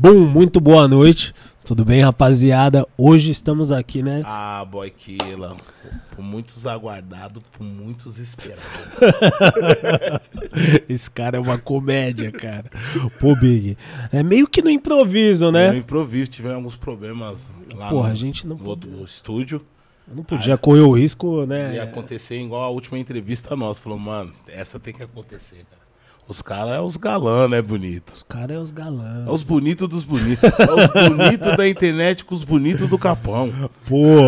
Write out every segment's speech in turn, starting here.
Bom, muito boa noite. Tudo bem, rapaziada? Hoje estamos aqui, né? Ah, boy Killa. Por muitos aguardado, por muitos esperado. Esse cara é uma comédia, cara. Pô, Big. É meio que no improviso, né? No improviso, tivemos alguns problemas lá Porra, no, a gente não no outro estúdio. Não podia correr o risco, né? Ia acontecer igual a última entrevista nossa. Falou, mano, essa tem que acontecer, cara. Os caras é os galãs, né, bonitos? Os caras é os galãs. É os bonitos dos bonitos. É os bonitos da internet com os bonitos do Capão. Pô,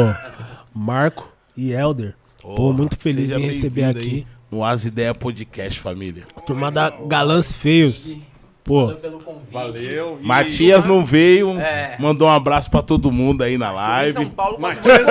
Marco e Elder. Pô, muito feliz em receber aqui. aí No As Ideia Podcast, família. Turma da Galãs Feios. Pô, Valeu pelo convite. Valeu. E- Matias não veio, É. mandou um abraço pra todo mundo aí na Em São live. Paulo Matias,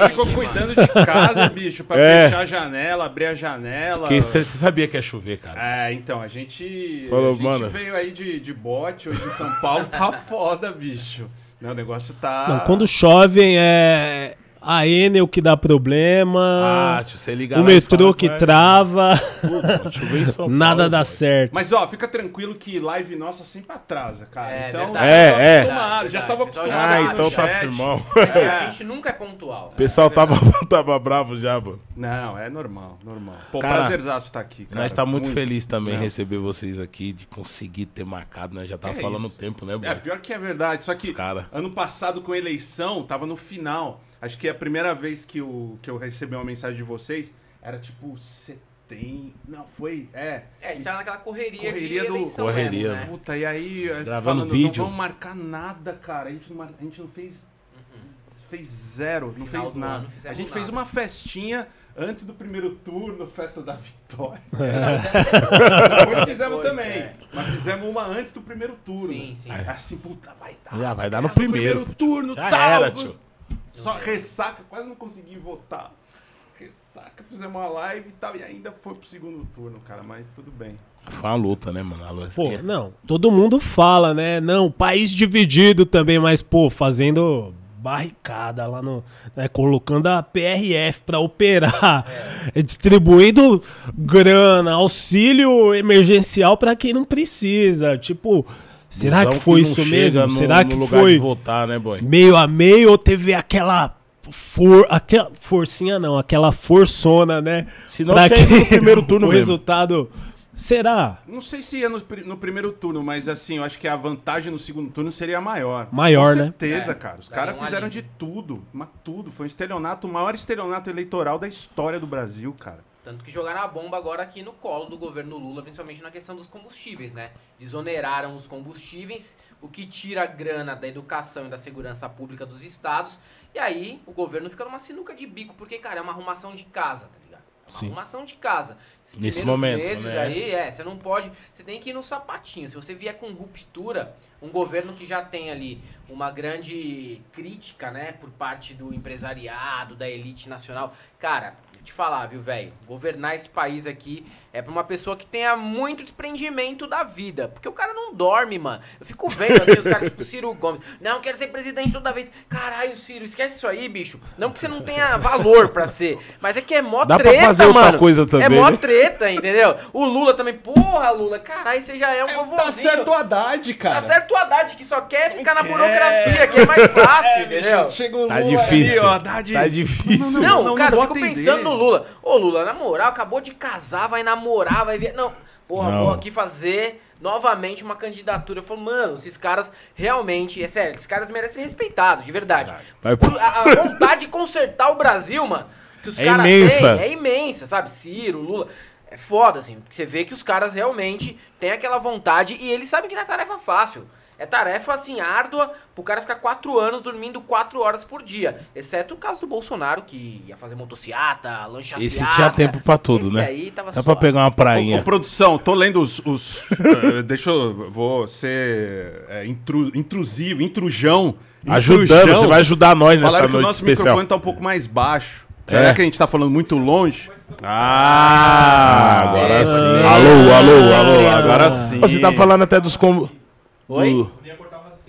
aqui, ficou cuidando de casa, bicho, pra É. fechar a janela, abrir a janela. Porque você sabia que ia chover, cara. É, então, a gente, Falou, a gente mano. veio aí de, de bote hoje em São Paulo, tá foda, bicho. Não, o negócio tá... não, quando chove é a Enel que dá problema, Ah, se você ligar o lá e metrô falar que vai- trava, Pô, chover em São nada Paulo, dá certo. Mas, ó, fica tranquilo que live nossa sempre atrasa, cara. É, então, verdade. É, já tava é. acostumado, já tava acostumado. Ah, aí no então tá chat. firmão. É a gente nunca é pontual. O pessoal tava, tava bravo já, mano. Não, é normal, normal. Pô, Cara, prazerzaço estar aqui, cara. Nós tá muito, feliz também Não. receber vocês aqui, de conseguir ter marcado, né? Já tava É falando isso. tempo, né? É, pior que é verdade. Só que Os cara. ano passado, com eleição, tava no final. Acho que a primeira vez que eu, que eu recebi uma mensagem de vocês era tipo setembro. Não, foi. É. É, a gente tava naquela correria, Correria de do- Correria, mesmo, né? Puta, e aí. eh, Gravando falando, vídeo. Não vamos marcar nada, cara. A gente não, mar- a gente não fez. Fez zero, não fez do nada. A gente fez nada. uma festinha antes do primeiro turno, festa da vitória. É. Depois fizemos Depois, também. é. Mas fizemos uma antes do primeiro turno. Sim, sim. Aí, Assim, puta, vai dar. Já vai dar no É, primeiro. turno, Já tal. era, tio. Só ressaca, quase não consegui votar. Ressaca, fizemos uma live e tal, e ainda foi pro segundo turno, cara, mas tudo bem. Foi uma luta, né, mano? A luta- Pô, não, todo mundo fala, né? Não, país dividido também, mas, pô, fazendo barricada lá no. né, colocando a PRF pra operar, É. distribuindo grana, auxílio emergencial pra quem não precisa. Tipo, será Busão que foi não isso mesmo? no- será no que foi votar, né, boy? meio a meio ou teve aquela. For, aquela forcinha não, aquela forçona, né? Se não que no primeiro turno o mesmo. resultado. Será? Não sei se ia no, pri- no primeiro turno, mas assim, eu acho que a vantagem no segundo turno seria maior. Maior, Com né? certeza, É, cara. Os caras fizeram de tudo, mas tudo. Foi um estelionato, o maior estelionato eleitoral da história do Brasil, cara. Tanto que jogaram a bomba agora aqui no colo do governo Lula, principalmente na questão dos combustíveis, né? Desoneraram os combustíveis, o que tira a grana da educação e da segurança pública dos estados. E aí o governo fica numa sinuca de bico, porque, cara, é uma arrumação de casa, tá ligado? É uma Sim. arrumação de casa. Esses Nesse momento, meses né? aí, é, você não pode. Você tem que ir no sapatinho. Se você vier com ruptura, um governo que já tem ali uma grande crítica, né, por parte do empresariado, da elite nacional. Cara, te falar, viu, velho? Governar esse país aqui é pra uma pessoa que tenha muito desprendimento da vida. Porque o cara não dorme, mano. Eu fico vendo assim, os caras tipo Ciro Gomes. Não, quero ser presidente toda vez. Caralho, Ciro, esquece isso aí, bicho. Não que você não tenha valor pra ser. Mas é que é mó Dá pra treta, fazer outra mano. coisa também, É mó né? treta, entendeu? O Lula também. Porra, Lula, caralho, você já é um vovozinho. Tá certo o Haddad, cara. Tá certo o Haddad, que só quer ficar na quer. burocracia, que é mais fácil, entendeu? Chega o Tá Lula difícil. ali, ó, Haddad. Tá difícil. Não, não, cara, não eu fico atender. pensando no Lula. Ô, Lula, na moral, acabou de casar, vai namorar, vai ver. Não, porra, Não. vou aqui fazer novamente uma candidatura. Eu falo, mano, esses caras realmente, é sério, esses caras merecem ser respeitados, de verdade. Vai Por- A, a vontade de consertar o Brasil, mano, que os É caras imensa. têm, é imensa, sabe? Ciro, Lula. É foda, assim, porque você vê que os caras realmente têm aquela vontade e eles sabem que não é tarefa fácil. É tarefa, assim, árdua pro cara ficar quatro anos dormindo quatro horas por dia. Exceto o caso do Bolsonaro, que ia fazer motociata, lanchaciata. Esse tinha tempo pra tudo, Esse né? aí tava Dá pra pegar uma Ô, prainha. ô, produção, tô lendo os. os eh, deixa eu. Vou ser é, intru- intrusivo, intrujão. Ajudando, intrujão. você vai ajudar nós nessa Falaram que o noite nosso especial. microfone tá um pouco mais baixo. Será É. que a gente tá falando muito longe? Ah, agora sim, sim. sim. Alô, alô, alô, Ah, agora sim. Você tá falando até dos combos. Oi?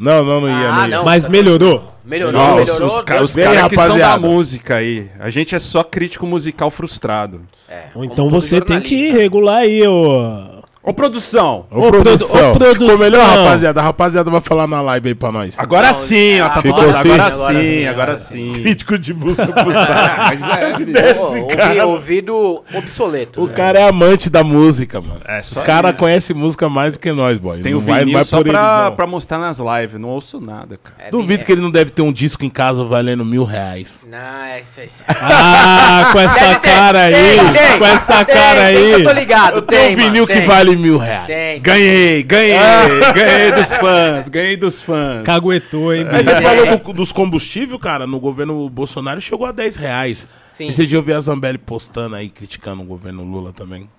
Não, não, não ia, Ah, não ia. não. Mas melhorou. Melhorou, Não, os- melhorou. os caras- Os caras que são da música aí. A gente é só crítico musical frustrado. É, então você tem que regular aí o, Ô produção! Ô, ô produção! Ô, produção! Ficou melhor, rapaziada? A rapaziada vai falar na live aí pra nós. Agora Não, sim, ó. Tá ficou agora, assim? sim? Agora, sim, agora sim. Crítico de música custar. Mas é, Pô, é, é, ouvi, ouvido obsoleto. O né? cara é amante da música, mano. É, Os caras conhecem música mais do que nós, boy. Tem o vinil vai, vai só por pra, eles, pra mostrar nas lives. Não ouço nada, cara. É, Duvido é. que ele não deve ter um disco em casa valendo mil reais. Não, é isso. Ah, com essa cara aí! Com essa cara aí! Eu tô ligado, tem, um vinil que vale mil reais. Tem. Ganhei, ganhei, ah. ganhei dos fãs, ganhei dos fãs. Caguetou, hein, Mas você falou é. do, dos combustíveis, cara, no governo Bolsonaro chegou a 10 reais. Sim. Esse dia eu vi a Zambelli postando aí, criticando o governo Lula também.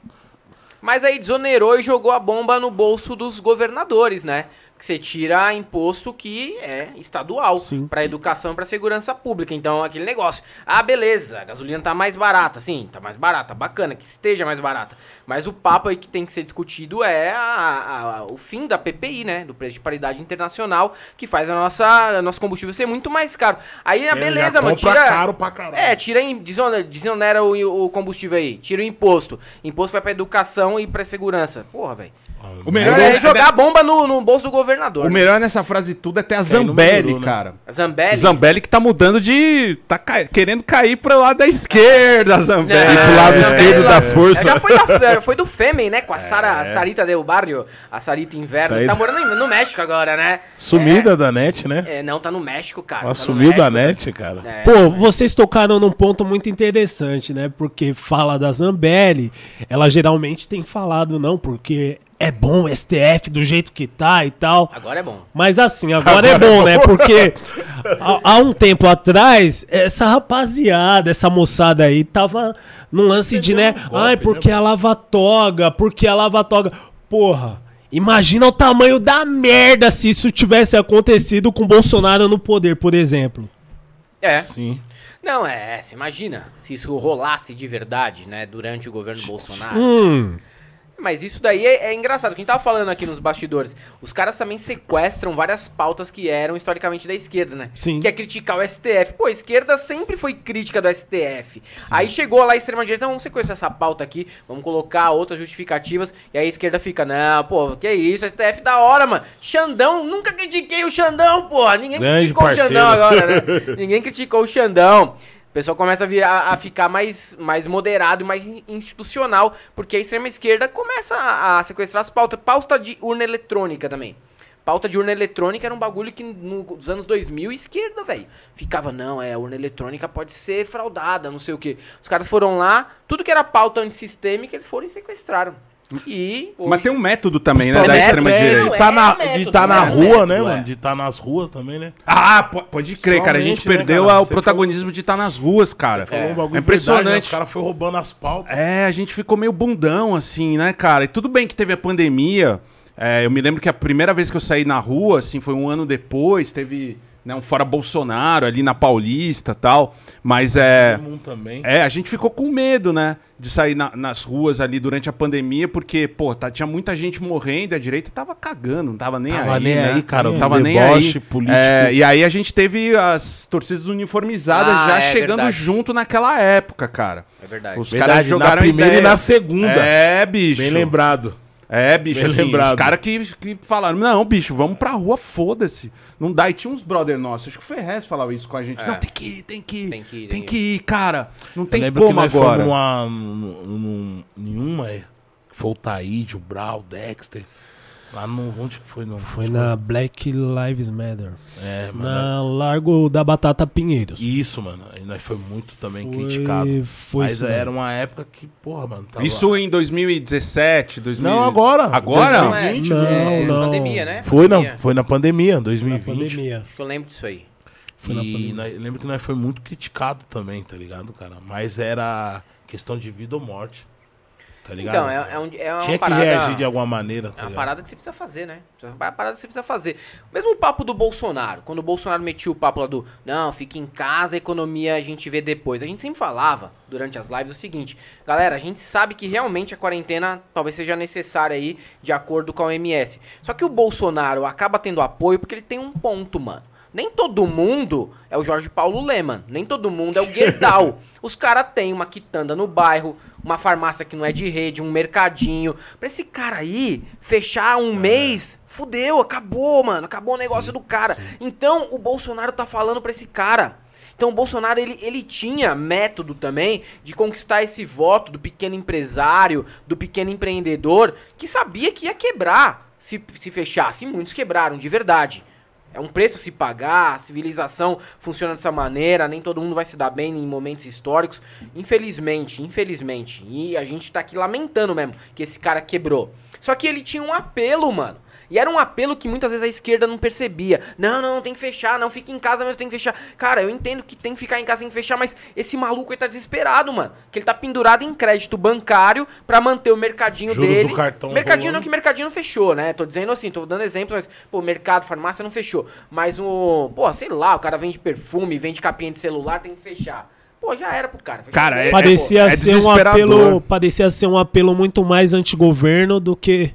Mas aí desonerou e jogou a bomba no bolso dos governadores, né? Que você tira imposto que é estadual para educação e para segurança pública. Então, aquele negócio. Ah, beleza, a gasolina tá mais barata. Sim, tá mais barata. Bacana que esteja mais barata. Mas o papo aí que tem que ser discutido é a- a- a- o fim da PPI, né? Do preço de paridade internacional, que faz a nossa, nosso combustível ser muito mais caro. Aí, ah, beleza, mano. Tira, caro pra caralho. é, tira desonera, desonera o, o combustível aí. Tira o imposto. Imposto vai pra educação e pra segurança. Porra, velho. O melhor É, é, jogar a bomba no, no bolso do governador. o né? melhor nessa frase tudo é ter a não Zambelli, melhorou, né? cara. Zambelli. Zambelli que tá mudando de. tá ca- querendo cair pro lado da esquerda, Zambelli. E pro lado Zambelli esquerdo lá- da força. Já foi, da, foi do Fêmen, né? Com a Sara, Sarita Del Barrio, a Sarita Inverno. Sarita. Tá morando em- no México agora, né? Sumida da net, né? É, não, tá no México, cara. Ela tá sumiu da México. net, cara. É. Pô, vocês tocaram num ponto muito interessante, né? Porque fala da Zambelli, ela geralmente tem falado, não, porque é bom o STF do jeito que tá e tal. Agora é bom. Mas assim, agora, é bom, né? Porque há, há um tempo atrás, essa rapaziada, essa moçada aí, tava num lance de, né? Um golpe, Ai, né, porque a lava toga, porque a lava toga. Porra, imagina o tamanho da merda se isso tivesse acontecido com Bolsonaro no poder, por exemplo. É. Sim. Não, é, você imagina se isso rolasse de verdade, né? Durante o governo Bolsonaro. Hum. Mas isso daí é, é engraçado. Quem tava falando aqui nos bastidores, os caras também sequestram várias pautas que eram historicamente da esquerda, né? Sim. Que é criticar o STF. Pô, a esquerda sempre foi crítica do STF. Aí chegou lá a extrema-direita, vamos sequestrar essa pauta aqui, vamos colocar outras justificativas, e aí a esquerda fica, não, pô, que isso, STF da hora, mano. Xandão, nunca critiquei o Xandão, pô. Ninguém Grande criticou parceiro. o Xandão agora, né? Ninguém criticou o Xandão. O pessoal começa a, virar, a ficar mais, mais moderado e mais in- institucional, porque a extrema-esquerda começa a, a sequestrar as pautas. Pauta de urna eletrônica também. Pauta de urna eletrônica era um bagulho que nos anos 2000, esquerda, velho. Ficava, não, é, a urna eletrônica pode ser fraudada, não sei o quê. Os caras foram lá, tudo que era pauta antissistêmica, eles foram e sequestraram. E. Mas tem um método também, né, da é, extrema-direita. de tá é na, de tá na é rua, né, é. mano? De tá nas ruas também, né? Ah, po- pode crer, cara. A gente né, perdeu cara? o Você protagonismo de estar nas ruas, cara. Bagulho É verdade, né? impressionante. Os caras foram roubando as pautas. É, a gente ficou meio bundão, assim, né, cara? E tudo bem que teve a pandemia. é, eu me lembro que a primeira vez que eu saí na rua, assim, foi um ano depois. Teve né, um fora Bolsonaro ali na Paulista tal. Mas é. É, a gente ficou com medo, né? De sair na- nas ruas ali durante a pandemia, porque, pô, tá- tinha muita gente morrendo e a direita tava cagando, não tava nem Tava aí. nem né? aí, cara, Não tava nem deboche aí. político. É, e aí a gente teve as torcidas uniformizadas Ah, já é chegando verdade. junto naquela época, cara. É verdade. Os Verdade, caras na jogaram primeira ideia. e na segunda. É, bicho. Bem lembrado. É, bicho, Bem assim, lembrado. os caras que, que falaram, não, bicho, vamos pra rua, foda-se. Não dá. E tinha uns brother nossos, acho que o Ferrez falava isso com a gente. É. Não, tem que ir, tem que ir, Tem que ir, tem que ir, cara. Não tem lembro que como nós agora. fomos numa, num- num- nenhuma, é, foi o Taíde, o Brau, o Dexter. Lá no. Onde que foi? No, Foi na Black Lives Matter. É, mano. Na Largo da Batata Pinheiros. Isso, mano. Aí nós foi muito também Foi- criticado. foi Mas isso era mesmo. uma época que, porra, mano. Tava... Isso em 2017, 2000... Não, agora. Agora? Não, é, 2020. Não, é, não. pandemia, né? Foi na, Pandemia. foi na pandemia, Na 2020. pandemia. Acho que eu lembro disso aí. Foi na E nós, lembro que nós foi muito criticado também, tá ligado, cara? Mas era questão de vida ou morte. Tá ligado? Então, é, é, um, é uma Tinha que parada... reagir de alguma maneira, tá É uma ligado? parada que você precisa fazer, né? É uma parada que você precisa fazer. Mesmo o papo do Bolsonaro. Quando o Bolsonaro metia o papo lá do não, fique em casa, a economia a gente vê depois. A gente sempre falava durante as lives o seguinte: galera, a gente sabe que realmente a quarentena talvez seja necessária aí, de acordo com a OMS. Só que o Bolsonaro acaba tendo apoio porque ele tem um ponto, mano. Nem todo mundo é o Jorge Paulo Leman, nem todo mundo é o Gerdau. Os caras têm uma quitanda no bairro, uma farmácia que não é de rede, um mercadinho. Pra esse cara aí fechar um mês, fudeu, acabou, mano. Acabou o negócio do cara. Então o Bolsonaro tá falando pra esse cara. Então o Bolsonaro ele, ele tinha método também de conquistar esse voto do pequeno empresário, do pequeno empreendedor, que sabia que ia quebrar se, se fechasse. E muitos quebraram, de verdade. É um preço a se pagar, a civilização funciona dessa maneira, nem todo mundo vai se dar bem em momentos históricos. Infelizmente, infelizmente. E a gente tá aqui lamentando mesmo que esse cara quebrou. Só que ele tinha um apelo, mano. E era um apelo que muitas vezes a esquerda não percebia. Não, não, tem que fechar, não, fica em casa mesmo, tem que fechar. Cara, eu entendo que tem que ficar em casa, tem que fechar, mas esse maluco aí tá desesperado, mano. Que ele tá pendurado em crédito bancário pra manter o mercadinho Juros do dele. cartão mercadinho rolando. não, que mercadinho não fechou, né? Tô dizendo assim, tô dando exemplo, mas, pô, mercado, farmácia não fechou. Mas o, pô, sei lá, o cara vende perfume, vende capinha de celular, tem que fechar. Pô, já era pro cara. Cara, é- pô. Parecia é ser um desesperador. apelo. Parecia ser um apelo muito mais antigoverno do que.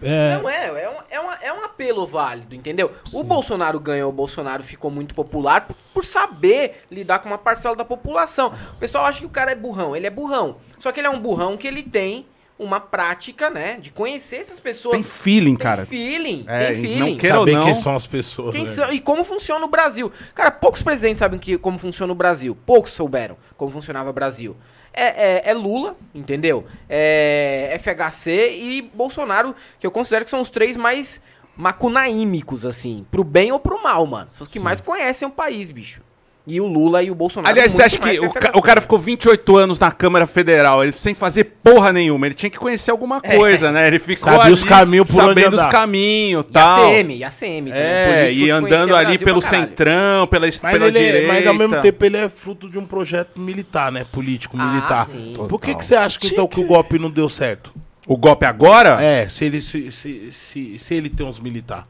É, Não é, é um, é, uma- é um apelo válido, entendeu? O Bolsonaro ganhou, o Bolsonaro ficou muito popular por, por saber lidar com uma parcela da população. O pessoal acha que o cara é burrão, ele é burrão. Só que ele é um burrão que ele tem uma prática, né, de conhecer essas pessoas. Tem feeling, Tem cara. feeling, É, tem feeling. não queira ou Saber não. quem são as pessoas. Quem né? são- e como funciona o Brasil. Cara, poucos presidentes sabem que, como funciona o Brasil. Poucos souberam como funcionava o Brasil. É, é- é Lula, entendeu? É FHC e Bolsonaro, que eu considero que são os três mais macunaímicos, assim. Pro bem ou pro mal, mano. São os que mais conhecem o país, bicho. E o Lula e o Bolsonaro. Aliás, você acha que o, a ca- o cara ficou 28 anos na Câmara Federal, ele sem fazer porra nenhuma, ele tinha que conhecer alguma É. coisa, né? Ele ficou Sabia ali os caminhos por sabendo os caminhos e E tal. ACM, e ACM. também, É, e andando ali pelo centrão, pela, Mas, pela ele é- direita. mas ao mesmo tempo ele é fruto de um projeto militar, né? Político, Ah, militar. sim. Por que, que você acha que, então que o golpe não deu certo? O golpe agora? É, se ele, se, se, se, se ele tem uns militares.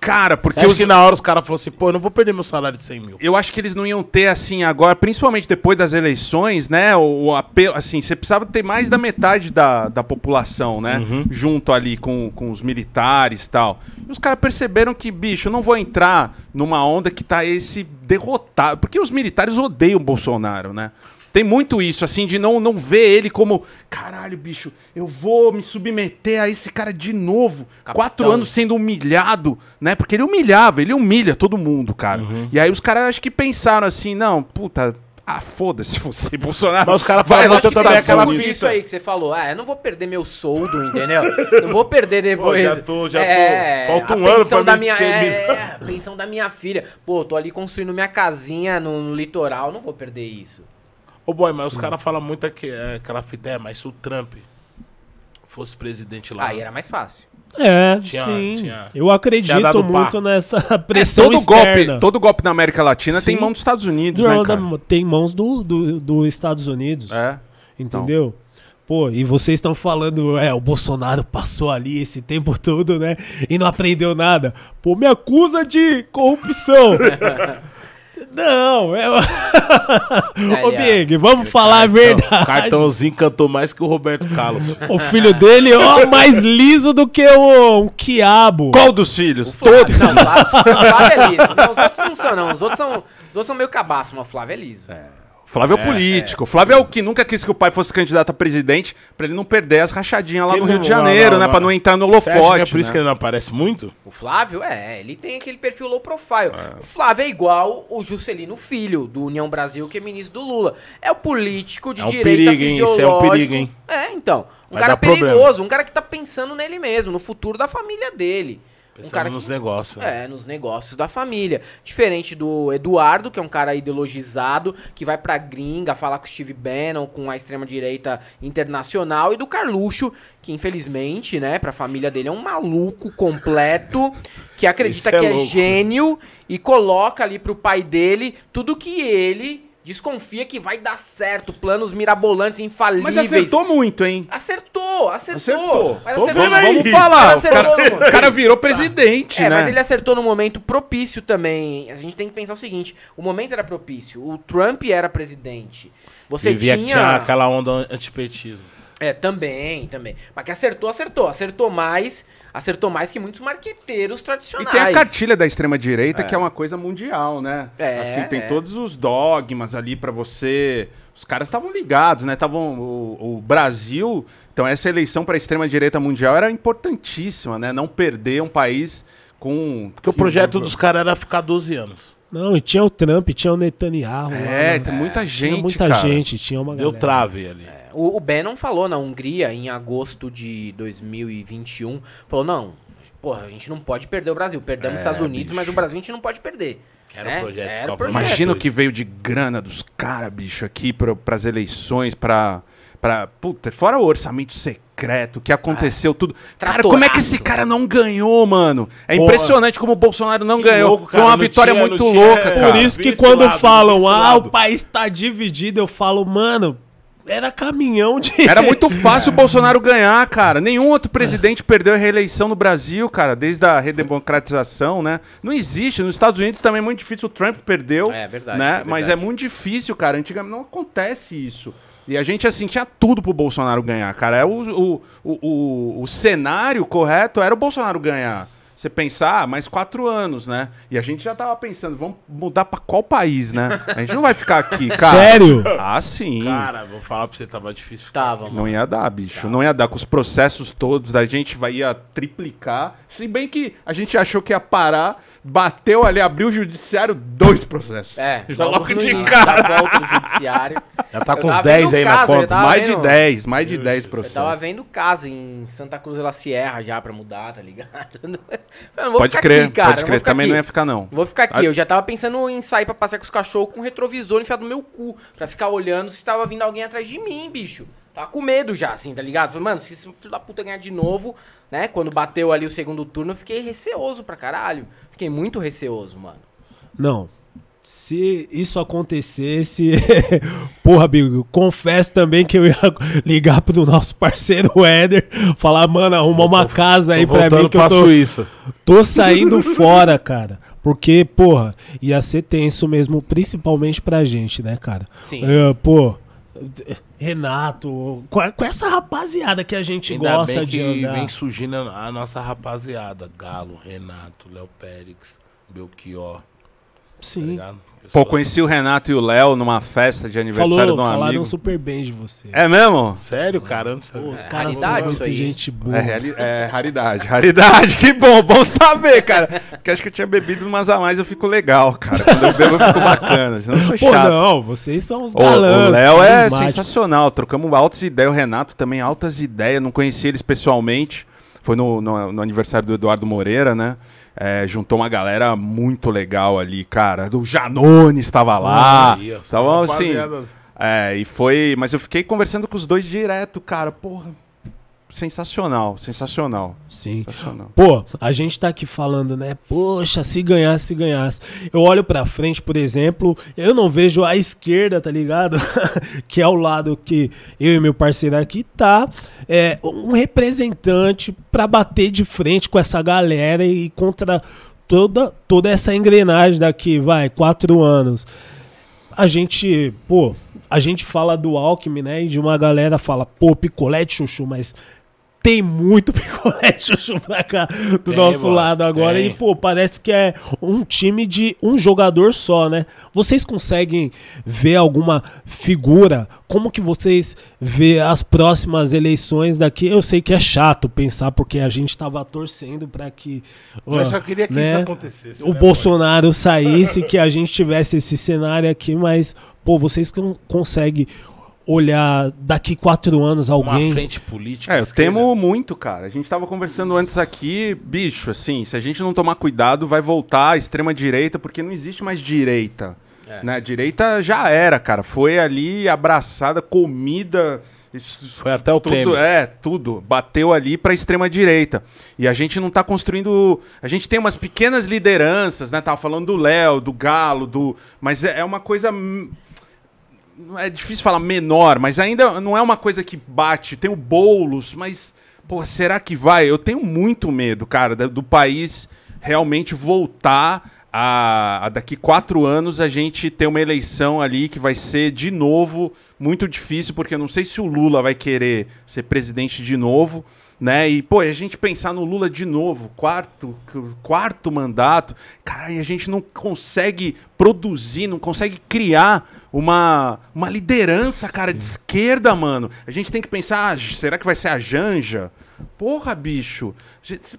Cara, porque Acho os, que na hora os caras falaram assim, pô, eu não vou perder meu salário de 100 mil. eu acho que eles não iam ter assim agora, principalmente depois das eleições, né? O, apelo, assim, você precisava ter mais da metade da, da população, né? Junto ali com, com os militares e tal. E os caras perceberam que, bicho, eu não vou entrar numa onda que tá esse derrotado. Porque os militares odeiam o Bolsonaro, né? Tem muito isso, assim, de não, não ver ele como, caralho, bicho, eu vou me submeter a esse cara de novo. Capitão. Quatro anos sendo humilhado, né? Porque ele humilhava, ele humilha todo mundo, cara. E aí os caras acho que pensaram assim, não, puta, ah, foda-se você, Bolsonaro. Mas os caras falam muito também aquela fita. Isso aí que você falou. Ah, eu não vou perder meu soldo, entendeu? não vou perder depois. já tô- já tô- É, falta a um ano pensão pra da minha, terminar. é, a pensão da minha filha. Pô, tô ali construindo minha casinha no, no litoral, não vou perder isso. Ô, boy, mas os caras falam muito aqui, é, aquela fita, é, mas se o Trump fosse presidente lá... Aí era mais fácil. é Tinha- sim. tinha- eu acredito muito nessa É, pressão todo externa. golpe, todo golpe na América Latina tem Sim. mão dos Estados Unidos, Não, né, cara? tem mãos do, do, do Estados Unidos. É. Entendeu? Pô, e vocês estão falando, é, o Bolsonaro passou ali esse tempo todo, né? E não aprendeu nada. Pô, me acusa de corrupção. não, é. Ô, Big, vamos falar a Então, verdade. o cartãozinho cantou mais que o Roberto Carlos. O filho dele, ó, mais liso do que o, um quiabo. Qual dos filhos? Flávio, não, Flávio, Flávio é liso. Não, os outros não são, não. Os outros são, os outros são meio cabaço, mas o Flávio é liso. Flávio é, o político. Flávio é o que nunca quis que o pai fosse candidato a presidente pra ele não perder as rachadinhas lá Ele no Rio não- de Janeiro, não, não, né? não. Pra não entrar no holofote. é por isso né? que ele não aparece muito? O Flávio, é, ele tem aquele perfil low profile. O Flávio é igual o Juscelino Filho, do União Brasil, que é ministro do Lula. É o político de É um direita perigo, hein? Isso é um perigo, hein? É, então. Um Vai cara dar problema. perigoso, um cara que tá pensando nele mesmo, no futuro da família dele. Um Pensando cara nos que, negócios. né? É, nos negócios da família. Diferente do Eduardo, que é um cara ideologizado, que vai pra gringa falar com o Steve Bannon, com a extrema-direita internacional, e do Carluxo, que infelizmente, né, pra família dele é um maluco completo, que acredita é que é louco. gênio e coloca ali pro pai dele tudo que ele desconfia que vai dar certo, planos mirabolantes, infalíveis. Mas acertou muito, hein? Acertou, acertou. Acertou. Mas Tô acertou. vendo aí. Vamos falar. Mas O cara, no- o cara virou presidente, É, né? mas ele acertou no momento propício também. A gente tem que pensar o seguinte: o momento era propício. O Trump era presidente. Você Vivia que tinha. tinha aquela onda antipetismo. É, também, também. Mas que acertou, acertou. Acertou mais, acertou mais que muitos marqueteiros E tradicionais. tem a cartilha da extrema-direita, que é uma coisa mundial, né? É, assim, tem é. todos os dogmas ali pra você. Os caras estavam ligados, né? Tavam, o, o Brasil. Então, essa eleição pra extrema-direita mundial era importantíssima, né? Não perder um país com. Porque o projeto dos caras era ficar 12 anos. Não, e tinha o Trump, tinha o Netanyahu. lá, É, né? tem muita Tinha gente. muita cara. gente, tinha uma Deu galera. trave ali. O, o Bannon falou na Hungria, em agosto de 2021, falou, não, porra, a gente não pode perder o Brasil. Perdemos os Estados Unidos, mas o Brasil a gente não pode perder. Era né? o projeto Era ficar o projeto. Imagina o que veio de grana dos caras, bicho, aqui pra, pras eleições, pra, pra. Puta, fora o orçamento secreto, o que aconteceu, tudo. Cara, como é que esse cara não ganhou, mano? É Porra. impressionante como o Bolsonaro não Que ganhou. louco, Foi cara, uma não vitória tinha- muito tinha- louca, é, cara. Por isso que quando lado, falam, ah, lado. o país tá dividido, eu falo, mano, era caminhão de. Era muito fácil o Bolsonaro ganhar, cara. Nenhum outro presidente perdeu a reeleição no Brasil, cara, desde a redemocratização, né? Não existe. Nos Estados Unidos também é muito difícil. O Trump perdeu. É, verdade, Né? é Mas é verdade. muito difícil, cara. Antigamente não acontece isso. E a gente, assim, tinha tudo pro Bolsonaro ganhar, cara. É o, o, o, o, o cenário correto era o Bolsonaro ganhar. Você pensar, ah, mais quatro anos, né? E a gente já tava pensando, vamos mudar pra qual país, né? A gente não vai ficar aqui, cara. Sério? Ah, sim. Cara, vou falar pra você, tava difícil. ficar Tava, mano. Não ia dar, bicho. Não ia dar. Com os processos todos, da gente vai ia triplicar. Se bem que a gente achou que ia parar, bateu ali, abriu o judiciário, dois processos. É, Já logo logo no de início cara. da volta do judiciário. Já tá Eu com uns tava 10 vendo aí na casa, eu conta. mais de vendo? 10, mais de 10 Eu processos. tava vendo casa em Santa Cruz da Sierra já pra mudar, tá ligado? Eu Pode ficar crer, aqui, cara, pode crer. Também aqui. não ia ficar, não. Vou ficar aqui, eu já tava pensando em sair pra passear com os cachorros com um retrovisor enfiado no meu cu, pra ficar olhando se tava vindo alguém atrás de mim, bicho. Tava com medo já, assim, tá ligado? Falei, mano, se esse filho da puta ganhar de novo, né? Quando bateu ali o segundo turno, eu fiquei receoso pra caralho. Fiquei muito receoso, mano. Não. Se isso acontecesse, porra, Bigo, confesso também que eu ia ligar pro nosso parceiro Éder, falar, mano, arruma uma casa aí Tô pra mim que eu pra tô, Suíça. tô saindo fora, cara. Porque, porra, ia ser tenso mesmo, principalmente pra gente, né, cara? Sim. É, pô, Renato, com, essa rapaziada que a gente Ainda gosta bem de que andar. vem surgindo a nossa rapaziada. Galo, Renato, Léo Périx, Belchior, Sim. ligado? Pô, conheci o Renato e o Léo numa festa de aniversário Falou, de um falaram amigo. super bem de você. É mesmo? Sério, cara? Não sabia. Pô, os É caras são muito gente boa. É, é raridade, raridade. Que bom, bom saber, cara. Porque acho que eu tinha bebido umas a mais, eu fico legal, cara. Quando eu bebo, eu fico bacana. Senão eu sou Pô, chato. não, vocês são os galãs. o Léo é sensacional. Trocamos altas ideias. O Renato também, altas ideias. Não conheci eles pessoalmente. Foi no, no- no aniversário do Eduardo Moreira, né? É, juntou uma galera muito legal ali, cara. Do Janone estava lá. Ó, Então, assim. É, e foi. Mas eu fiquei conversando com os dois direto, cara. Porra. Sensacional, sensacional. Sim. Sensacional. Pô, a gente tá aqui falando, né? Poxa, se ganhasse, se ganhasse. Eu olho pra frente, por exemplo, eu não vejo a esquerda, tá ligado? que é o lado que eu e meu parceiro aqui tá. É, um representante pra bater de frente com essa galera e contra toda, toda essa engrenagem daqui, vai, quatro anos. A gente, pô, a gente fala do Alckmin, né? E de uma galera fala, pô, picolé de chuchu, mas tem muito picolé chuchu pra cá do Tem, nosso mano, lado agora. tem. E, pô, parece que é um time de um jogador só, né? Vocês conseguem ver alguma figura? Como que vocês vê as próximas eleições daqui? Eu sei que é chato pensar, porque a gente tava torcendo pra que. ó, Eu só queria que né, isso acontecesse. o né, Bolsonaro saísse, que a gente tivesse esse cenário aqui, mas, pô, vocês que não conseguem olhar daqui quatro anos mano? Uma alguém. frente política. É, eu temo muito, cara. A gente tava conversando antes aqui, bicho, assim, se a gente não tomar cuidado, vai voltar à extrema direita, porque não existe mais direita. É. Né? Direita já era, cara. Foi ali abraçada, comida. Foi até o tudo, Temer. é, tudo. Bateu ali pra extrema direita. E a gente não tá construindo. A gente tem umas pequenas lideranças, né? Tava falando do Léo, do Galo, do. Mas é é uma coisa. É difícil falar menor, mas ainda não é uma coisa que bate. Tem o Boulos, mas. Pô, será que vai? Eu tenho muito medo, cara, do país realmente voltar a, a daqui quatro anos a gente tem uma eleição ali que vai ser de novo muito difícil, porque eu não sei se o Lula vai querer ser presidente de novo, né? E, pô, a gente pensar no Lula de novo, quarto, quarto mandato, cara, e a gente não consegue produzir, não consegue criar uma, uma liderança, cara, de esquerda, mano. A gente tem que pensar, ah, será que vai ser a Janja? Porra, bicho.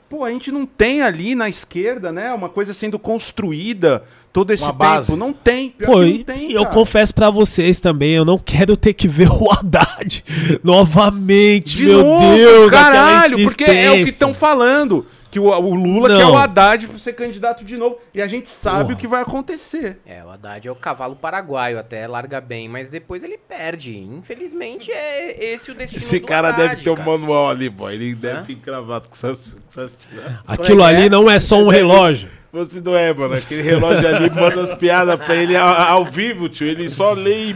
Pô, a gente não tem ali na esquerda, né? Uma coisa sendo construída todo esse Uma tempo. base. Não tem. Pior Pô, que e não tem, e eu confesso pra vocês também, eu não quero ter que ver o Haddad novamente, De meu novo, Deus. caralho, porque é o que estão falando. Que o, o Lula Não. quer o Haddad pra ser candidato de novo. E a gente sabe Porra. o que vai acontecer. É, o Haddad é o cavalo paraguaio, até larga bem, mas depois ele perde. Infelizmente é esse o destino Esse do cara Haddad, deve ter um cara. manual ali, pô. Ele Hã? deve ter encravado com essas, com essas Aquilo é ali é? não é só um relógio. Você não é, mano. Aquele relógio ali manda as piadas pra ele ao, ao vivo, tio. Ele só lê e.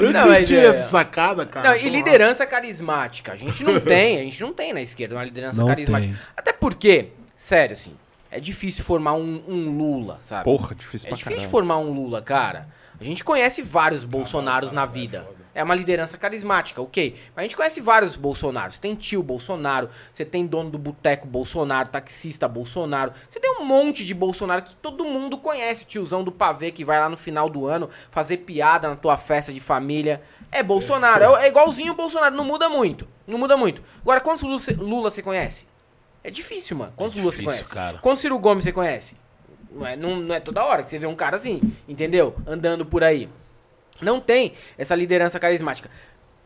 Não, Não, existia é- essa sacada, cara. Não, e liderança carismática. A gente não tem, a gente não tem na esquerda uma liderança Não carismática. tem. Até porque, sério, assim, é difícil formar um, um Lula, sabe? Porra, difícil É pra difícil caralho. formar um Lula, cara. A gente conhece vários Bolsonaros na vida. É uma liderança carismática, ok. Mas a gente conhece vários Bolsonaros. Tem tio Bolsonaro, você tem dono do boteco Bolsonaro, taxista Bolsonaro. Você tem um monte de Bolsonaro que todo mundo conhece. O tiozão do pavê que vai lá no final do ano fazer piada na tua festa de família. É Bolsonaro. É, é igualzinho o Bolsonaro, não muda muito. Não muda muito. Agora, quantos Lula você- conhece? É difícil, mano. Quantos Lula você difícil, conhece? cara. Quantos Ciro Gomes você conhece? Não é, não, não é toda hora que você vê um cara assim, entendeu? Andando por aí. Não tem essa liderança carismática.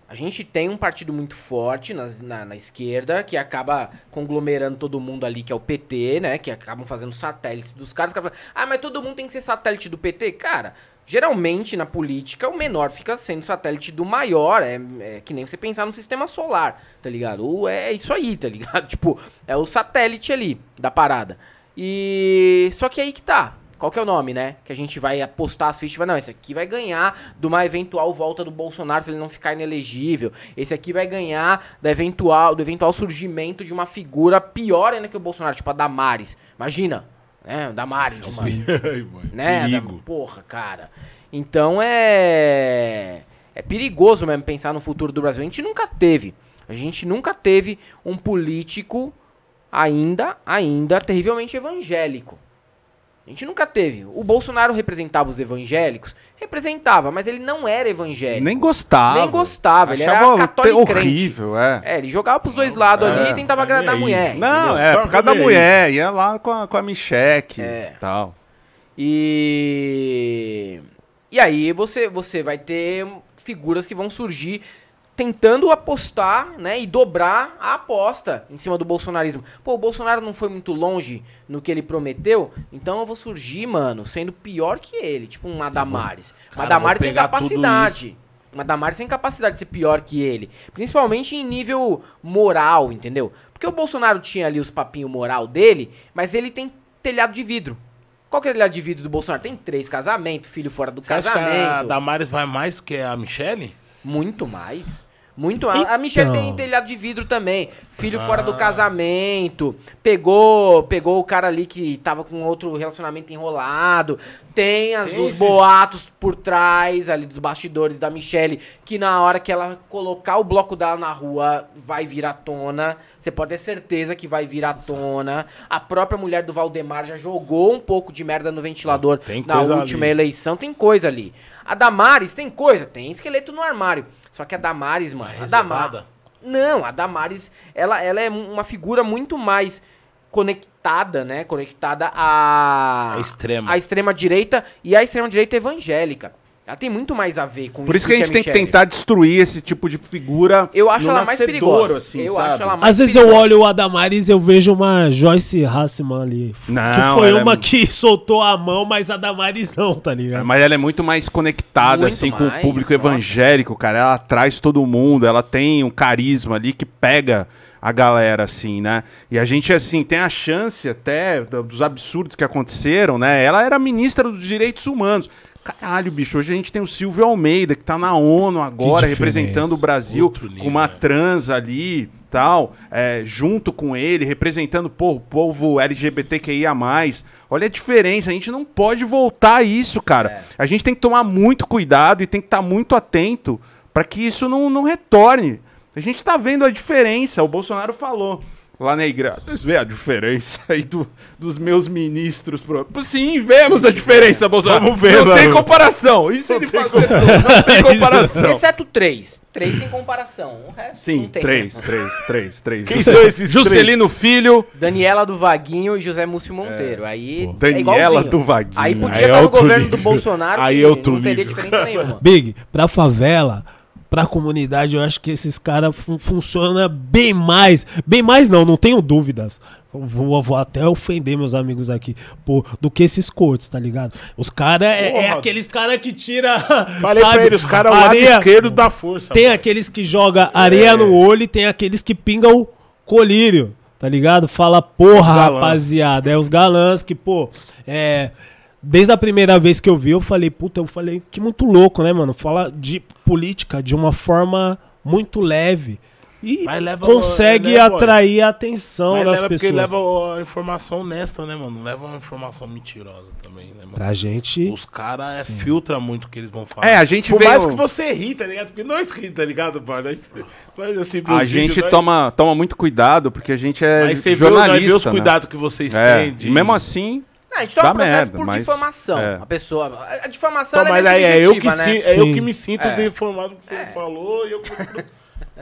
A gente tem um partido muito forte na, na esquerda, que acaba conglomerando todo mundo ali, que é o PT, né? Que acabam fazendo satélites dos caras. Caras falam, ah, mas todo mundo tem que ser satélite do PT? Cara, geralmente na política o menor fica sendo satélite do maior. É, é que nem você pensar no sistema solar, tá ligado? Ou é isso aí, tá ligado? Tipo, é o satélite ali da parada. E. Só que aí que tá. Qual que é o nome, né? Que a gente vai apostar as fichas e vai, não, esse aqui vai ganhar de uma eventual volta do Bolsonaro se ele não ficar inelegível. Esse aqui vai ganhar da eventual, do eventual surgimento de uma figura pior ainda que o Bolsonaro, tipo a Damares. Imagina, né? Damares, mano né? Perigo. Porra, cara. Então é. É perigoso mesmo pensar no futuro do Brasil. A gente nunca teve. A gente nunca teve um político ainda, ainda terrivelmente evangélico. A gente nunca teve. O Bolsonaro representava os evangélicos? Representava, mas ele não era evangélico. Nem gostava. Nem gostava, ele era Achava católico crente. horrível, é. É, ele jogava pros dois lados é, ali e tentava agradar a mulher. Não, entendeu? é, por causa da mulher. Ia lá com a, com a Micheque É. e tal. E e aí você você vai ter figuras que vão surgir tentando apostar, né, e dobrar a aposta em cima do bolsonarismo. Pô, o Bolsonaro não foi muito longe no que ele prometeu, então eu vou surgir, mano, sendo pior que ele, tipo um Adamares. Uma Cara, Damares vou sem capacidade. Uma Damares sem capacidade de ser pior que ele. Principalmente em nível moral, entendeu? Porque o Bolsonaro tinha ali os papinhos moral dele, mas ele tem telhado de vidro. Qual que é o telhado de vidro do Bolsonaro? Tem três casamentos, filho fora do Você acha que a casamento. Damares vai mais que a Michelle? Muito mais. Muito mais. A Michelle Então. tem telhado de vidro também. Filho fora do Ah. casamento. Pegou pegou o cara ali que tava com outro relacionamento enrolado. Tem, as, Tem os esses- boatos por trás ali dos bastidores da Michelle. Que na hora que ela colocar o bloco dela na rua vai vir à tona. Você pode ter certeza que vai vir à tona. A própria mulher do Valdemar já jogou um pouco de merda no ventilador Tem na última ali. eleição. Tem coisa ali. A Damares tem coisa? Tem esqueleto no armário. Só que a Damares, mano. A Damares. Não, a Damares, ela, ela é uma figura muito mais conectada, né? Conectada à. A extrema. à extrema direita e à extrema direita evangélica. Ela tem muito mais a ver com Por isso que a gente tem que tentar destruir esse tipo de figura. Eu acho no ela mais perigosa. assim, eu sabe? acho ela mais Às vezes eu perigosa. olho o Adamares e eu vejo uma Joyce Hassman ali. Não, que foi é uma mu- que soltou a mão, mas a Damares não, tá ligado? Mas ela é muito mais conectada, Muito assim, com o mais, público nossa. evangélico, cara. Ela traz todo mundo, ela tem um carisma ali que pega a galera, assim, né? E a gente, assim, tem a chance até do- dos absurdos que aconteceram, né? Ela era ministra dos direitos humanos. Caralho, bicho, hoje a gente tem o Silvio Almeida, que tá na ONU agora, representando o Brasil nível, com uma né? trans ali. tal, é, junto com ele, representando pô, o povo LGBTQIA+. Olha a diferença, a gente não pode voltar a isso, cara. É. A gente tem que tomar muito cuidado e tem que estar muito atento para que isso não, não retorne. A gente tá vendo a diferença, o Bolsonaro falou lá na igreja. Vocês vê a diferença aí do- dos meus ministros? Pro... Sim, vemos a diferença, Bolsonaro. Vamos ver, Não tem mano. comparação. Isso ele faz. Não tem comparação. Exceto três. Três tem comparação. O resto Sim, não tem. três, três, três, três. Quem são esses Juscelino Filho, Daniela do Vaguinho e José Múcio Monteiro. aí pô. é Daniela igualzinho. do Vaguinho. Aí podia Aí é estar no outro governo nível. do Bolsonaro Aí que é outro não teria nível. diferença nenhuma. Big, pra favela, pra comunidade, eu acho que esses caras fun funcionam bem mais. Bem mais não, não tenho dúvidas. Vou, vou até ofender meus amigos aqui, pô, do que esses cortes, tá ligado? Os caras é, é aqueles caras que tira. Falei sabe, pra ele, os caras é o lado areia- esquerdo da força. Tem mano. aqueles que joga areia no olho e tem aqueles que pingam o colírio, tá ligado? Fala, porra, rapaziada. É os galãs que, pô, é. Desde a primeira vez que eu vi, eu falei, puta, eu falei, que muito louco, né, mano? Fala de política de uma forma muito leve. E Mas leva- consegue leva, atrair a atenção Mas das leva porque pessoas. leva a informação honesta, né, mano? Leva uma informação mentirosa também, né, mano? Pra gente. Os caras é, filtram muito o que eles vão falar. É, a gente Por veio- mais que você ri, tá ligado? Porque nós ri, tá ligado, mano? Nós, nós, assim, a gente vídeos, nós- toma, toma muito cuidado, porque a gente é Aí você nós jornalista. vê os né? cuidados que vocês É, têm. de- e mesmo assim, Não, a gente toma Dá processo merda, por mas- difamação. é. A pessoa. A a difamação Então, ela mas é aí é eu, que subjetiva, né? sim, é eu Sim. que me sinto É. deformado com o que você falou e eu.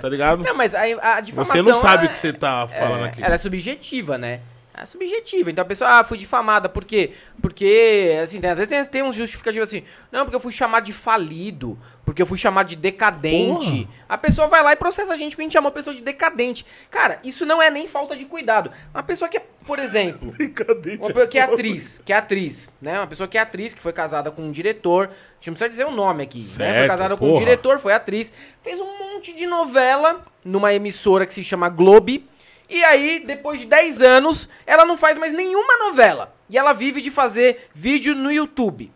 Tá ligado? Não, mas a, a difamação. Você não sabe ela o que você tá falando é, aqui. Ela é subjetiva, né? É subjetiva. Então a pessoa, ah, fui difamada. Por quê? Porque, assim, tem- às vezes tem, tem uns justificativos assim. Não, porque eu fui chamado de falido. Porque eu fui chamado de decadente. A pessoa vai lá e processa a gente porque a gente chamou a pessoa de decadente. Cara, isso não é nem falta de cuidado. Uma pessoa que é, por exemplo. Decadente. Uma pessoa que é atriz, que é atriz, né? Uma pessoa que é atriz, que foi casada com um diretor. A gente não precisa dizer o nome aqui, né? Foi Certo, casada com um porra. diretor, foi atriz. Fez um monte de novela numa emissora que se chama Globe. E aí, depois de 10 anos, ela não faz mais nenhuma novela. E ela vive de fazer vídeo no YouTube.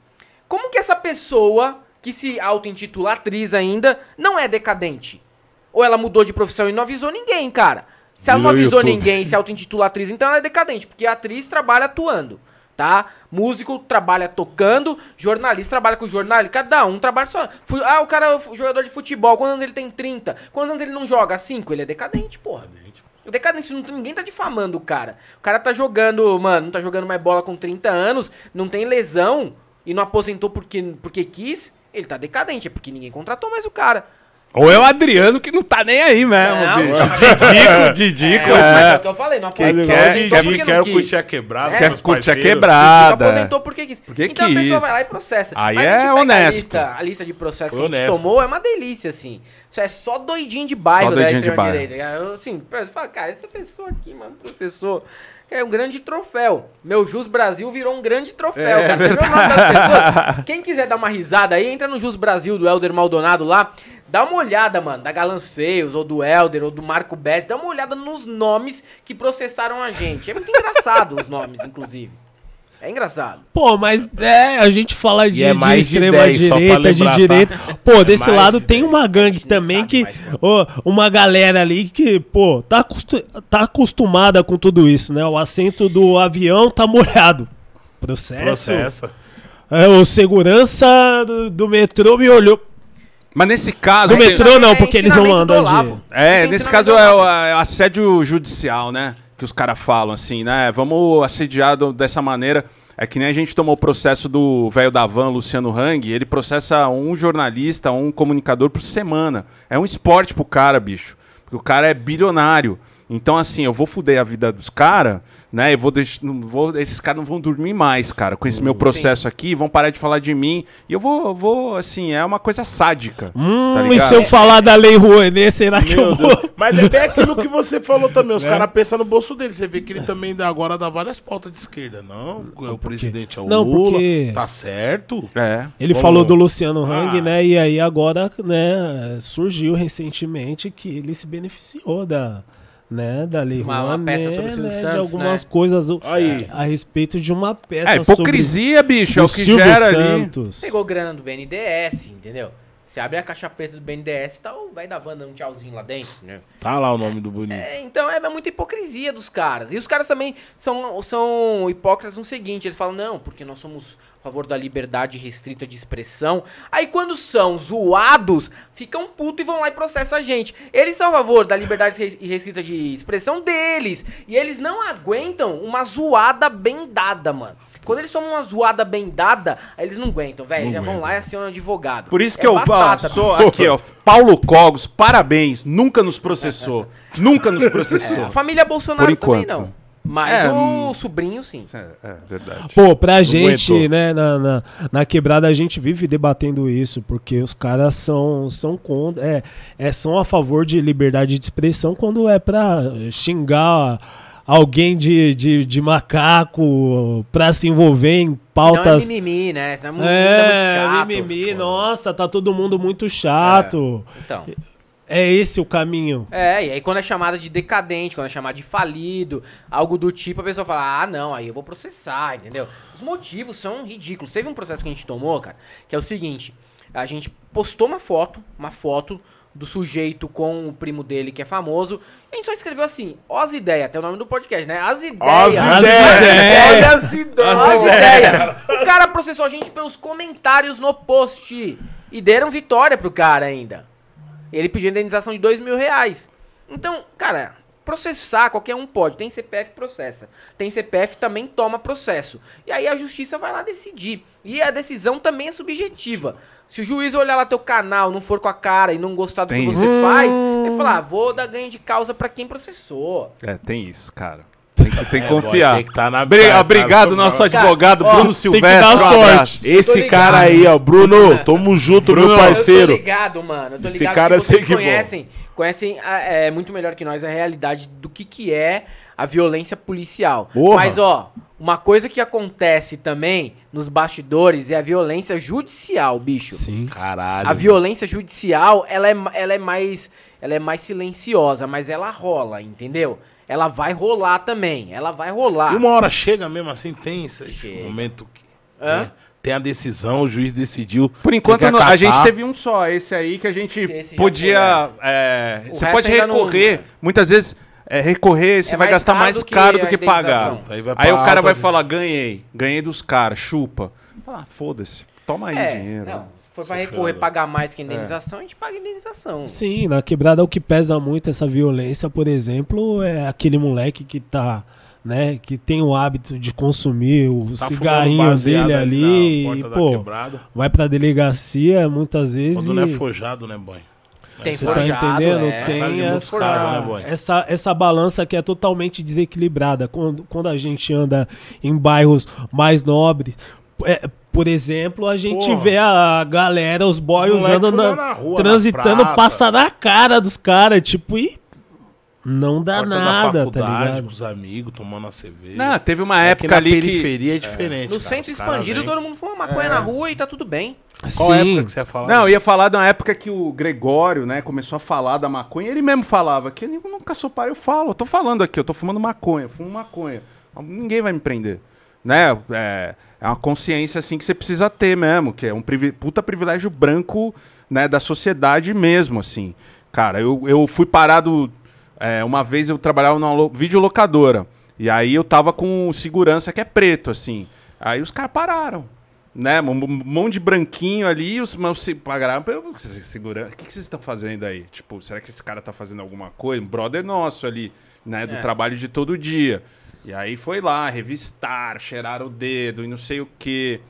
Como que essa pessoa, que se auto-intitula atriz ainda, não é decadente? Ou ela mudou de profissão e não avisou ninguém, cara? Se ela não Virou avisou YouTube. ninguém e se auto-intitula atriz, então ela é decadente. Porque a atriz trabalha atuando, tá? Músico trabalha tocando, jornalista trabalha com jornal, cada um trabalha só. Ah, o cara é jogador de futebol, quantos anos ele tem? 30. Quantos anos ele não joga? 5. Ele é decadente, porra. O decadente, não, ninguém tá difamando o cara. O cara tá jogando, mano, não tá jogando mais bola com 30 anos, não tem lesão e não aposentou porque, porque quis. Ele tá decadente, é porque ninguém contratou mais o cara. Ou é o Adriano que não tá nem aí mesmo, Não, bicho. Didico, Didico, É, mas é é. o que eu falei, não Que aposentou. quer, aposentou quer, porque quer o cutia quebrado. É, Quer cutia parceiros. quebrada. aposentou porque quis. Porque então a pessoa vai lá e processa. Aí Mas é pega A honesto. lista, a lista de processos Foi que a gente honesto. tomou é uma delícia, assim. Isso é só doidinho de bairro Só da doidinho de extrema-direita. Eu, Assim, fala, cara, essa pessoa aqui, mano, processou. É um grande troféu. Meu Jus Brasil virou um grande troféu, É cara. Você viu o nome das pessoas? Quem quiser dar uma risada aí, entra no Jus Brasil do Helder Maldonado lá. Dá uma olhada, mano, da Galãs Feios, ou do Helder, ou do Marco Bez. Dá uma olhada nos nomes que processaram a gente. É muito engraçado os nomes, inclusive. É engraçado. Pô, mas é, a gente fala de, é de mais de extrema 10, só pra direita, de tá? direita. Pô, desse mais lado de tem 10. uma gangue também que. ó, uma galera ali que, pô, tá, tá acostumada com tudo isso, né? O assento do avião tá molhado. Processo. Processa. É, o segurança do, do metrô me olhou. Mas nesse caso. Do tem- metrô não, É porque eles não andam de. É, nesse caso é o é assédio judicial, né? Que os caras falam assim, né? Vamos assediar dessa maneira. É que nem a gente tomou o processo do velho da van, Luciano Hang. Ele processa um jornalista, um comunicador por semana. É um esporte pro cara, bicho. Porque o cara é bilionário. Então, assim, eu vou fuder a vida dos caras, né? Eu vou deixar. não vou- esses caras não vão dormir mais, cara, com esse meu processo aqui, vão parar de falar de mim. E eu vou, vou assim, é uma coisa sádica. Hum, tá e se eu falar da Lei Rouanet, será que Meu eu vou. Deus. Mas é bem aquilo que você falou também. Os caras pensam no bolso dele. Você vê que ele também agora dá várias pautas de esquerda. Não, o presidente é o Não, Lula. porque- Tá certo. É. Ele falou do Luciano Hang, ah. né? E aí agora, né, surgiu recentemente que ele se beneficiou da, né, da Lei Uma- uma peça sobre o Silvio né, de Santos, algumas né? coisas Aí. a respeito de uma peça É hipocrisia, bicho. sobre É o que Silvio gera ali. Santos. Pegou grana do BNDES, entendeu? Você abre a caixa preta do BNDES e tá o velho da van dando um tchauzinho lá dentro, né? Tá lá o nome do bonito. É, então é, é muita hipocrisia dos caras. E os caras também são, são hipócritas no seguinte: eles falam, não, porque nós somos a favor da liberdade restrita de expressão. Aí quando são zoados, ficam putos e vão lá e processam a gente. Eles são a favor da liberdade re- restrita de expressão deles. E eles não aguentam uma zoada bem dada, mano. Quando eles tomam uma zoada bem dada, aí eles não aguentam, velho. Não Já vão lá e acionam o advogado. Por isso É que eu falo, batata, sou aqui, ó, Paulo Cogos, parabéns, nunca nos processou. nunca nos É, processou. a família Bolsonaro Por também enquanto. não. Mas É, o sobrinho, sim. É, é verdade. Pô, pra gente, aguentou. né, na, na, na quebrada a gente vive debatendo isso, porque os caras são, são contra, é, é, são a favor de liberdade de expressão quando é pra xingar alguém de, de, de macaco, pra se envolver em Não é pautas. mimimi, né? Senão é muito, É, muito chato. mimimi, nossa, tá todo mundo muito chato. Então. É, esse o caminho. É, e aí quando é chamada de decadente, quando é chamada de falido, algo do tipo, a pessoa fala, ah, não, aí eu vou processar, entendeu? Os motivos são ridículos. Teve um processo que a gente tomou, cara, que é o seguinte, a gente postou uma foto, uma foto do sujeito com o primo dele que é famoso, e a gente só escreveu assim, ó as ideias, até o nome do podcast, né? As ideias. As As ideias! Olha as ideias! As ideias. O cara processou a gente pelos comentários no post. E deram vitória pro cara ainda. Ele pediu indenização de dois mil reais. Então, cara, processar qualquer um pode. Tem CPF, processa. Tem CPF, também toma processo. E aí a justiça vai lá decidir. E a decisão também é subjetiva. Se o juiz olhar lá teu canal, não for com a cara e não gostar do Tem que isso. você faz, ele falar, ah, vou dar ganho de causa pra quem processou. É, tem isso, cara. Tem que, tem que É, boy, confiar. tem que tá na- tá- Obrigado, tá- nosso advogado ó, Bruno tem que Silvestre. dar sorte. Esse cara aí, ó, Bruno, tamo junto, meu Eu parceiro. tô ligado, mano. Eu tô Esse ligado cara que vocês é sangue bom. Conhecem, conhecem ah, é, muito melhor que nós a realidade do que, que é a violência policial. Porra. Mas, ó, uma coisa que acontece também nos bastidores é a violência judicial, bicho. Sim. Caralho. A violência judicial, ela é, ela é mais ela é mais silenciosa, mas ela rola, entendeu? Ela vai rolar também, ela vai rolar. E uma hora chega mesmo assim, tem esse Chega. momento que Hã? tem, tem a decisão, o juiz decidiu. Por enquanto, a gente teve um só, esse aí que a gente Esse podia. é, O você pode ainda não- recorrer. Muitas vezes, é, recorrer, você É vai gastar caro mais caro do que pagar. indenização. Aí vai Aí o cara vai falar: ganhei, ganhei dos caras, chupa. Fala, ah, foda-se, toma aí É, dinheiro. não, for Você recorrer, pagar mais que indenização, a gente paga indenização. Sim, na quebrada o que pesa muito essa violência, por exemplo, é aquele moleque que tá, né, que tem o hábito de consumir o Tá cigarrinho dele ali, na e, porta da pô, quebrada. vai pra delegacia muitas vezes Quando não é e forjado, né, boy? Tem você tá forjado, entendendo? é. Tem essa, forjado, né, essa, essa balança que é totalmente desequilibrada. Quando, quando a gente anda em bairros mais nobres, é, por exemplo, a gente Porra. vê a galera, os boys usando na, na rua, transitando, na passa na cara dos caras, tipo, e não dá Porta da nada, tá ligado? com os amigos, tomando uma cerveja. Não, teve uma É época que na ali que. periferia é diferente. No cara. centro expandido, todo mundo fuma maconha na rua e tá tudo bem. Qual Sim. época que você ia falar? Não, eu ia falar de uma época que o Gregório, né, começou a falar da maconha. Ele mesmo falava que eu nunca sou pai, eu falo. Eu tô falando aqui, eu tô fumando maconha, fumo maconha. Ninguém vai me prender. Né? É, é uma consciência assim que você precisa ter mesmo, que é um privi- puta privilégio branco, né, da sociedade mesmo, assim. Cara, eu, eu fui parado. É, uma vez eu trabalhava numa lo- videolocadora. E aí eu tava com segurança que é preto, assim. Aí os caras pararam né? Um, monte de branquinho ali, os meus se pagaram. Segurando. O que, que vocês estão fazendo aí? Tipo, será que esse cara tá fazendo alguma coisa? Um brother nosso ali, né? Do É. trabalho de todo dia. E aí foi lá, revistar, cheirar o dedo e não sei o quê.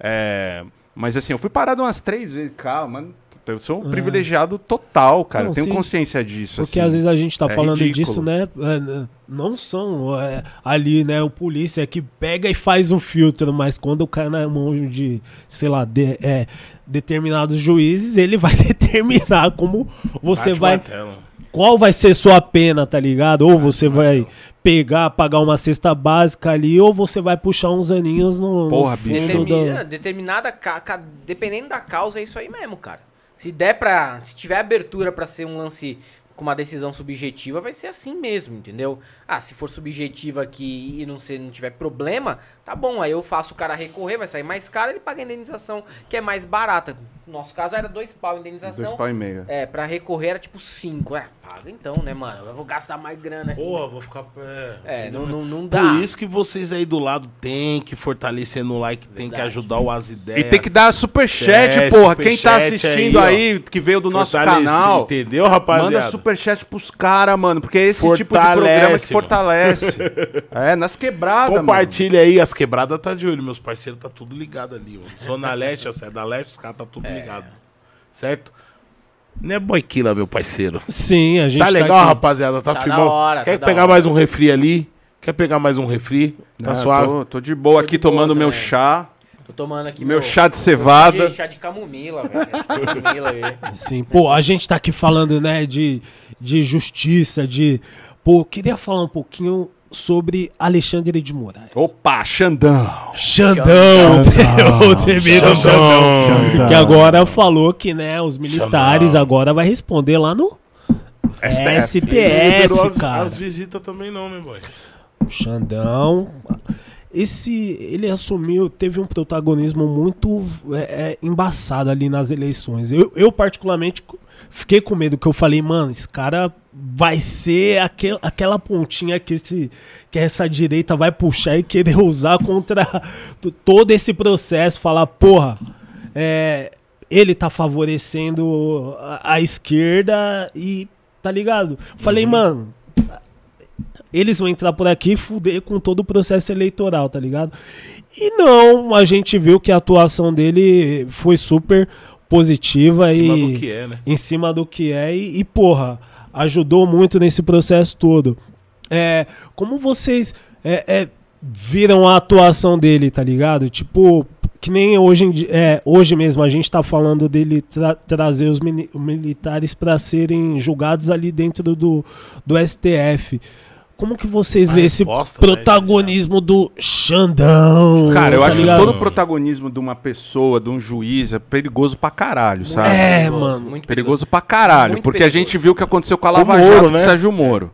É, mas assim, eu fui parado umas três vezes. Calma, eu sou um privilegiado total, cara. Não, eu tenho sim. consciência disso. Porque assim. às vezes a gente tá é falando ridículo. disso, né? é, Não são é, ali, né? O polícia que pega e faz um filtro, mas quando o cara na mão de, sei lá, de- é, determinados juízes, ele vai determinar como você Bate vai. Qual vai ser sua pena, tá ligado? Ou você vai pegar, pagar uma cesta básica ali, ou você vai puxar uns aninhos no. Porra, bicho. Determina- da- determinada ca- ca- dependendo da causa, é isso aí mesmo, cara. Se der pra. Se tiver abertura pra ser um lance com uma decisão subjetiva, vai ser assim mesmo, entendeu? Ah, se for subjetivo aqui e não, ser, não tiver problema, tá bom. Aí eu faço o cara recorrer, vai sair mais caro, ele paga a indenização, que é mais barata. No nosso caso era dois pau a indenização. Dois pau e meio. É, pra recorrer era tipo cinco. É, paga então, né, mano? Eu vou gastar mais grana aqui. Porra, vou ficar. É, É, não, não, não dá. Por isso que vocês aí do lado tem que fortalecer no like, tem que Verdade. ajudar o As E Ideias. tem que dar superchat, É, porra. Quem tá assistindo aí, aí, que veio do nosso canal, Entendeu, rapaziada? manda superchat pros caras, mano. Porque é esse tipo de Fortalece, programa que. Fortalece. é, nas quebradas, mano. Compartilha aí, as quebradas tá de olho. Meus parceiros tá tudo ligado ali. Ó. Zona Leste, sai da Leste, os caras tá tudo ligado. Certo? Não é boiquila, meu parceiro. Sim, a gente Tá legal, aqui. rapaziada? Tá, Tá firmão? hora, Quer tá pegar hora. mais um refri ali? Quer pegar mais um refri? Tá Ah, suave? Tô, tô de boa aqui de boa tomando meu também. chá. Tô tomando aqui Meu chá de cevada. Chá de camomila, velho. Camomila aí. Sim, pô, a gente tá aqui falando, né, de, de justiça, de. Pô, eu queria falar um pouquinho sobre Alexandre de Moraes. Opa, Xandão. Xandão, o temido Xandão, Xandão. que agora falou que, né, os militares agora vai responder lá no STF. Ele não STF, as, cara. as visitas também não, né, boy? Xandão. Esse, ele assumiu, teve um protagonismo muito é, é, embaçado ali nas eleições. Eu, eu, particularmente, fiquei com medo, que eu falei, mano, esse cara vai ser aquel, aquela pontinha que, esse, que essa direita vai puxar e querer usar contra todo esse processo. Falar, porra, é, ele tá favorecendo a, a esquerda e, tá ligado? Falei, mano, eles vão entrar por aqui e fuder com todo o processo eleitoral, tá ligado? E não, a gente viu que a atuação dele foi super positiva Em cima e do que é, né? em cima do que é e, e, porra, ajudou muito nesse processo todo. É, como vocês é, é, viram a atuação dele, tá ligado? Tipo, que nem hoje, é, hoje mesmo a gente tá falando dele tra- trazer os militares para serem julgados ali dentro do, do STF. Como que vocês veem esse resposta, né, protagonismo do Xandão? Cara, eu tá acho que ligado? todo o protagonismo de uma pessoa, de um juiz, é perigoso pra caralho, sabe? É, Perigoso, mano. Muito Perigoso pra caralho, Muito porque perigoso. a gente viu o que aconteceu com a Lava Moro, Jato do né? Sérgio Moro.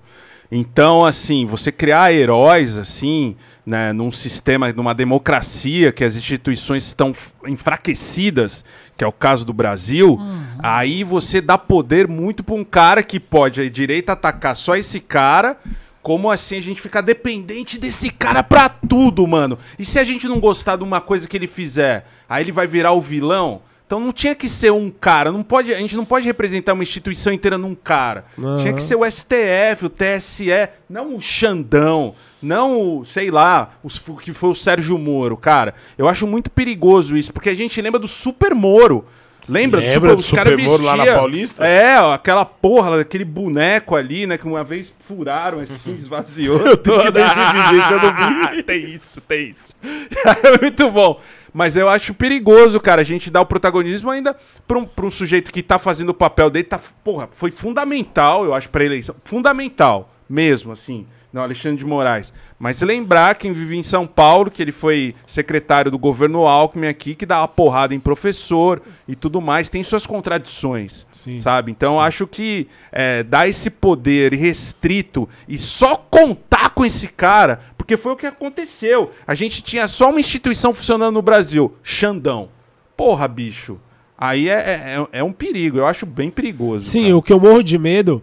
Então, assim, você criar heróis, assim, né, num sistema, numa democracia que as instituições estão enfraquecidas, que é o caso do Brasil, aí você dá poder muito pra um cara que pode a direita atacar só esse cara. Como assim a gente fica dependente desse cara pra tudo, mano? E se a gente não gostar de uma coisa que ele fizer, aí ele vai virar o vilão? Então não tinha que ser um cara, não pode, a gente não pode representar uma instituição inteira num cara. Tinha que ser o STF, o TSE, não o Xandão, não o, sei lá, o que foi o Sérgio Moro, cara. Eu acho muito perigoso isso, porque a gente lembra do Super Moro. Lembra, Lembra do os caras Super Moro lá na Paulista? É, ó, aquela porra, aquele boneco ali, né, que uma vez furaram assim, esvaziou. Eu tenho que ver esse vídeo, eu não vi. tem isso, tem isso. É muito bom. Mas eu acho perigoso, cara, a gente dar o protagonismo ainda pra um, pra um sujeito que tá fazendo o papel dele. Tá, porra, foi fundamental, eu acho, pra eleição. Fundamental, mesmo, assim. Não, Alexandre de Moraes. Mas lembrar quem vive em São Paulo, que ele foi secretário do governo Alckmin aqui, que dá uma porrada em professor e tudo mais, tem suas contradições. Sim. Sabe? Então acho que é, dar esse poder restrito e só contar com esse cara, porque foi o que aconteceu. A gente tinha só uma instituição funcionando no Brasil, Xandão. Porra, bicho. Aí é, é, é um perigo, eu acho bem perigoso. Sim, cara. o que eu morro de medo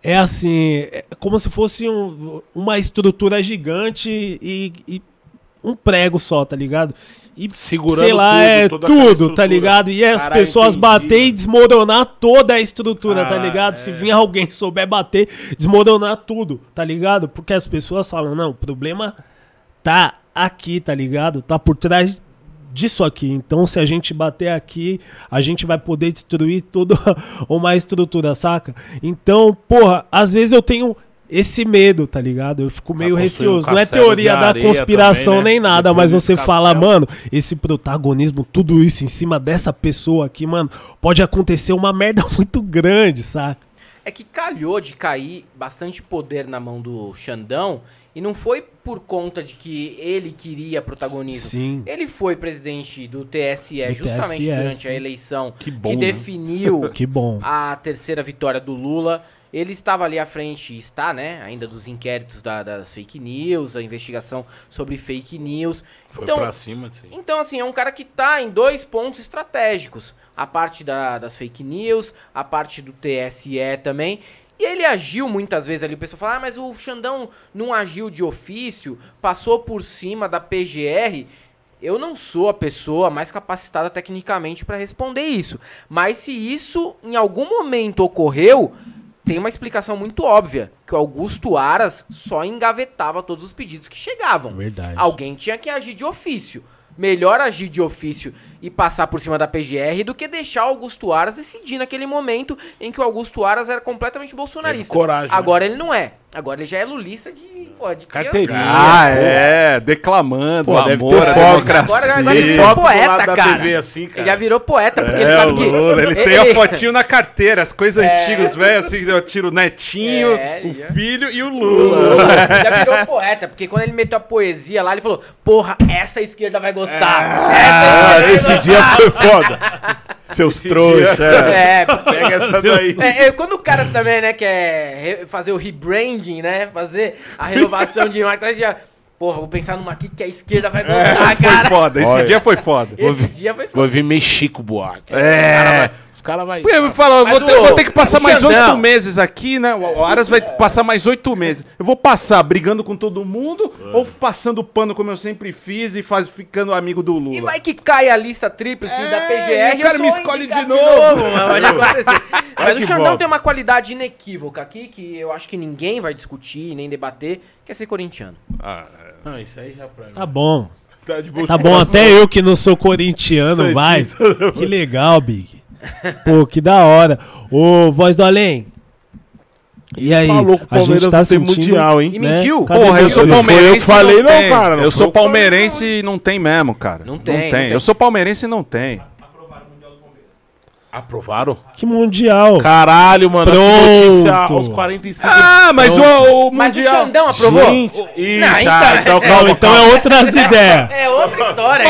é assim, é como se fosse um- uma estrutura gigante e, e um prego só, tá ligado? E Segurando sei lá, tudo, é tudo, tá ligado? E as pessoas entendi. bater e desmoronar toda a estrutura, tá Ah, ligado? é. Se vir alguém souber bater, desmoronar tudo, tá ligado? Porque as pessoas falam, não, o problema tá aqui, tá ligado? Tá por trás disso aqui. Então, se a gente bater aqui, a gente vai poder destruir toda uma estrutura, saca? Então, porra, às vezes eu tenho esse medo, tá ligado? Eu fico meio construindo receoso. um Não é teoria da conspiração também, né? nem nada, Depois mas você fala, castelo. mano, esse protagonismo, tudo isso em cima dessa pessoa aqui, mano, pode acontecer uma merda muito grande, saca? É que calhou de cair bastante poder na mão do Xandão e não foi por conta de que ele queria protagonismo. Sim. Ele foi presidente do TSE Do justamente TSE, durante sim. a eleição Que bom, que né? definiu Que bom. a terceira vitória do Lula. ele estava ali à frente, está, né, ainda dos inquéritos da- das fake news, da investigação sobre fake news. Foi então, pra cima aí. então, assim, é um cara que tá em dois pontos estratégicos. A parte da- das fake news, a parte do TSE também. E ele agiu muitas vezes ali, o pessoal fala, ah, mas o Xandão não agiu de ofício, passou por cima da PGR. Eu não sou a pessoa mais capacitada tecnicamente para responder isso. Mas se isso em algum momento ocorreu, tem uma explicação muito óbvia, que o Augusto Aras só engavetava todos os pedidos que chegavam. Verdade. Alguém tinha que agir de ofício. Melhor agir de ofício e passar por cima da PGR do que deixar o Augusto Aras decidir naquele momento em que o Augusto Aras era completamente bolsonarista. Teve coragem, né? Agora ele não é. Agora ele já é lulista de, pô, de Carteirinha. Ah, é, declamando, Pô, o deve amor, ter a foto. democracia. Agora- agora ele virou poeta, cara. TV assim, cara. Ele já virou poeta, porque ele É, sabe o que. Lula, ele tem a fotinho na carteira, as coisas antigas, velho, assim, eu tiro o netinho, É, o já. filho e o Lula. já virou poeta, porque quando ele meteu a poesia lá, ele falou: Porra, essa esquerda vai gostar. Ah, essa esquerda esse dia gostar." foi foda. Seus trouxas. É, Pega essa daí. É, é, quando o cara também, né, quer fazer o rebranding, né? Fazer a renovação de marca. Porra, vou pensar numa aqui que a esquerda vai gostar, Essa foi cara. foda, esse Olha. dia foi foda. Esse dia foi Vou vir meio Chico Buarque. É. Os caras vai... Me falo, eu Mas vou, ter, o- vou ter que passar mais oito meses aqui, né? O Aras vai passar mais oito meses. Eu vou passar brigando com todo mundo ou passando pano como eu sempre fiz e faz, ficando amigo do Lula? E vai que cai a lista tríplice É, da e PGR o cara me escolhe indicado de novo. mano, acontecer. Mas o Xandão tem uma qualidade inequívoca aqui, que eu acho que ninguém vai discutir, nem debater, que é ser corintiano. Não, isso aí já pra mim. Tá bom. Tá de. Tá bom, até eu que não sou corintiano, vai. Não. Que legal, Big. Pô, que da hora. Ô, Voz do Além. E aí? Falou que o a gente Palmeiras tá não tem sentindo, mundial, hein? E mentiu? Cadê Porra, eu sou Não foi eu palmeirense que falei, e não, tem. cara, não Eu sou eu palmeirense e não tem mesmo, cara. Não tem, não tem. Eu sou palmeirense e não tem. Aprovaram? Que mundial. Caralho, mano. Pronto. Que notícia aos 45. Ah, mas o, o Mas o Mundial... Xandão aprovou? Gente, Ih, Não, já, então- então Não, calma, então calma. é outras ideias. É outra história,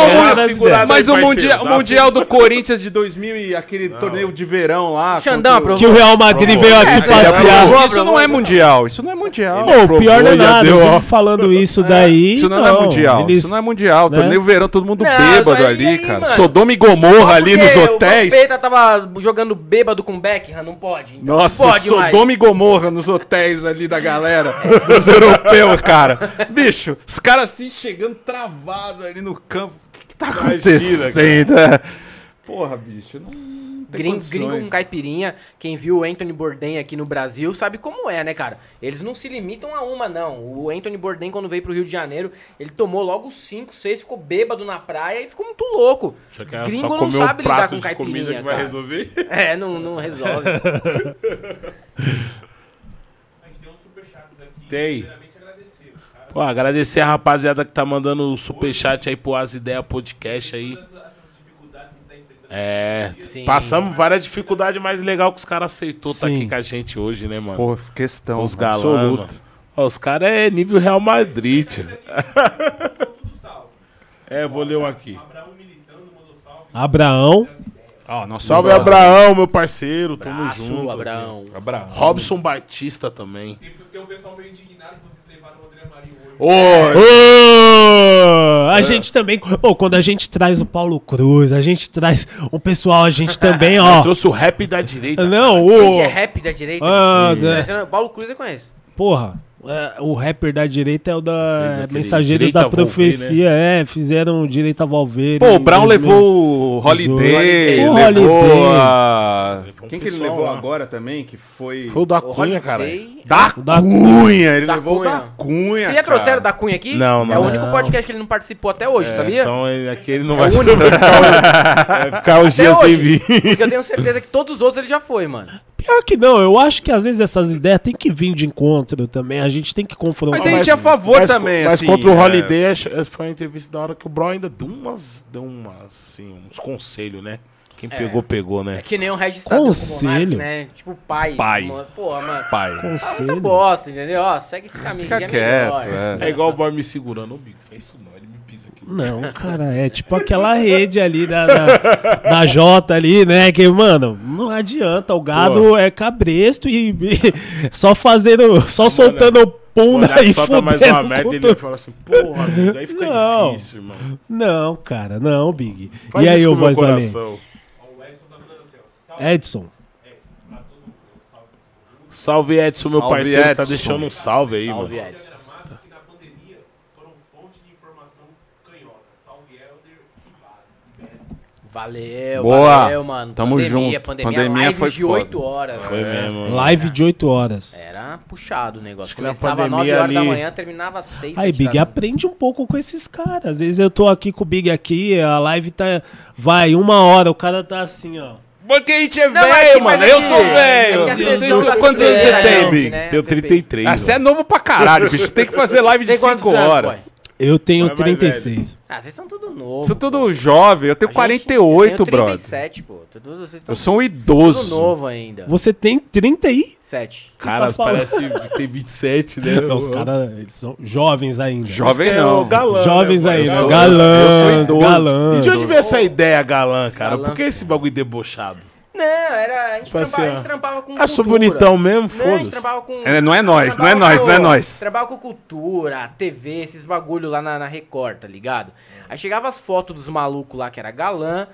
Mas- o, mundial, o mundial do Corinthians de 2000 e aquele torneio de verão lá... O Xandão o- aprovou. Que o Real Madrid Provou. veio É, aqui já passear. provou? Isso não é mundial, isso não é mundial. Pô, o pior não é Aprovou, nada. deu, falando isso daí. Isso não, é mundial. Eles- Isso não é mundial. né? Torneio verão, todo mundo Não, bêbado ali, cara. Sodoma e Gomorra ali nos hotéis. O Vampeta jogando bêbado com Beckham, não pode. então Nossa, não pode mais. Sodoma e Gomorra nos hotéis ali da galera, dos europeus, cara. Bicho, os caras assim chegando travado ali no campo. O que, que tá Imagina, acontecendo? Porra, bicho, não, não tem Gringo, condições. gringo com caipirinha, quem viu o Anthony Bourdain aqui no Brasil sabe como é, né, cara? Eles não se limitam a uma, não. O Anthony Bourdain, quando veio pro Rio de Janeiro, ele tomou logo 5, 6, ficou bêbado na praia e ficou muito louco. Gringo não sabe um lidar com caipirinha, que vai resolver. É, não, não resolve. Tem. Pô, agradecer a rapaziada que tá mandando o superchat aí pro As Ideias Podcast aí. É, Sim. passamos várias dificuldades, mas legal que os caras aceitou tá Sim. aqui com a gente hoje, né, mano? Pô, questão. os galãs, os caras é nível Real Madrid, tio. É, vou ler um aqui. Abraão. Ó, nossa, Salve, Abraão, meu parceiro. Tamo Abraço, junto. Abraão. Abraão. Robson Batista também. Tem um pessoal meio indignado que vocês levaram o André Marinho hoje. Ô, Ô, a gente também. Pô, quando a gente traz o Paulo Cruz, a gente traz o pessoal, a gente também, ó. trouxe o rap da direita. Não, Quem o. que é rap da direita? Ah, É, não- Paulo Cruz eu conheço. Porra, é, o rapper da direita é o da é, Mensageiros da a Volver, Profecia, é, fizeram direita a Valverde. Pô, o Brown 2000. levou o Holiday, O levou Holiday. a... Levou um Quem que ele levou lá. agora também, que foi... Foi o da O Cunha, cara. Holiday- Da O da Cunha, ele Da levou o Cunha. da Cunha, Vocês já trouxeram cara. da Cunha aqui? Não, não. É o único Não. podcast que ele não participou até hoje, É, sabia? Então ele, aqui ele não vai, único. vai ficar, vai ficar uns Até dias sem hoje. vir. Porque eu tenho certeza que todos os outros ele já foi, mano. Pior que não, eu acho que às vezes essas ideias tem que vir de encontro também, a gente tem que confrontar. Mas a gente é a favor mas, também, Mas assim, contra o é. Holiday acho- foi uma entrevista da hora que o Brown ainda deu umas, deu umas, assim, uns conselhos, né? Quem pegou, pegou, né? É que nem o Regis Tadeu com o Conselho? Monark, né? Tipo pai. Pai. Mano, Porra, mano. Pai. Muita Conselho. bosta, entendeu? Ó, segue esse caminho Fica que é quieto, melhor. é. É igual o boy me segurando. Ô, Bico, faz isso não. Ele me pisa aqui. Não, cara, é tipo aquela rede ali da, da, da Jota ali, né? Que, mano, não adianta. O gado é cabresto e, e só fazendo, só soltando punda Olhar e solta mais uma merda e ele fala assim, porra, amigo, aí fica Não. difícil, irmão. Não, cara, não, Big. Faz e aí, o voz da lei? o Edson tá. Salve, Edson. Edson. Pra todo mundo. Salve. Salve, Edson, meu Salve, parceiro, tá Edson. deixando um salve aí, Salve, mano. Edson. Gramados que na pandemia foram fonte de informação canhota. Salve, Helder e base. e Beze. Valeu, Boa. valeu, mano. Tamo pandemia, junto. Pandemia, Pandemia live foi de foda. 8 horas. Foi mesmo. mano. Live de 8 horas. Era puxado o negócio. Acho Começava às 9 pandemia horas da ali- manhã, terminava às 6 Aí, Big, da aprende um pouco com esses caras. Às vezes eu tô aqui com o Big aqui, a live tá. Vai, uma hora, o cara tá assim, ó. Porque a gente é velho, mano. Eu sou velho. sei sessão se- tá Quantos anos você tem, Big? né? Tenho Você 33. Ah, Você é novo pra caralho, bicho. Tem que fazer live de Tem quantos 5 anos, horas. Eu tenho Vai mais 36. Ah, vocês são tudo novo. Sou pô. tudo jovem. Eu tenho A gente- 48, eu tenho brother. 37, pô. Tudo, vocês estão Eu sou um tudo idoso. novo ainda. Você tem 37? 7. Caras tá falando? parece que tem 27, né? Não, os caras eles são jovens ainda. Jovem é não. galã, Jovens né, ainda. mano? Galãs, eu sou idoso. galãs. E de onde veio essa ideia galã, cara? Galã. Por que esse bagulho debochado? Não, era. A gente, Tipo assim, trampava, a ó. gente trampava com. Ah, sou bonitão mesmo? Não, a gente Foda-se. É, não é nós, não é nós, não é nós. Trabalhava com cultura, TV, esses bagulho lá na, na Record, tá ligado? Aí chegava as fotos dos malucos lá que era galã,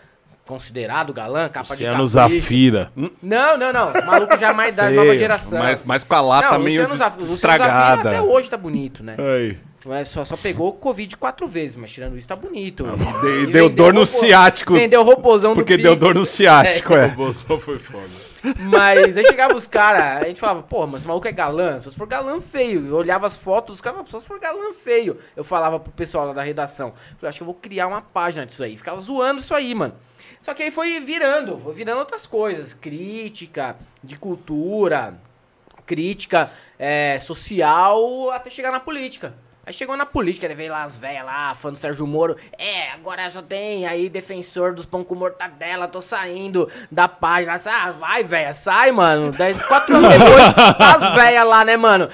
considerado galã, capa de Luciano. Zafira. Não, não, não. Os malucos já mais da Feio, nova geração. Mas, mas com a lata não, meio Luciano Zaf- Luciano estragada. Zafira até hoje tá bonito, né? Aí. Mas só, só pegou Covid quatro vezes, mas tirando isso tá bonito. de- E deu dor no ropo- ciático. Vendeu roupozão do Porque deu dor no ciático, O é. bolsão foi foda. Mas aí chegava os caras, a gente falava, porra, mas esse maluco é galã, só se for galã feio. Eu olhava as fotos, os caras falavam, só se for galã feio. Eu falava pro pessoal lá da redação, falei, acho que eu vou criar uma página disso aí. Ficava zoando isso aí, mano. Só que aí foi virando, foi virando outras coisas. Crítica, de cultura, crítica é, social, até chegar na política. Aí chegou na política, ele veio lá as velhas lá, fã do Sérgio Moro. É, agora só tem aí defensor dos pão com mortadela, tô saindo da página. Ah, vai, velha, sai, mano. Dez, quatro anos depois, as velhas lá, né, mano?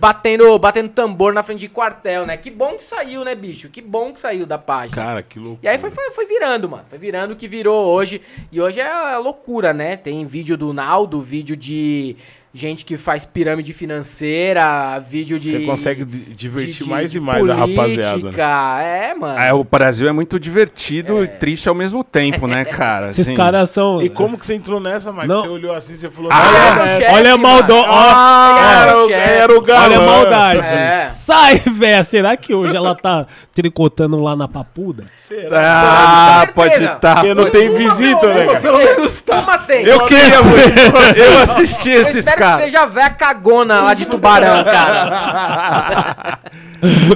Batendo, batendo tambor na frente de quartel, né? Que bom que saiu, né, bicho? Que bom que saiu da página. Cara, que louco. E aí foi, foi, foi virando, mano. Foi virando o que virou hoje. E hoje é loucura, né? Tem vídeo do Naldo, vídeo de gente que faz pirâmide financeira, vídeo de. Você consegue di- de- divertir de- mais de e mais a rapaziada. né? É, mano. É, o Brasil é muito divertido e triste ao mesmo tempo, né, cara? Esses Assim, caras são. E como que você entrou nessa, Mike? Não. Você olhou assim, você falou... Ah, "Não, Ele era não, o é chefe, Olha a maldade. Ah, era, o, chefe. era o galã. Olha a maldade. É. Sai, velho. Será que hoje ela tá tricotando lá na papuda? Será? Ah, Com pode estar. Porque não tem visita, pelo né, menos, cara? Pelo menos tá. Eu queria muito. Eu assisti esses espero que caras. seja a véia cagona lá de tubarão, cara.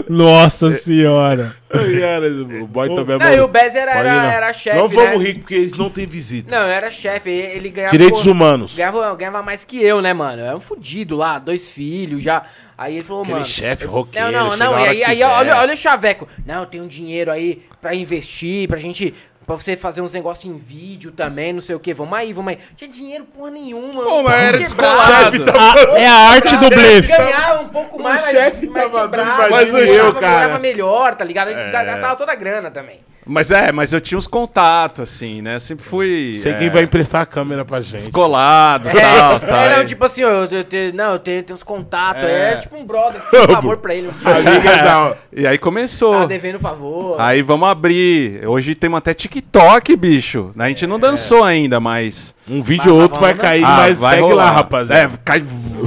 Nossa senhora. Cara, o boy também é Não, e o. Bez era, Pode era, não. era chefe, Não vamos né? rir, porque eles não têm visita. Não, eu era chefe, ele ganhava... Direitos humanos. Ganhava, ganhava mais que eu, né, mano? Era um fudido lá, dois filhos já. Aí ele falou, Aquele mano... chefe roqueiro, Não, não, não. E aí, aí olha, olha o chaveco. Não, eu tenho um dinheiro aí pra investir, pra gente... Pra você fazer uns negócios em vídeo também, não sei o que. Vamos aí, vamos aí. Tinha dinheiro porra nenhuma. Pô, mas tava era descolado. A- é a arte do blefe. Ganhava um pouco mais, mas, chefe mas tava mas que eu, cara. ganhava melhor, tá ligado? Ele gastava toda a grana também. Mas é, mas eu tinha uns contatos, assim, né? Sempre fui. Sei é, quem vai emprestar a câmera pra gente. Descolado e É, tal, é, não, tipo assim, ó, eu, te- não, eu tenho, tenho uns contatos, é. É. tipo um brother, que fez um favor pra ele um dia. Amiga. E aí começou. Tá devendo favor. Aí vamos abrir. Hoje temos até TikTok, bicho. A gente não dançou ainda, mas. Um vídeo ou outro vai vamos cair, Ah, mas vai segue rolar. lá, rapaziada. É, cai,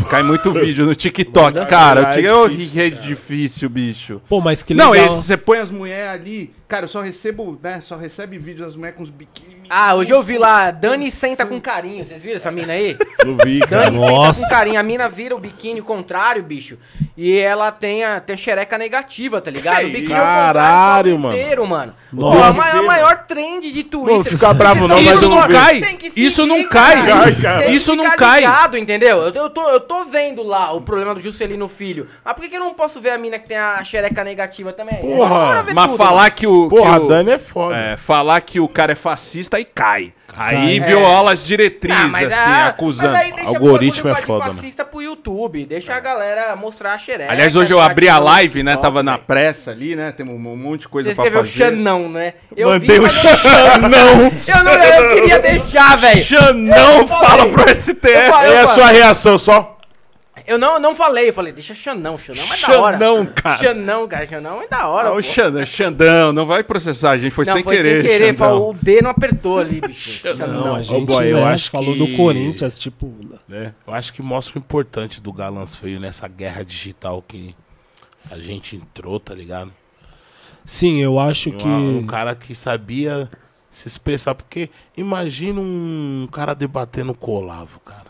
cai muito vídeo no TikTok. Manda Cara, ver. o É difícil, é difícil, bicho. Pô, mas que legal. Não, esse, você põe as mulheres ali. Cara, eu só recebo, né? Só recebe vídeo das mulheres com os biquíni. Ah, hoje eu vi lá, Dani senta com carinho. Vocês viram essa mina aí? Não vi, cara. Dani Nossa. senta com carinho. A mina vira o biquíni contrário, bicho. E ela tem a, tem a xereca negativa, tá ligado? Que o biquíni Caralho, ao contrário, mano. inteiro, mano. Nossa. Pô, a ma- a maior trend de Twitter. Não fica bravo não, mas que eu não cai. que Isso não cai. Cai, cara. Isso não cai. ligado, entendeu? Eu, eu tô, eu tô vendo lá o problema do Juscelino Filho. Mas por que, que eu não posso ver a mina que tem a xereca negativa também? Porra, Mas tudo, falar que o. Porra, que o- Dani é foda. É, falar que o cara é fascista, e cai. Aí viola as diretrizes, mas assim, a- acusando. Mas aí deixa Algoritmo é foda, né? fascista pro YouTube. Deixa a galera mostrar a xereca. Aliás, hoje eu abri a o live, né? Tava na velho. pressa ali, né? Tem um monte de coisa Você pra escreveu fazer. Xanão, né? Eu Mandei vi, o Xanão. Eu não eu queria deixar, velho. Xanão fala pro STF. É a sua reação só? Eu não, não falei, eu falei, deixa Xanão, Xanão é da hora. Xanão, cara. Xanão, cara, Xanão é da hora, Ah, pô. o Xandão, Xandão, não vai processar, a gente foi Não, sem foi querer. sem querer, Xandão. falou, o D não apertou ali, bicho. Não, Xanão. a gente boy, eu né, acho falou que- do Corinthians, tipo. né? Eu acho que mostra o importante do Galãs Feio nessa guerra digital que a gente entrou, tá ligado? Sim, eu acho que. Um, um cara que sabia se expressar. Porque imagina um cara debatendo com o Olavo, cara.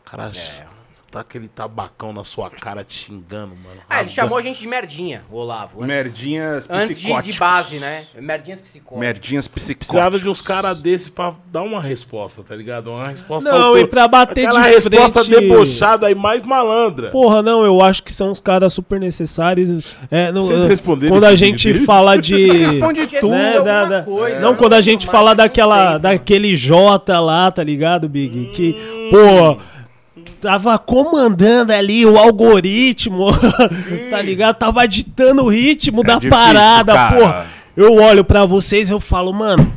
O cara tá aquele tabacão na sua cara te xingando, mano. Ah, ele chamou a gente de merdinha, o Olavo. Antes, Merdinhas antes de, de psicóticas. base, né? Merdinhas psicóticas. Merdinhas psicóticas. Precisava de uns caras desses pra dar uma resposta, tá ligado? Uma resposta Não, autor- e pra bater Aquela de resposta frente- debochada e mais malandra. Porra, não, eu acho que são uns caras super necessários. É, não, Vocês responderam Quando a gente deles? fala de. Responde tudo, né, alguma da- da- coisa. não, quando a não gente fala daquela, daquele J lá, tá ligado, Big? Que, pô, tava comandando ali o algoritmo, tá ligado? Tava ditando o ritmo da difícil, parada, cara. porra. Eu olho pra vocês e eu falo, mano,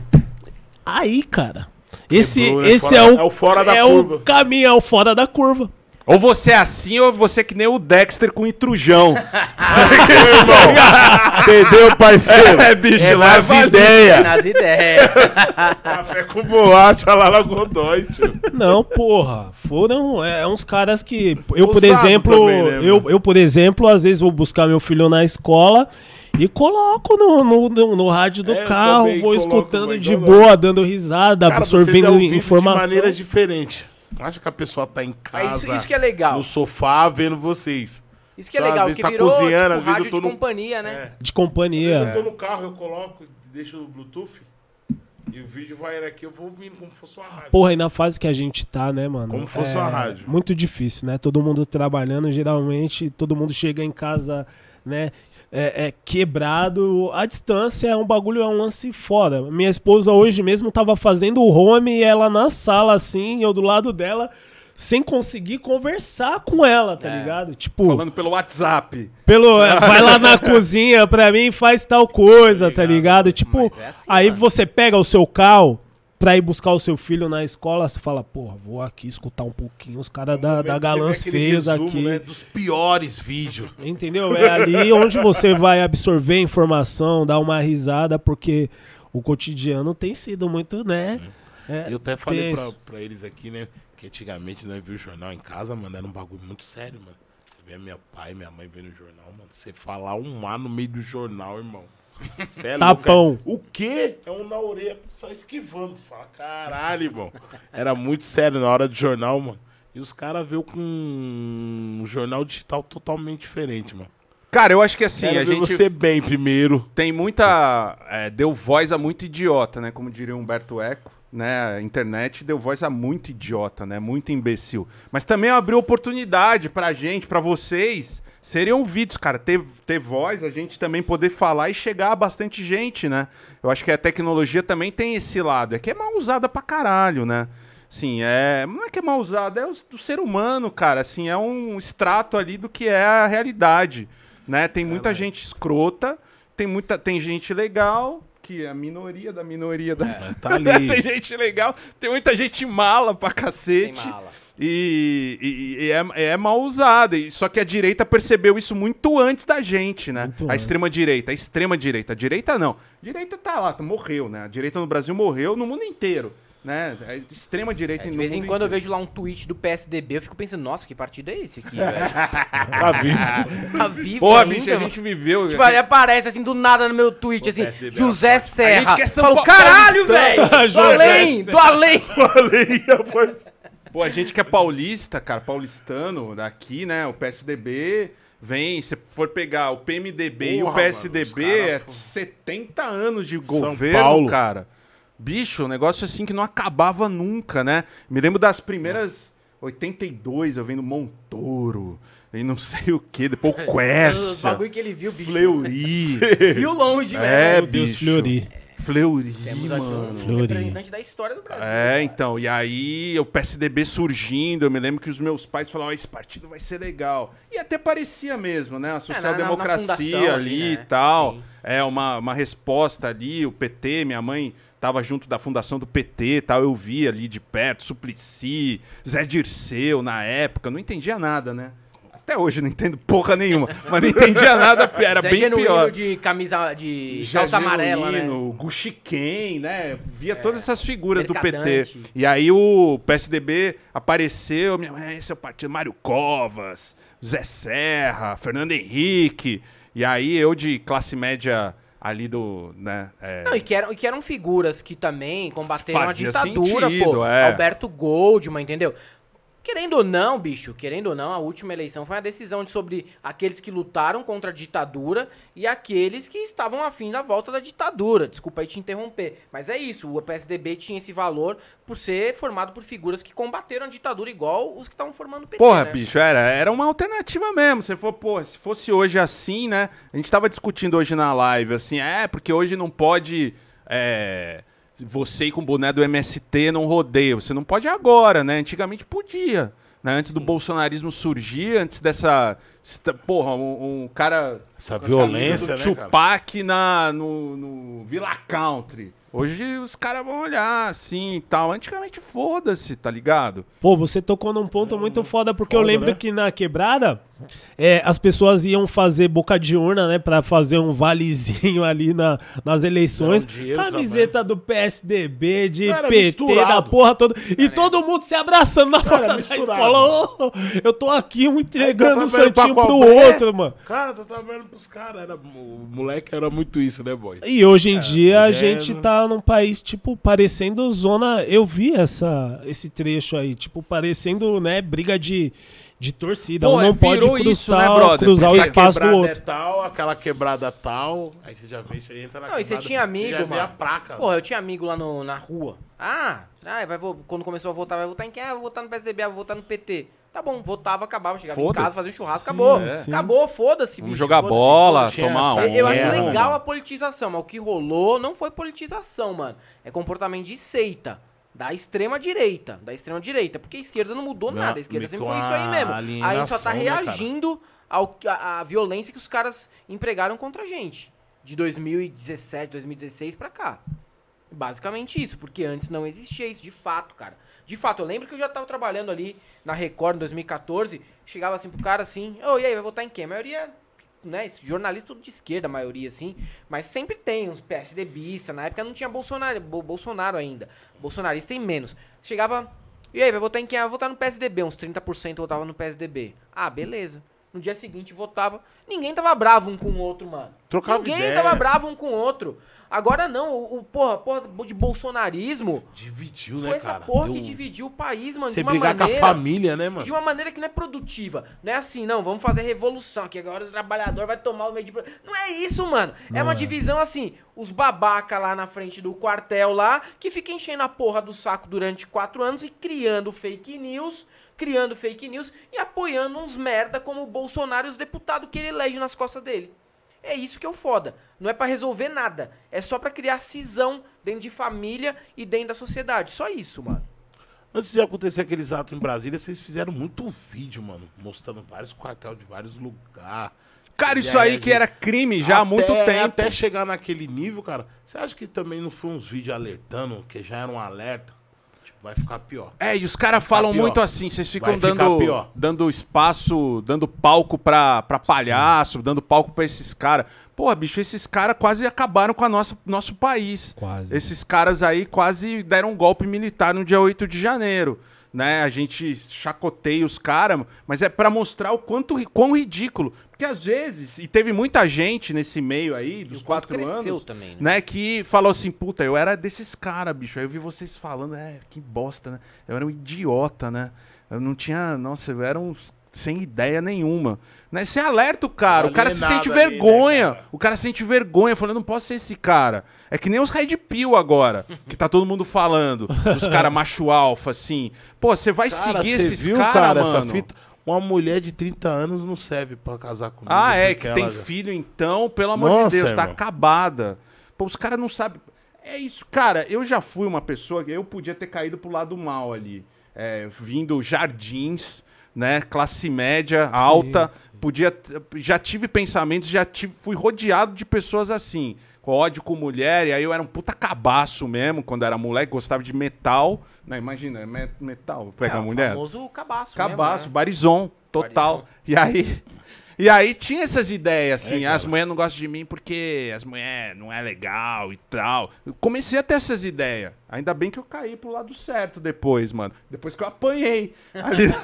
aí, cara. Esse, Quebrou, né? esse Fora- é o, é o fora da é curva. o caminho, é o fora da curva. Ou você é assim, ou você é que nem o Dexter com intrujão. Entendeu, parceiro? É, bicho, é lá nas ideias. Nas ideias. Café com bolacha lá na Godoy, tio. Não, porra. Foram é, uns caras que. Eu, por Ousado exemplo, também, né, eu, eu, por exemplo, às vezes vou buscar meu filho na escola e coloco no, no, no- no rádio do É, eu carro, vou escutando de boa, dando risada, Cara, é absorvendo informação. de maneiras diferentes. Acha que a pessoa tá em casa, Mas isso, isso que é legal. no sofá, vendo vocês. Isso que é às legal, que tá virou cozinhando, às tipo, vezes eu tô de no- companhia, né? É. De companhia. Eu tô no carro, eu coloco, deixo no Bluetooth e o vídeo vai aqui, eu vou ouvindo como se fosse uma rádio. Porra, e na fase que a gente tá, né, mano? Como fosse é uma rádio. Muito difícil, né? Todo mundo trabalhando, geralmente todo mundo chega em casa, né? É, é quebrado. A distância é um bagulho, é um lance foda. Minha esposa hoje mesmo tava fazendo o home e ela na sala, assim, eu do lado dela, sem conseguir conversar com ela, tá É. ligado? Tipo, Falando pelo WhatsApp. pelo, é, vai lá na cozinha pra mim e faz tal coisa, tá ligado? Tipo, Mas é assim, aí mano. você pega o seu carro pra ir buscar o seu filho na escola, você fala, porra, vou aqui escutar um pouquinho os caras da, da Galãs fez resumo, aqui. né, dos piores vídeos. Entendeu? É ali onde você vai absorver informação, dar uma risada, porque o cotidiano tem sido muito, né? é, Eu até falei pra, pra eles aqui, né, que antigamente nós viu o jornal em casa, mano, era um bagulho muito sério, mano. Você vê meu pai, minha mãe vendo o jornal, mano, você falar um A no meio do jornal, irmão. Cê é Tapão. louco, é- O quê? É um na orelha só esquivando. Fala, caralho, irmão. Era muito sério na hora do jornal, mano. E os caras veio com um jornal digital totalmente diferente, mano. Cara, eu acho que assim, Quero a ver gente você bem primeiro. tem muita. é, deu voz a muito idiota, né? Como diria Humberto Eco. Né, a internet deu voz a muito idiota, né? Muito imbecil. Mas também abriu oportunidade pra gente, pra vocês, serem ouvidos, cara. Ter, ter voz, a gente também poder falar e chegar a bastante gente, né? Eu acho que a tecnologia também tem esse lado. É que é mal usada pra caralho, né? Sim, é. Não é que é mal usada, é o, do ser humano, cara. Assim, é um extrato ali do que é a realidade. Né? Tem muita gente escrota, tem muita. Tem gente legal, que é a minoria da minoria da. Mas tá ali. tem gente legal, tem muita gente mala pra Tem cacete. mala. E, e- e é, é mal usada. E- Só que a direita percebeu isso muito antes da gente, né? Muito a antes. extrema direita, a extrema direita. A direita não. A direita tá lá, tá- morreu, né? A direita no Brasil morreu no mundo inteiro, né? A extrema direita É, de vez em quando eu inteiro. vejo lá um tweet do PSDB, eu fico pensando, nossa, que partido é esse aqui, velho? Tá vivo. Tá vivo Porra, ainda, bicho, a gente viveu. Tipo, aí aparece assim do nada no meu tweet, O assim, PSDB é José Serra. quer São Falo, caralho, paulistano." velho! Do José além, do além. Pô, a gente que é paulista, cara, paulistano daqui, né? O PSDB vem, se for pegar o PMDB e o Porra, PSDB, mano, é cara- 70 anos de São governo, Paulo. cara. Bicho, um negócio assim que não acabava nunca, né? Me lembro das primeiras 82, eu vendo Montoro e não sei o que, depois o Os Quercia, bagulho que ele viu, bicho. Fleury. Viu longe, É, velho. Meu Deus, bicho. Fleury. Fleury, Temos aqui mano. um Fleury. representante da história do Brasil. É, cara. então, e aí o PSDB surgindo, eu me lembro que os meus pais falavam, "Ó, esse partido vai ser legal. E até parecia mesmo, né? A social-democracia É, ali, e né? tal. Sim. É, uma, uma resposta ali, o PT, minha mãe tava junto da fundação do PT e tal, eu vi ali de perto, Suplicy, Zé Dirceu na época, não entendia nada, né? Até hoje não entendo porra nenhuma, mas não entendia nada, era Zé bem Genuíno pior. de camisa de Já calça amarela, né? Genuíno, Ken, né? Via todas essas figuras do PT. Mercadante. E aí o PSDB apareceu, minha mãe, esse é o partido Mário Covas, Zé Serra, Fernando Henrique. E aí eu de classe média ali do, né? é, Não, e que, eram, e que eram figuras que também combateram Fazia a ditadura, sentido, pô. é. Alberto Goldman, entendeu? Querendo ou não, bicho, querendo ou não, a última eleição foi uma decisão de sobre aqueles que lutaram contra a ditadura e aqueles que estavam afim da volta da ditadura. Desculpa aí te interromper. Mas é isso, o PSDB tinha esse valor por ser formado por figuras que combateram a ditadura igual os que estavam formando o PT, Porra, né? bicho, era, era uma alternativa mesmo. Se for, pô, se fosse hoje assim, né? A gente tava discutindo hoje na live, assim, é, porque hoje não pode. é, você com o boné do MST num rodeio. Você não pode agora, né? Antigamente podia. Né? Antes do bolsonarismo surgir, antes dessa. Porra, um, um cara. Essa violência, né, cara? Tupac na, no, no Villa Country. Hoje os caras vão olhar assim e tal. Antigamente, foda-se, tá ligado? Pô, você tocou num ponto muito foda, porque eu Foda, lembro né? que na quebrada é, as pessoas iam fazer boca de urna, né? Pra fazer um valezinho ali na, nas eleições. Não, Camiseta do PSDB, de Era PT, da misturado. porra toda. E todo mundo se abraçando na porta da misturado. escola. Ô, eu tô aqui um entregando um tá santinho pro outro, mano. Cara, tá trabalhando pros caras. Era... O moleque era muito isso, né, boy? E hoje em dia a é- gente tá num país, tipo, parecendo zona. Eu vi essa, esse trecho aí, tipo, parecendo, né, briga de, de torcida. Pô, um não pode cruzar, isso, né, brother? cruzar o Essa espaço do quebrada outro. é tal, aquela quebrada tal. Aí você já vê, você entra na Não, e você quebrada, tinha amigo, já vê a mano. placa. Porra, eu tinha amigo lá no, na rua. Ah, ah vai, quando começou a votar, vai votar em quem? Ah, vou votar no PSDB, ah, vou votar no PT. Tá bom, votava, acabava, chegava em casa, fazia um churrasco, Sim, acabou. é. Acabou, foda-se, Vamos bicho. jogar foda-se, bola. Tinha tomar um. Eu acho guerra, legal mano. a politização, mas o que rolou não foi politização, mano. É comportamento de seita. Da extrema direita. Da extrema direita. Porque a esquerda não mudou Não, nada. A esquerda sempre foi isso aí mesmo. Aí a gente só tá né, reagindo à, violência que os caras empregaram contra a gente. De 2017, 2016 pra cá. Basicamente isso, porque antes não existia isso, de fato, cara. De fato, eu lembro que eu já tava trabalhando ali na Record em 2014, chegava assim pro cara assim, ô, e aí, vai votar em quem? A maioria, né, jornalista tudo de esquerda, a maioria assim, mas sempre tem uns PSDBista, na época não tinha Bolsonaro, Bo- Bolsonaro ainda, bolsonarista tem menos. Chegava, e aí, vai votar em quem? Ah, votar no PSDB, uns 30% votava no PSDB. Ah, beleza. No dia seguinte votava. Ninguém tava bravo um com o outro, mano. Trocava Ninguém ideia. tava bravo um com o outro. Agora não, o, o porra, porra de bolsonarismo Dividiu, foi né, essa cara? porra Deu que dividiu o país, mano, Você de uma brigar maneira... com a família, né, mano? De uma maneira que não é produtiva. Não é assim, não, vamos fazer revolução, que agora o trabalhador vai tomar o meio de... Não é isso, mano. é uma divisão assim, os babaca lá na frente do quartel lá, que fica enchendo a porra do saco durante quatro anos e criando fake news, criando fake news e apoiando uns merda como o Bolsonaro e os deputados que ele elege nas costas dele. É isso que é o foda. Não é pra resolver nada. É só pra criar cisão dentro de família e dentro da sociedade. Só isso, mano. Antes de acontecer aqueles atos em Brasília, vocês fizeram muito vídeo, mano. Mostrando vários quartéis de vários lugares. Cara, isso aí que era crime já há muito Até- tempo. Até chegar naquele nível, cara. Você acha que também não foi uns vídeos alertando, que já era um alerta? Vai ficar pior. É, e os caras falam pior. muito assim, vocês ficam dando, dando espaço, dando palco pra, pra palhaço, dando palco pra esses caras. Pô, bicho, esses caras quase acabaram com a nossa nosso país. Quase. Esses caras aí quase deram um golpe militar no dia 8 de janeiro. Né? A gente chacoteia os caras, mas é pra mostrar o quanto quão ridículo. Porque às vezes, e teve muita gente nesse meio aí, dos quatro anos, também, né? né? Que falou assim, puta, eu era desses caras, bicho. Aí eu vi vocês falando, é, que bosta, né? Eu era um idiota, né? Eu não tinha, nossa, eu era um sem ideia nenhuma. Né? Você alerta o cara, o cara se sente ali, né, vergonha. cara? o cara sente vergonha, falando, não posso ser esse cara. É que nem os Red Pill agora, que tá todo mundo falando. Os caras macho alfa, assim. Pô, você vai Cara, seguir esses viu, caras, cara, mano? essa fita? Uma mulher de 30 anos não serve pra casar comigo. Ah, é, que tem já- filho, então, pelo amor Nossa, de Deus, tá irmão. acabada. Pô, os caras não sabem. É isso, cara. Eu já fui uma pessoa que eu podia ter caído pro lado mal ali. É, vindo jardins, né? Classe média, alta. sim. Podia. t- Já tive pensamentos, já tive, fui rodeado de pessoas assim. Com ódio com mulher, e aí eu era um puta cabaço mesmo, quando era moleque, gostava de metal. Né? Imagina, me- metal, pega É, a o mulher. famoso cabaço. Cabaço, mesmo, né? barizon, total. Barizon. E aí. E aí tinha essas ideias, assim, É, cara. as mulheres não gostam de mim porque as mulheres não é legal e tal. Eu comecei a ter essas ideias. Ainda bem que eu caí pro lado certo depois, mano. Depois que eu apanhei. Ali...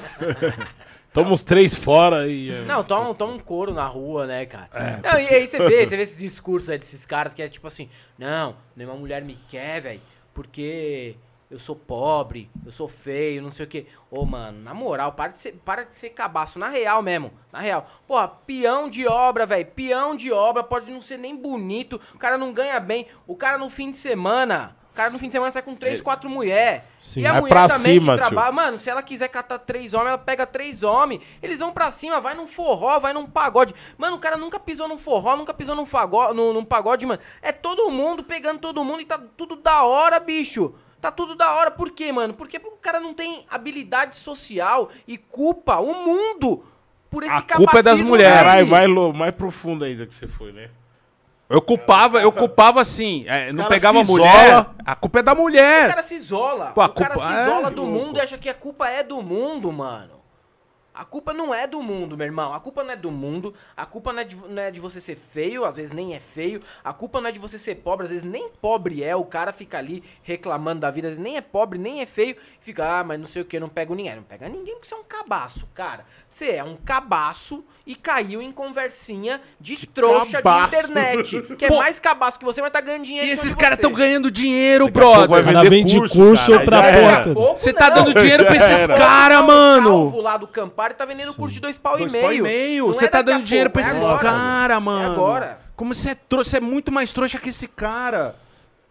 Toma os três fora e. é, Não, toma, toma um couro na rua, né, cara? não, e aí você vê, você vê esses discursos aí desses caras que é tipo assim, não, nenhuma mulher me quer, velho, porque eu sou pobre, eu sou feio, não sei o quê. Ô, mano, na moral, para de ser, para de ser cabaço, na real mesmo, na real. Porra, peão de obra, velho, peão de obra pode não ser nem bonito, o cara não ganha bem, o cara no fim de semana... O cara no fim de semana sai com três, quatro mulheres. Sim. E a Vai mulher pra também cima, que tio. trabalha. Mano, se ela quiser catar três homens, ela pega três homens. Eles vão pra cima, vai num forró, vai num pagode. Mano, o cara nunca pisou num forró, nunca pisou num, num, num pagode, mano. É todo mundo pegando todo mundo e tá tudo da hora, bicho. Tá tudo da hora. Por quê, mano? Porque o cara não tem habilidade social e culpa o mundo por esse A culpa é das mulheres. Caralho, mais, lo- mais profundo ainda que você foi, né? Eu culpava, eu culpava assim. é, não cara pegava mulher. isola. A culpa é da O mulher. cara se isola. Pô, a o cara culpa- se é, isola do louco. mundo e acha que a culpa é do mundo, mano. A culpa não é do mundo, meu irmão. A culpa não é do mundo. A culpa não é, de, não é de você ser feio, às vezes nem é feio. A culpa não é de você ser pobre, às vezes nem pobre é. O cara fica ali reclamando da vida, às vezes nem é pobre, nem é feio. E fica, ah, mas não sei o que, não pego ninguém. Não pega ninguém porque você é um cabaço, cara. Você é um cabaço e caiu em conversinha de, trouxa cabaço. de internet. Que é Pô. mais cabaço que você, mas tá ganhando dinheiro. E esses de caras estão ganhando dinheiro, Daqui brother. cara vende curso cara, pra porta. Pouco Você tá dando dinheiro pra esses caras, O mano. Calvo lá do Campari tá vendendo curso de dois pau Dois e pau meio. e meio. Não Você é tá dando dinheiro pra pouco, é esses agora. caras, mano. agora. Como você é trouxa, você é muito mais trouxa que esse cara.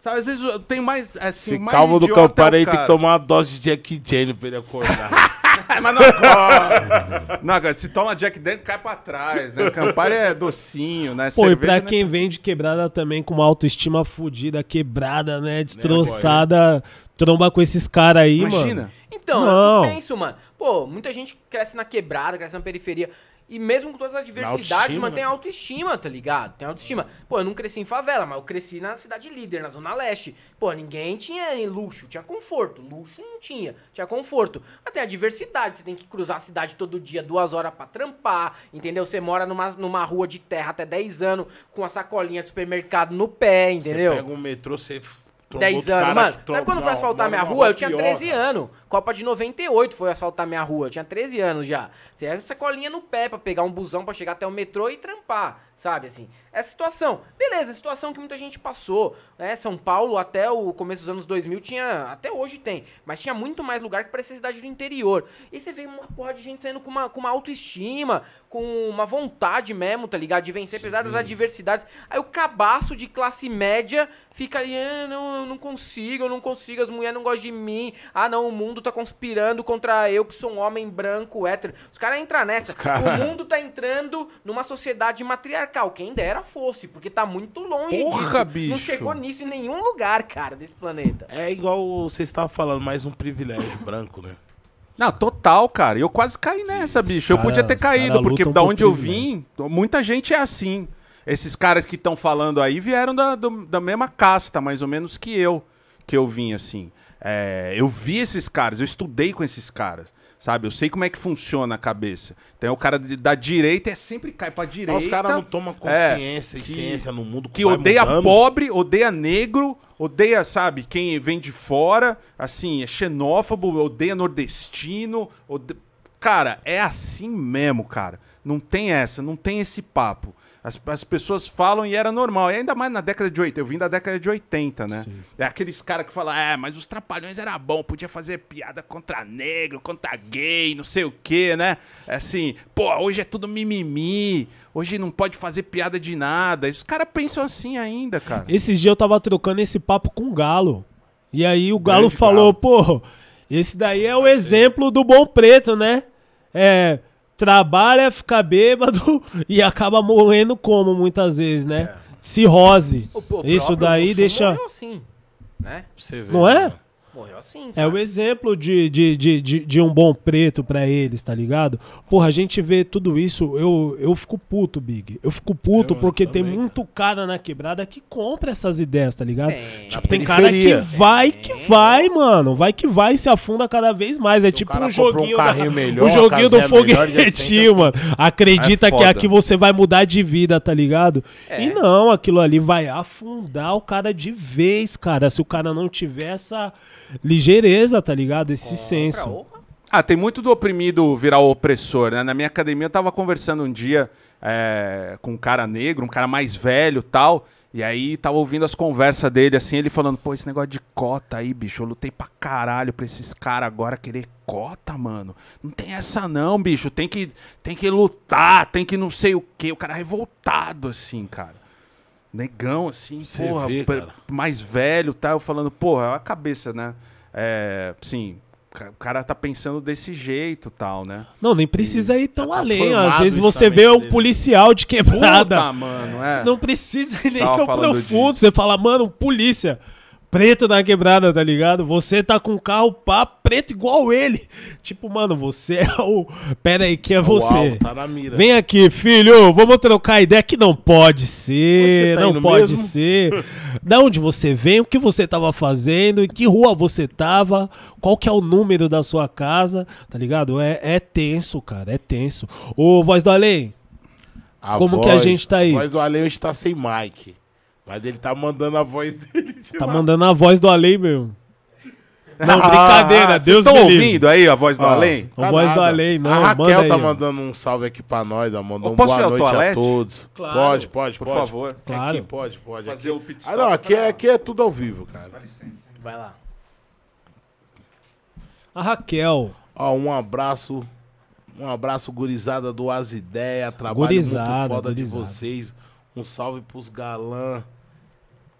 Sabe, às vezes eu tenho mais, assim, Esse mais calvo do é o Campari aí tem cara. que tomar uma dose de Jack Jane pra ele acordar. Mas não acorda. Não, cara, se toma Jack Daniels, cai pra trás, né? Campari é docinho, né? Pô, e Cerveja, pra né? quem vende quebrada também com uma autoestima fodida, quebrada, né? Destroçada, tromba com esses caras aí, Imagina. mano. Então, Não. eu penso, mano. Pô, muita gente cresce na quebrada, cresce na periferia. E mesmo com todas as diversidades, autoestima, mantém né? autoestima, tá ligado? Tem autoestima. Pô, eu não cresci em favela, mas eu cresci na cidade líder, na Zona Leste. Pô, ninguém tinha luxo, tinha conforto. Luxo não tinha, tinha conforto. Mas tem a diversidade, você tem que cruzar a cidade todo dia, duas horas pra trampar, entendeu? Você mora numa, numa rua de terra até 10 anos, com a sacolinha de supermercado no pé, entendeu? Você pega um metrô, você... trombou 10 outro anos. Mano, sabe quando foi asfaltar minha rua? Eu tinha pior, 13 cara. anos. Copa de 98 foi asfaltar minha rua. Eu tinha 13 anos já. Você é essa colinha no pé pra pegar um busão pra chegar até o metrô e trampar, sabe? Assim, essa situação. Beleza, situação que muita gente passou. Né? São Paulo, até o começo dos anos 2000, tinha. Até hoje tem. Mas tinha muito mais lugar que parecia cidade do interior. E você vê uma porra de gente saindo com uma, com uma autoestima, com uma vontade mesmo, tá ligado? De vencer, apesar das adversidades. Aí o cabaço de classe média fica ali, ah, não, eu não consigo, eu não consigo, as mulheres não gostam de mim. Ah, não, o mundo tá conspirando contra eu, que sou um homem branco, hétero. Os caras entram nessa. cara- O mundo tá entrando numa sociedade matriarcal. Quem dera fosse, porque tá muito longe Porra, disso. Não bicho. chegou nisso em nenhum lugar, cara, desse planeta. É igual você estava falando, mais um privilégio branco, né? Não, total, cara. Eu quase caí nessa, bicho. eu cara- podia ter caído, porque da onde eu vim, muita gente é assim. Esses caras que estão falando aí vieram da, do- da mesma casta, mais ou menos, que eu. Que eu vim, assim. É, eu vi esses caras, eu estudei com esses caras. Sabe? Eu sei como é que funciona a cabeça. Então o cara de- da direita é sempre cai pra direita. Os caras não tomam consciência e que- ciência no mundo que vai odeia mudando. pobre, odeia negro, odeia, sabe, quem vem de fora, assim, é xenófobo, odeia nordestino. ode- Cara, é assim mesmo, cara. Não tem essa, não tem esse papo. As, as pessoas falam e era normal. E ainda mais na década de 80. Eu vim da década de 80, né? Sim. É aqueles caras que falam, é, mas os trapalhões era bom, podia fazer piada contra negro, contra gay, não sei o quê, né? É Assim, pô, hoje é tudo mimimi, hoje não pode fazer piada de nada. E os caras pensam assim ainda, cara. Esses dias eu tava trocando esse papo com o Galo. E aí o Galo Grande falou, pô, esse daí é o exemplo do bom preto, né? É, trabalha, fica bêbado e acaba morrendo como muitas vezes, né? Cirrose. O- o Isso daí deixa. morreu assim. né? Você vê, Não é? mano. Morreu assim, É cara. o exemplo de, de, de, de, de um bom preto pra eles, tá ligado? Porra, a gente vê tudo isso, eu, eu fico puto, Big. Eu fico puto Eu porque tem também, muito cara na quebrada que compra essas ideias, tá ligado? Tem. Tipo, tem cara que vai que vai, mano. Vai que vai e se afunda cada vez mais. É tipo cara um um joguinho, carrinho da- melhor, o joguinho do foguetinho, assim. mano. Acredita É que aqui você vai mudar de vida, tá ligado? É. E não, aquilo ali vai afundar o cara de vez, cara. Se o cara não tiver essa ligeireza, tá ligado? Esse senso. Compra, orra. Ah, tem muito do oprimido virar o opressor, né? Na minha academia eu tava conversando um dia é, com um cara negro, um cara mais velho tal. E aí tava ouvindo as conversas dele, assim, ele falando, pô, esse negócio de cota aí, bicho, eu lutei pra caralho pra esses caras agora querer cota, mano. Não tem essa não, bicho. Tem que, tem que lutar, tem que não sei o quê. O cara é revoltado, assim, cara. Negão, assim, Você porra, vê, mais velho, tá? Eu falando, porra, a cabeça, né? É, sim, o cara tá pensando desse jeito tal, né? Não, nem precisa ir tão tá além. Às vezes você vê um dele. policial de quebrada. Puta, mano, é. Não precisa ir nem Tava tão profundo. disso. Você fala, mano, polícia. Preto na quebrada, tá ligado? Você tá com um carro pá, preto igual ele. Tipo, mano, você é o. Pera aí, que é você. alvo tá na mira. Vem aqui, filho, vamos trocar ideia que não pode ser, tá não pode mesmo? ser. Da onde você vem, o que você tava fazendo, em que rua você tava, qual que é o número da sua casa, tá ligado? É, é tenso, cara, é tenso. Ô, voz do além, A Como que a gente tá aí? A voz do Além hoje tá sem mic. Mas ele tá mandando a voz dele de tá lá. mandando a voz do além, meu. Não, brincadeira, Ah, Vocês Deus estão me livre. ouvindo aí a voz do Ó, além? A voz do além, não, A Raquel manda aí, tá ó. mandando um salve aqui pra nós, ó. Mandou um boa noite a todos. Claro. Pode, pode, Por pode. favor. Claro. Aqui, pode, pode. Fazer aqui. o pit Ah, não, aqui pra- é, aqui é tudo ao vivo, cara. Vai lá. A Raquel, Ó, um abraço. Um abraço, gurizada do As Ideia. Trabalho Gurizada, muito foda gurizada. de vocês. Um salve pros galã.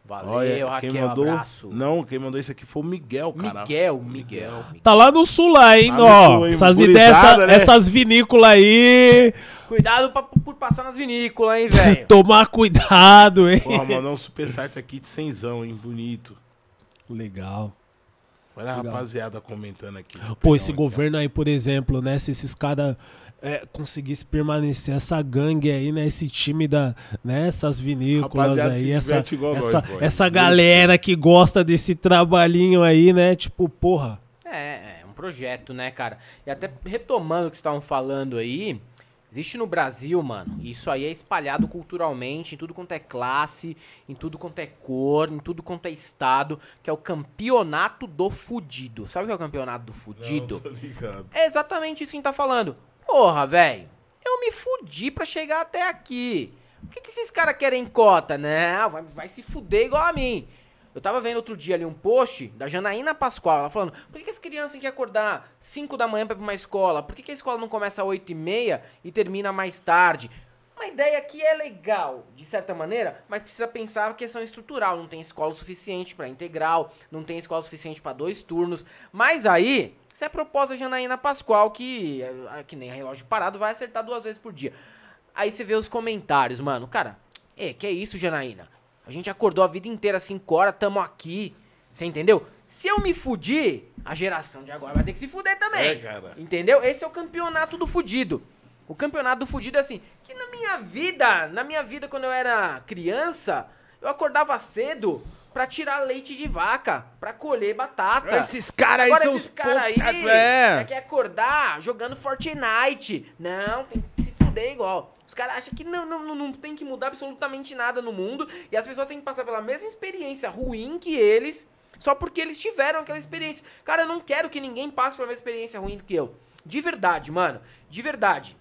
Valeu, Olha, Raquel, quem mandou. abraço. Não, quem mandou isso aqui foi o Miguel, cara. Miguel, Miguel. Miguel. tá lá no sul lá, hein, Tá ó. sul, hein, essas ideias, essa- né? essas vinícolas aí, Cuidado pra- por passar nas vinícolas, hein, velho. tomar cuidado, hein. Porra, mandou um superchat aqui de cenzão, hein? Bonito. Legal. Olha a rapaziada comentando aqui. Pô, esse aqui, governo aí, por exemplo, né? Se esses caras conseguissem permanecer, essa gangue aí, né? Esse time da. Né, essas vinícolas Rapaziada, aí, essa, igual nós, essa, essa galera que gosta desse trabalhinho aí, né? Tipo, porra. É, é um projeto, né, cara? E até retomando o que vocês estavam falando aí, existe no Brasil, mano, e isso aí é espalhado culturalmente, em tudo quanto é classe, em tudo quanto é cor, em tudo quanto é estado, que é o campeonato do fudido. Sabe o que é o campeonato do fudido? Tô ligado. É exatamente isso que a gente tá falando. Porra, velho, eu me fudi pra chegar até aqui. Por que, que esses caras querem cota? Não, vai, vai se fuder igual a mim. Eu tava vendo outro dia ali um post da Janaína Pascoal, ela falando, por que, que as crianças têm que acordar 5 da manhã pra ir pra uma escola? Por que, que a escola não começa às 8 e meia e termina mais tarde? Uma ideia que é legal, de certa maneira, mas precisa pensar a questão estrutural. Não tem escola suficiente para integral, não tem escola suficiente para dois turnos. Mas aí, isso é proposta da Janaína Pascoal, que, é, que nem relógio parado, vai acertar duas vezes por dia. Aí você vê os comentários, mano. Cara, é, que é isso, Janaína? A gente acordou a vida inteira 5 horas, tamo aqui. Você entendeu? Se eu me fudir, a geração de agora vai ter que se fuder também. É, cara. Entendeu? Esse é o campeonato do fudido. O campeonato do fudido é assim, que na minha vida, na minha vida quando eu era criança, eu acordava cedo pra tirar leite de vaca, pra colher batata. Esses caras aí Agora são esses caras aí puta- é. quer acordar jogando Fortnite. Não, tem que se fuder igual. Os caras acham que não, não, não- não tem que mudar absolutamente nada no mundo e as pessoas têm que passar pela mesma experiência ruim que eles, só porque eles tiveram aquela experiência. Cara, eu não quero que ninguém passe pela mesma experiência ruim do que eu. De verdade, mano. De verdade.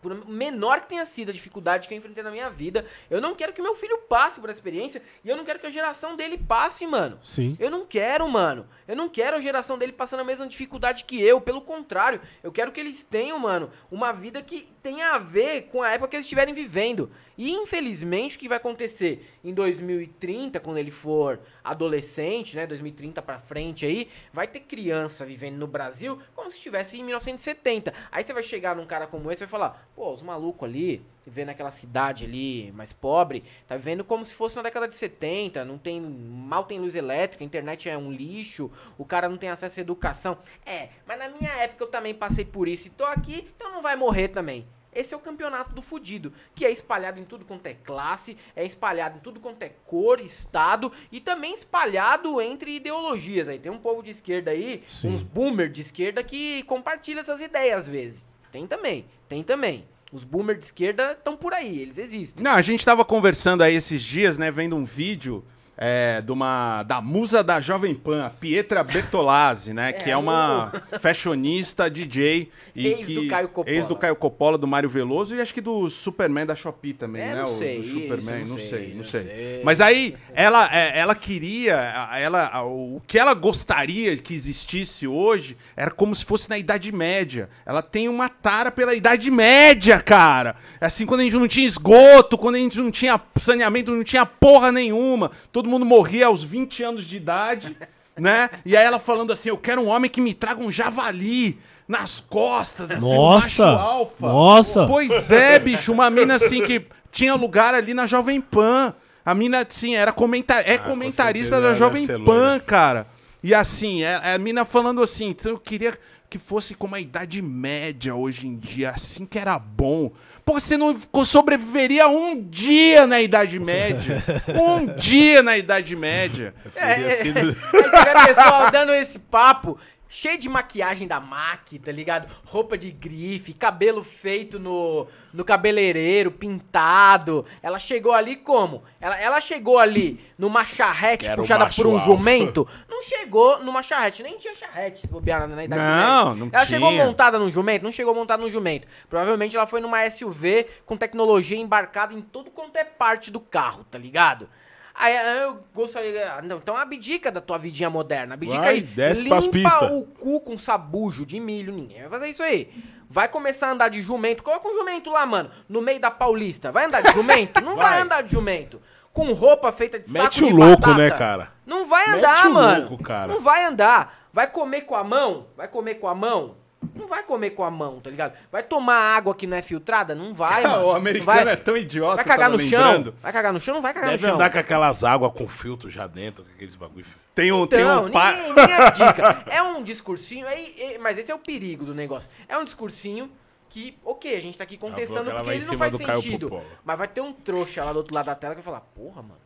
Por menor que tenha sido a dificuldade que eu enfrentei na minha vida, eu não quero que meu filho passe por essa experiência e eu não quero que a geração dele passe, mano. Sim. Eu não quero, mano. Eu não quero a geração dele passando a mesma dificuldade que eu. Pelo contrário, eu quero que eles tenham, mano, uma vida que tenha a ver com a época que eles estiverem vivendo. E infelizmente o que vai acontecer em 2030, quando ele for adolescente, né, 2030 pra frente aí, vai ter criança vivendo no Brasil como se estivesse em 1970. Aí você vai chegar num cara como esse e vai falar: Pô, os malucos ali, vivendo naquela cidade ali mais pobre, tá vivendo como se fosse na década de 70, não tem, mal tem luz elétrica, a internet é um lixo, o cara não tem acesso à educação. É, mas na minha época eu também passei por isso e tô aqui, então não vai morrer também. Esse é o campeonato do fudido, que é espalhado em tudo quanto é classe, é espalhado em tudo quanto é cor, estado e também espalhado entre ideologias. Aí tem um povo de esquerda aí, Sim. uns boomer de esquerda que compartilha essas ideias às vezes. Tem também, tem também. Os boomer de esquerda estão por aí, eles existem. Não, a gente tava conversando aí esses dias, né, vendo um vídeo é, de uma, da musa da Jovem Pan, a Pietra Bertolazzi, né, que é uma fashionista, DJ. E Ex que, do Caio Coppola. Ex do Caio Coppola, do Mário Veloso e acho que do Superman da Shopee também, É, né? não o- sei, do isso, Superman, não não, sei, sei, não não sei. sei. Mas aí, ela, é, ela queria, ela, o que ela gostaria que existisse hoje era como se fosse na Idade Média. Ela tem uma tara pela Idade Média, cara. Assim, quando a gente não tinha esgoto, quando a gente não tinha saneamento, não tinha porra nenhuma. Todo mundo morria aos 20 anos de idade, né? E aí ela falando assim, eu quero um homem que me traga um javali nas costas, assim, Nossa! um macho alfa. Nossa! Pois é, bicho, uma mina assim que tinha lugar ali na Jovem Pan. A mina, assim, era comentar... é comentarista certeza da Jovem Pan, cara. E assim, é, é a mina falando assim, então eu queria que fosse como a Idade Média hoje em dia, assim que era bom. Pô, você não sobreviveria um dia na Idade Média. um dia na Idade Média. Teria sido- Aí você vê o pessoal dando esse papo, cheio de maquiagem da MAC, tá ligado? Roupa de grife, cabelo feito no, no cabeleireiro, pintado. Ela chegou ali como? Ela, ela chegou ali numa charrete Era o puxada por um jumento. Não chegou numa charrete, nem tinha charrete se bobear na, na idade Não, não Ela chegou tinha. montada num jumento? Não chegou montada num jumento. Provavelmente ela foi numa SUV com tecnologia embarcada em tudo quanto é parte do carro, tá ligado? Aí aí eu gostaria. ah, Não, então abdica da tua vidinha moderna. Abdica Vai, aí. desce limpa pras pistas. o cu com sabujo de milho. Ninguém vai fazer isso aí. Vai começar a andar de jumento. Coloca um jumento lá, mano. No meio da Paulista. Vai andar de jumento? Não vai. Vai. andar de jumento. Com roupa feita de Mete saco o de louco, batata. né, cara? Não vai Mete andar, o mano. louco, cara. Não vai andar. Vai comer com a mão? Vai comer com a mão? Não vai comer com a mão, tá ligado? Vai tomar água que não é filtrada? Não vai, mano. o americano vai. é tão idiota, Vai cagar tava no chão? lembrando. Vai cagar no chão? Não vai cagar Deve no chão. andar com aquelas águas com filtro já dentro, com aqueles bagulho. Tem um, tem Então, um pa- ninguém, ninguém abdica. É um discursinho, aí, é- mas esse é o perigo do negócio. É um discursinho que, ok, a gente tá aqui contestando ela porque ele não faz sentido. Mas vai ter um trouxa lá do outro lado da tela que vai falar, porra, mano.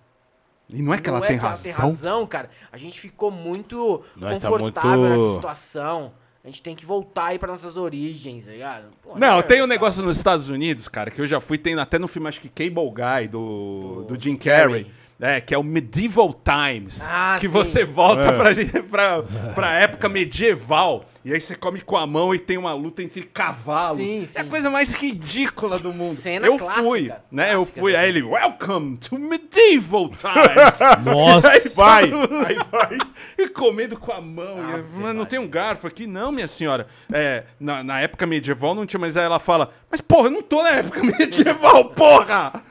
E não é que ela não tem que ela razão. tem razão, cara. A gente ficou muito Nós tá confortável muito- nessa situação. A gente tem que voltar aí pra nossas origens, tá ligado? Pô, Não, é, tem um negócio nos Estados Unidos, cara, que eu já fui, tem até no filme, acho que Cable Guy, do, do Jim Carrey. Carrey. É, que é o Medieval Times. Ah, que sim. você volta É. pra, pra, pra época medieval. E aí você come com a mão e tem uma luta entre cavalos. Sim, É a sim. coisa mais ridícula do mundo. Cena eu clássica, fui, né? Eu clássica fui. dessa. Aí ele, Welcome to Medieval Times. Nossa! Aí vai, aí vai, e comendo com a mão. e, Ave mas não tem um garfo aqui? Não, minha senhora. É, na, na época medieval não tinha, mas aí ela fala, mas porra, eu não tô na época medieval, porra!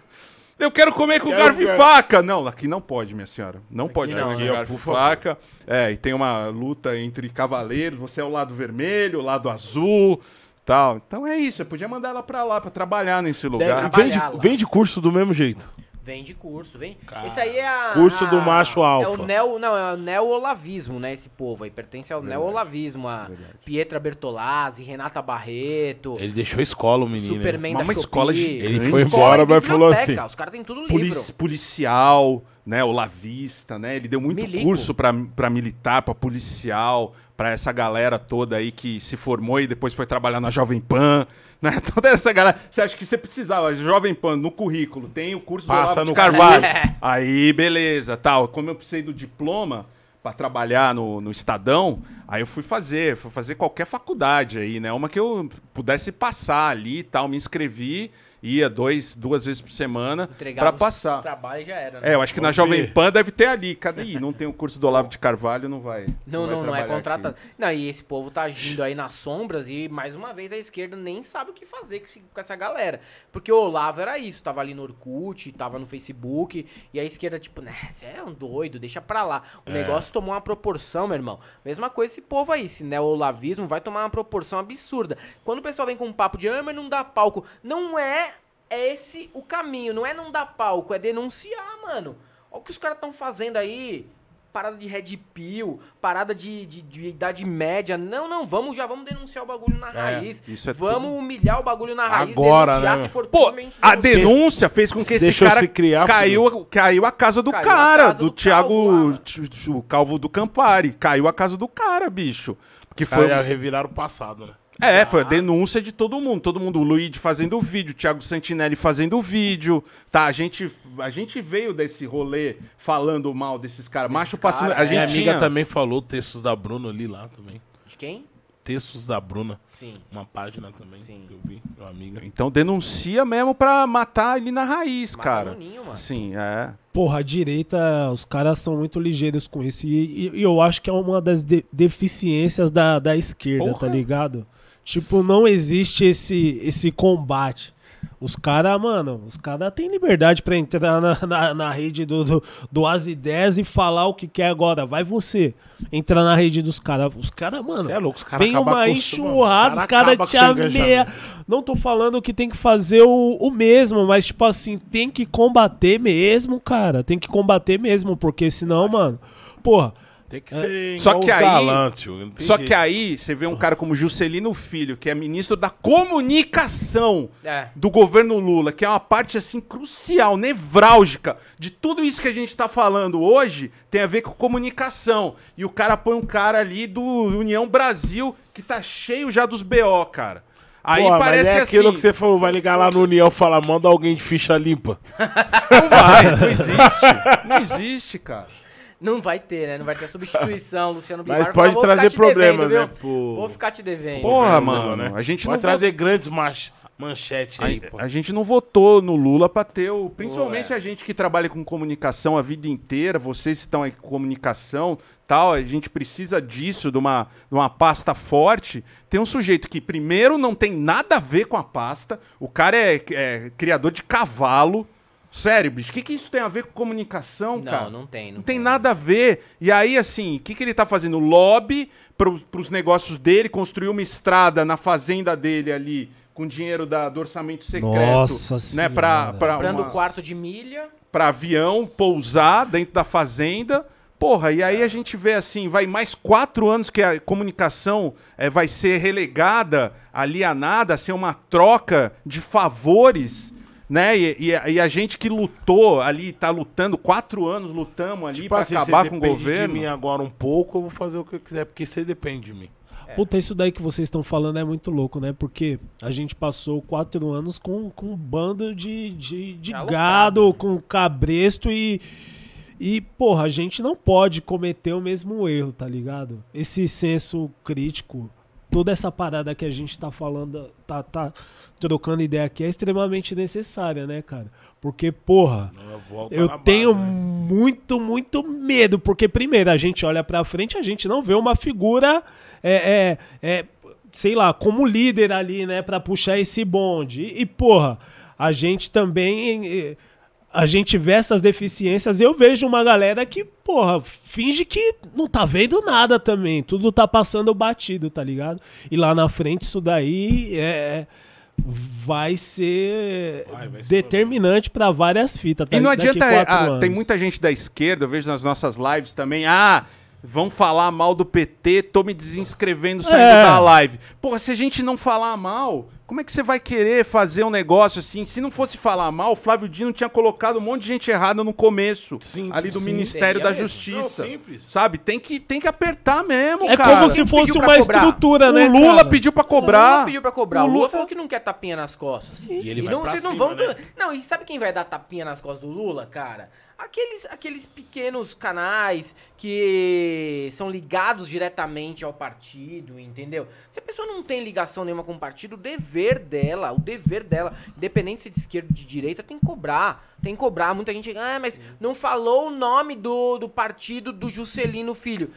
Eu quero comer com Quero garfo e faca. Não, aqui não pode, minha senhora. Não pode não, comer né? com garfo e faca. É, e tem uma luta entre cavaleiros. Você é o lado vermelho, o lado azul, tal. Então é isso. Eu podia mandar ela pra lá, pra trabalhar nesse lugar. Deve- Vende, vende curso do mesmo jeito. Vem de curso, vem. Cara, Esse aí é a. curso a- do macho É alfa. o neo, não, é o neo-olavismo, né? Esse povo aí. Pertence ao neo-olavismo. A Pietra Bertolazzi, Renata Barreto, Ele deixou a escola, o menino. hein? Superman da uma Shopee. escola Ele gigante. foi Escola embora, mas falou assim. Os caras têm tudo livro. Polici- policial, né? O lavista, né? Ele deu muito Milico. curso pra, pra militar, pra policial, pra essa galera toda aí que se formou e depois foi trabalhar na Jovem Pan, né? Toda essa galera. Você acha que você precisava, Jovem Pan, no currículo, tem o curso Passa Olavo de no Carvalho. Aí, beleza, tal. Como eu precisei do diploma pra trabalhar no, no Estadão, aí eu fui fazer, fui fazer qualquer faculdade aí, né? Uma que eu pudesse passar ali e tal, me inscrevi, ia dois, duas vezes por semana pra passar. trabalho e já era. né? É, eu acho que na Jovem. Pan deve ter ali. Cadê? Ih, não tem o curso do Olavo de Carvalho, não vai. Não, vai não, não é contratado. aqui. Não, e esse povo tá agindo aí nas sombras e, mais uma vez, a esquerda nem sabe o que fazer com, essa galera. Porque o Olavo era isso, tava ali no Orkut, tava no Facebook, e a esquerda, tipo, né, você é um doido, deixa pra lá. O negócio tomou uma proporção, meu irmão. Mesma coisa esse povo aí. Esse neolavismo vai tomar uma proporção absurda. Quando o pessoal vem com um papo de, ah, mas não dá palco. Não é, é esse o caminho. Não é não dar palco, é denunciar, mano. Olha o que os caras estão fazendo aí. Parada de red pill, parada de, de, de idade média. Não, não, vamos já vamos denunciar o bagulho na raiz. isso é vamos humilhar o bagulho na raiz, Agora, denunciar né? se for Pô, a denúncia fez com que esse cara se criar, caiu, caiu a casa do Caiu cara, casa do, do Calvo Thiago, lá. o Calvo do Campari. Caiu a casa do cara, bicho. Porque Foi... foi, reviraram o passado, né? É, foi a denúncia de todo mundo. Todo mundo, o Luigi fazendo o vídeo, o Thiago Santinelli fazendo o vídeo. Tá, a gente, a gente veio desse rolê falando mal desses caras. Macho passando. caras, a é. gente Minha amiga tinha- também falou textos da Bruna ali lá também. De quem? Textos da Bruna. Sim. Uma página também Sim. que eu vi, uma amiga. Então denuncia mesmo pra matar ele na raiz, Mata cara. no ninho, mano. Sim, é. Porra, a direita, os caras são muito ligeiros com isso. E, e- e eu acho que é uma das de- deficiências da, da esquerda, Porra. tá ligado? Tipo, não existe esse, esse combate. Os caras, mano, os caras têm liberdade pra entrar na, na, na rede do, do, do As Ideias e falar o que quer agora. Vai você entrar na rede dos caras. Os caras, mano, Cê é louco, os caras vem uma enxurrada, os caras acaba te ameia. engajamento. Não tô falando que tem que fazer o, o mesmo, mas, tipo assim, tem que combater mesmo, cara. Tem que combater mesmo, porque senão, mano, porra. Tem que ser Só que aí- tem Só jeito. que aí você vê um cara como Juscelino Filho, que é ministro da comunicação É. do governo Lula, que é uma parte assim crucial, nevrálgica de tudo isso que a gente tá falando hoje, tem a ver com comunicação. E o cara põe um cara ali do União Brasil que tá cheio já dos BO, cara. Aí Pô, mas parece é aquilo assim, que você falou, vai ligar lá no União e falar, manda alguém de ficha limpa. não vai, não existe. Não existe, cara. Não vai ter, né? Não vai ter substituição, Luciano Mas Bivar. pode falou, "Vou trazer te devendo, problemas, né, pro- Vou ficar te devendo. Porra, Governo, mano, a gente Vai não trazer grandes mach... manchetes aí, A, pô. a gente não votou no Lula pra ter o. Principalmente Pô, é. a gente que trabalha com comunicação a vida inteira, vocês que estão aí com comunicação tal, a gente precisa disso, de uma, de uma pasta forte. Tem um sujeito que, primeiro, não tem nada a ver com a pasta, o cara é, é criador de cavalo. Sério, bicho, o que, que isso tem a ver com comunicação, Não, cara? não tem, não Não tem tem. nada a ver. E aí, assim, o que, que ele tá fazendo? Lobby pro, pros negócios dele, construir uma estrada na fazenda dele ali, com dinheiro da, do orçamento secreto. Nossa né, pra, Senhora. pra, Comprando uma- quarto de milha. pra avião pousar dentro da fazenda. Porra, e aí a gente vê assim, vai mais quatro anos que a comunicação eh, vai ser relegada ali a nada, a ser uma troca de favores, né? E, e a- e a gente que lutou ali, tá lutando, quatro anos lutamos ali Tipo pra assim, acabar com o depende governo. de mim agora um pouco, eu vou fazer o que eu quiser, porque você depende de mim. Puta, isso daí que vocês estão falando é muito louco, né? Porque a gente passou quatro anos com, com um bando de, de, de gado, né? com cabresto e. E, porra, a gente não pode cometer o mesmo erro, tá ligado? Esse senso crítico, toda essa parada que a gente tá falando, tá, tá trocando ideia aqui é extremamente necessária, né, cara? Porque, porra, Eu, na base, tenho né? muito, muito medo, porque primeiro a gente olha pra frente, a gente não vê uma figura, é, é, é, sei lá, como líder ali, né, Pra puxar esse bonde. E, porra, a gente também, eh, a gente vê essas deficiências. Eu vejo uma galera que, porra, finge que não tá vendo nada também, tudo tá passando batido, tá ligado? E lá na frente isso daí é vai ser Vai, vai determinante pra várias fitas. tá? E não Daqui adianta. ah, anos. tem muita gente da esquerda, eu vejo nas nossas lives também. Ah, vão falar mal do PT, tô me desinscrevendo saindo É. da live. Porra, se a gente não falar mal, como é que você vai querer fazer um negócio assim? Se não fosse falar mal, o Flávio Dino tinha colocado um monte de gente errada no começo. Sim, ali do sim. Ministério da mesmo. Justiça. Não, simples. Sabe? Tem que, tem que apertar mesmo, É cara. como se fosse uma cobrar? estrutura, né? O Lula cara? pediu pra O cobrar. Lula pediu pra cobrar. O O Lula, Lula- falou que não quer tapinha nas costas. E ele vai não, pra vocês não cima, vão. né? Não, e sabe quem vai dar tapinha nas costas do Lula, cara? Aqueles, aqueles pequenos canais que são ligados diretamente ao partido, entendeu? Se a pessoa não tem ligação nenhuma com o partido, o dever dela, o dever dela, independente se é de esquerda ou de direita, tem que cobrar. Tem que cobrar. Muita gente, ah, mas não falou o nome do, do partido do Juscelino Filho.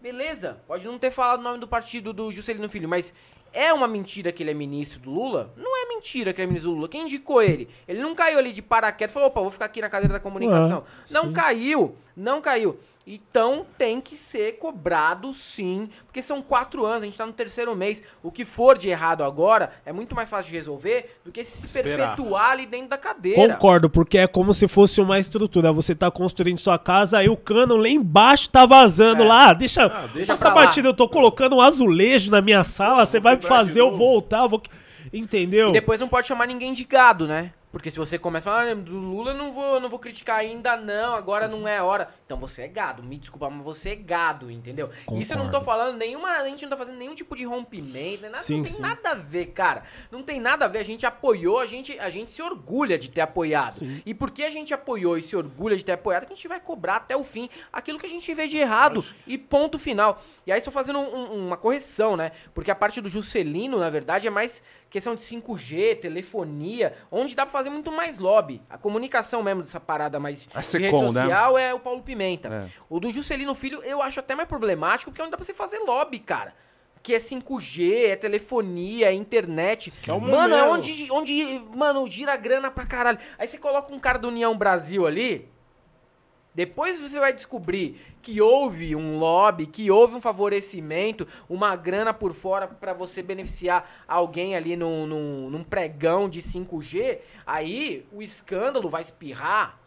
Beleza, pode não ter falado o nome do partido do Juscelino Filho, mas é uma mentira que ele é ministro do Lula? Não é mentira que ele é ministro do Lula. Quem indicou ele? Ele não caiu ali de paraquedas e falou, opa, vou ficar aqui na cadeira da comunicação. Ah, não sim. caiu, não caiu. Então tem que ser cobrado sim, porque são quatro anos, a gente tá no terceiro mês. O que for de errado agora é muito mais fácil de resolver do que se Esperar. perpetuar ali dentro da cadeira. Concordo, porque é como se fosse uma estrutura. Você tá construindo sua casa, aí o cano lá embaixo tá vazando É. lá. Ah, deixa, Ah, deixa essa batida, eu tô colocando um azulejo na minha sala, você vai fazer eu voltar, eu vou... Entendeu? E depois não pode chamar ninguém de gado, né? Porque se você começa a falar, ah, do Lula eu não vou, não vou criticar ainda não, agora não é hora. Então você é gado, me desculpa, mas você é gado, entendeu? Isso eu não tô Concordo. falando nenhuma, a gente não tá fazendo nenhum tipo de rompimento, né? nada, Sim, não tem sim. nada a ver, cara. Não tem nada a ver, a gente apoiou, a gente, a gente se orgulha de ter apoiado. Sim. E porque a gente apoiou e se orgulha de ter apoiado, que a gente vai cobrar até o fim aquilo que a gente vê de errado e ponto final. E aí só fazendo um- um- uma correção, né? Porque a parte do Juscelino, na verdade, é mais questão de 5G, telefonia, onde dá pra fazer muito mais lobby. A comunicação mesmo dessa parada mais A Secom, rede né? social é o Paulo Pimenta. É. O do Juscelino Filho eu acho até mais problemático, porque é onde dá pra você fazer lobby, cara. Que é 5G, é telefonia, é internet. É o mano, é onde, onde, mano, gira grana pra caralho. Aí você coloca um cara do União Brasil ali, depois você vai descobrir que houve um lobby, que houve um favorecimento, uma grana por fora pra você beneficiar alguém ali num, num, num pregão de 5G. Aí o escândalo vai espirrar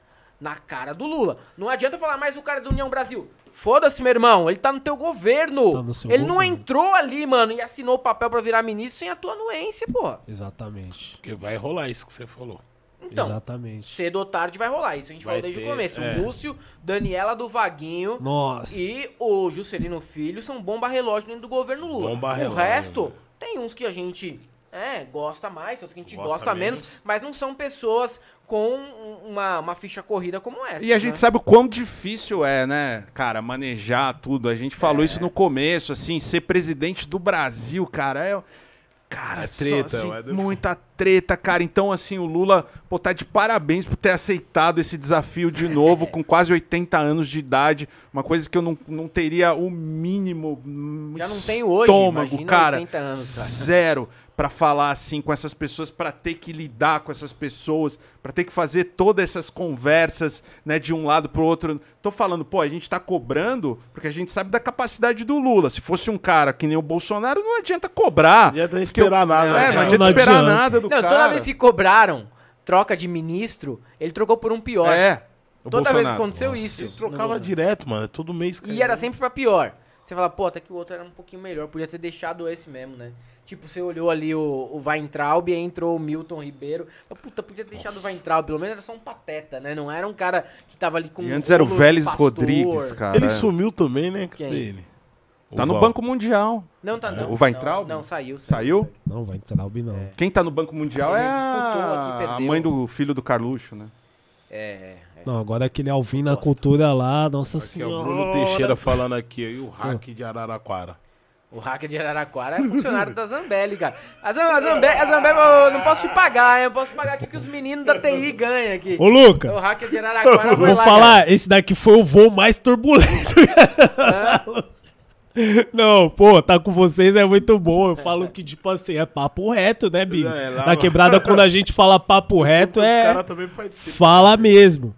na cara do Lula. Não adianta falar mais o cara do União Brasil. Foda-se, meu irmão, ele tá no teu governo. Tá no seu ele não governo. entrou ali, mano, e assinou o papel pra virar ministro sem a tua anuência, pô. Exatamente. Porque vai rolar isso que você falou. Então, Exatamente. cedo ou tarde vai rolar. Isso a gente Vai falou desde ter, o começo. é. O Lúcio, Daniela do Vaguinho Nossa. e o Juscelino Filho são bomba relógio dentro do governo Lula. Bomba o relógio, resto, tem uns que a gente é, gosta mais, tem outros que a gente Gosta gosta, menos. menos. mas não são pessoas com um- uma, uma ficha corrida como essa. E a gente né? sabe o quão difícil é, né, cara, manejar tudo. A gente É. falou isso no começo, assim, ser presidente do Brasil, cara, é. Cara, É só, treta, assim, é do- muita treta, cara. Então, assim, o Lula, pô, tá de parabéns por ter aceitado esse desafio de novo, com quase 80 anos de idade. Uma coisa que eu não, não teria o mínimo Já não tenho hoje, estômago, cara. 80 anos, cara. Zero pra falar assim com essas pessoas, pra ter que lidar com essas pessoas, pra ter que fazer todas essas conversas, né, de um lado pro outro. Tô falando, pô, a gente tá cobrando porque a gente sabe da capacidade do Lula. Se fosse um cara que nem o Bolsonaro, não adianta cobrar. Não adianta esperar nada. É, né? não Não adianta esperar adianta. nada do Não, cara. toda vez que cobraram troca de ministro, ele trocou por um pior. É. o Toda vez que Bolsonaro. aconteceu Nossa. isso. Trocava no- direto, mano. Todo mês. E cara. era sempre pra pior. Você fala, pô, até que o outro era um pouquinho melhor, podia ter deixado esse mesmo, né? Tipo, você olhou ali o, o Weintraub e aí entrou o Milton Ribeiro. Puta, podia ter deixado o Weintraub, pelo menos era só um pateta, né? Não era um cara que tava ali com E um antes era o Vélez pastor. Rodrigues, cara. Ele sumiu também, né? Cadê Quem? ele? Tá O no Val. Banco Mundial. Não, tá não. O Weintraub? Não, não, saiu. Saiu? Não, vai entrar não. É. Quem tá no Banco Mundial Ele é a, mãe do filho do Carluxo, né? É, é. Não, agora aquele Alvin na cultura lá, nossa Aqui é o senhora. Bruno Teixeira falando aqui, e o hack de Araraquara. O hacker de Araraquara é funcionário da Zambelli, cara. A, Zam, a Zambelli, a Zambelli, eu não posso te pagar, hein? Eu posso pagar aqui que os meninos da TI ganham aqui. Ô, Lucas, O hacker de Araraquara foi vou lá, falar, esse daqui foi o voo mais turbulento. Não, pô, tá com vocês é muito bom. Eu falo que, tipo assim, é papo reto, né, Big? É, lá- Na quebrada, quando a gente fala papo reto, é. Fala mesmo.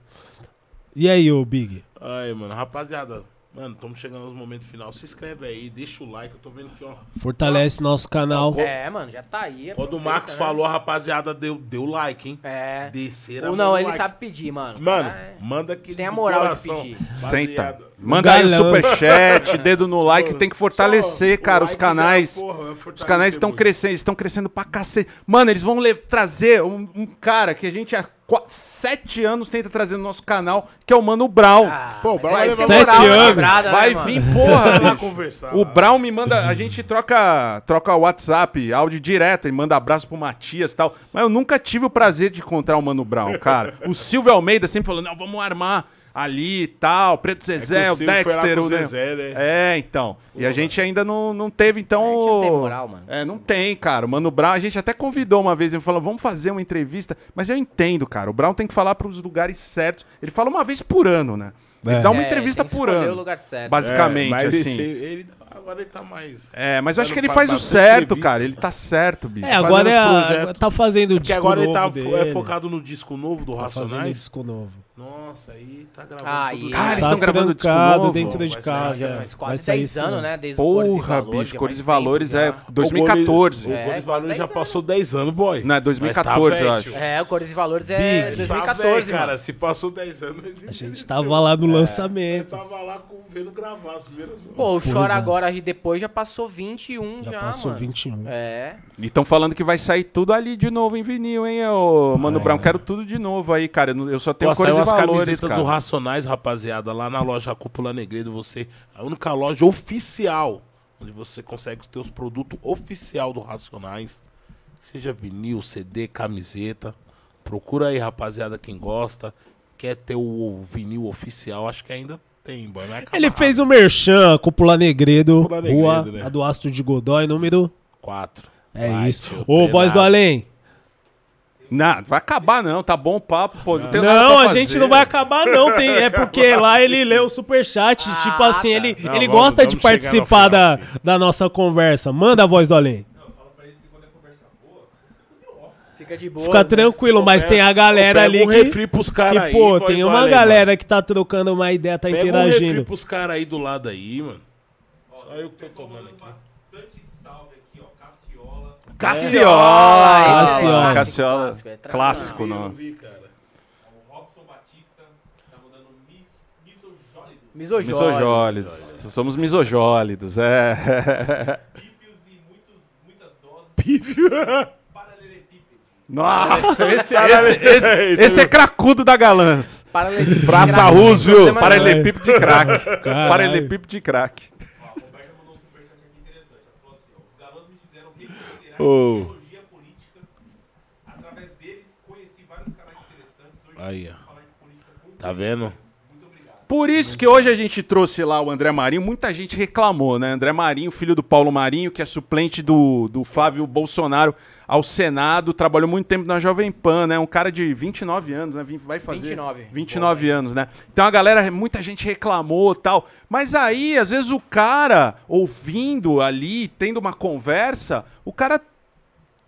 E aí, ô Big? Aí, mano, rapaziada. Mano, estamos chegando nos momentos final. Se inscreve aí, deixa o like. Eu tô vendo que, ó. Fortalece nosso canal. É, mano, já tá aí. Quando o Marcos né? falou, a rapaziada deu, deu like, hein? É. Desceram. Ou não, ele like. sabe pedir, mano. Mano, É. manda aqui. Tem a moral de coração. pedir. Senta. Manda aí o galão. superchat, dedo no like, tem que fortalecer, Só, cara, o os like canais. porra, Os canais estão crescendo, estão crescendo pra cacete. Mano, eles vão trazer um, um cara que a gente há sete anos tenta trazer no nosso canal, que é o Mano Brown. Ah, Pô, mas Brown vai é Sete moral anos. quebrada, né, Vai mano? vir, porra, conversar. O Brown me manda. A gente troca, troca WhatsApp, áudio direto, e manda abraço pro Matias e tal. Mas eu nunca tive o prazer de encontrar o Mano Brown, cara. O Silvio Almeida sempre falou: não, vamos armar ali e tal. Preto Zezé, É o Dexter, o né? Zezé, né? É, então. E a gente ainda não, não teve, então. A gente não tem moral, mano. É, não tem, cara. O Mano Brown, a gente até convidou uma vez, ele falou, vamos fazer uma entrevista. Mas eu entendo, cara. O Brown tem que falar pros lugares certos. Ele fala uma vez por ano, né? Ele É. dá uma É, entrevista por ano. o lugar certo. Basicamente, É, mas assim. ele, agora ele tá mais. É, mas eu acho que ele faz o certo, cara. Ele tá certo, bicho. É, agora é a, tá fazendo o Porque disco agora ele novo tá dele. é focado no disco novo do Tá fazendo o Racionais. disco novo. Nossa, aí tá gravando Aí. tudo. Cara, eles Tá estão gravando o disco novo? dentro de casa. é. Faz quase sair 10 esse anos, ano. né? Desde o Cores e Porra, Valores, bicho, Cores e Valores é já. 2014. O É, Boris quase Valores 10 já passou 10 anos, boy. Não, é 2014, eu Mas tá acho. É, o Cores e Valores é Big. Mas tá 2014, velho, cara. Se passou 10 anos, A gente tava lá no Nós lançamento. tava lá com, vendo gravar as primeiras Pô, o Chora é. Agora Ri Depois já passou 21 já, Já passou mano. 21. É. E estão falando que vai sair tudo ali de novo em vinil, hein, ô, Mano Brown? Quero tudo de novo aí, cara. Eu Eu só tenho Pô, Cores saiu e as Valores, camisetas cara. do Racionais, rapaziada, lá na loja Cúpula Negredo, você a única loja oficial onde você consegue os teus produtos oficial do Racionais, seja vinil, CD, camiseta. Procura aí, rapaziada, quem gosta, quer ter o vinil oficial, acho que ainda tem, acabar Ele fez o Merchan, Cúpula Negredo, Cúpula Negredo, Rua né? a do Astro de Godoy, número. quatro. É Vai, isso. Ô, voz do além. Não, vai acabar não, tá bom o papo, pô. Não, Não, a fazer. gente não vai acabar, não. Tem, é porque lá ele lê o superchat. Ah, tipo assim, tá. ele, Não, ele vamos- gosta de vamos no participar final, da, sim. da nossa conversa. Manda a voz do além. Não, fala pra eles que quando é conversa boa, fica de off. Fica de boa. Fica tranquilo, mas tem a galera ali um que, refri pros caras aí, pô, tem uma além, galera que tá trocando uma ideia, tá mano. Pega um refri interagindo. pros caras aí do lado aí, mano. Só eu que tô tomando aqui. bastante salve aqui, ó. Cassiola. Cassiola! Cassiola. Cassiola. Clássico, é Clássico, Eu não nossa. vi, cara. O Robson Batista tá mandando mis, misojólidos. Misojólido. Misojólidos. Somos misojólidos, é. Bífios e muitos, muitas doses. Paralelepípedo. Nossa, esse, esse, esse, esse é cracudo da Galãs. Praça Roosevelt. Paralelepípedo de crack. Paralelepípedo de crack. Ó, a Roberta mandou um superchat aqui interessante. Ela falou assim: ó, os galãs me fizeram reconsiderar Oh. a ideologia política. Através deles, conheci vários canais interessantes. Hoje Aí, ó. Tá vendo? Por isso que hoje a gente trouxe lá o André Marinho, muita gente reclamou, né? André Marinho, filho do Paulo Marinho, que é suplente do, do Flávio Bolsonaro ao Senado, trabalhou muito tempo na Jovem Pan, né? Um cara de 29 anos, né? Vai fazer 29. 29 anos, né? Então a galera, muita gente reclamou tal. Mas aí, às vezes, o cara, ouvindo ali, tendo uma conversa, o cara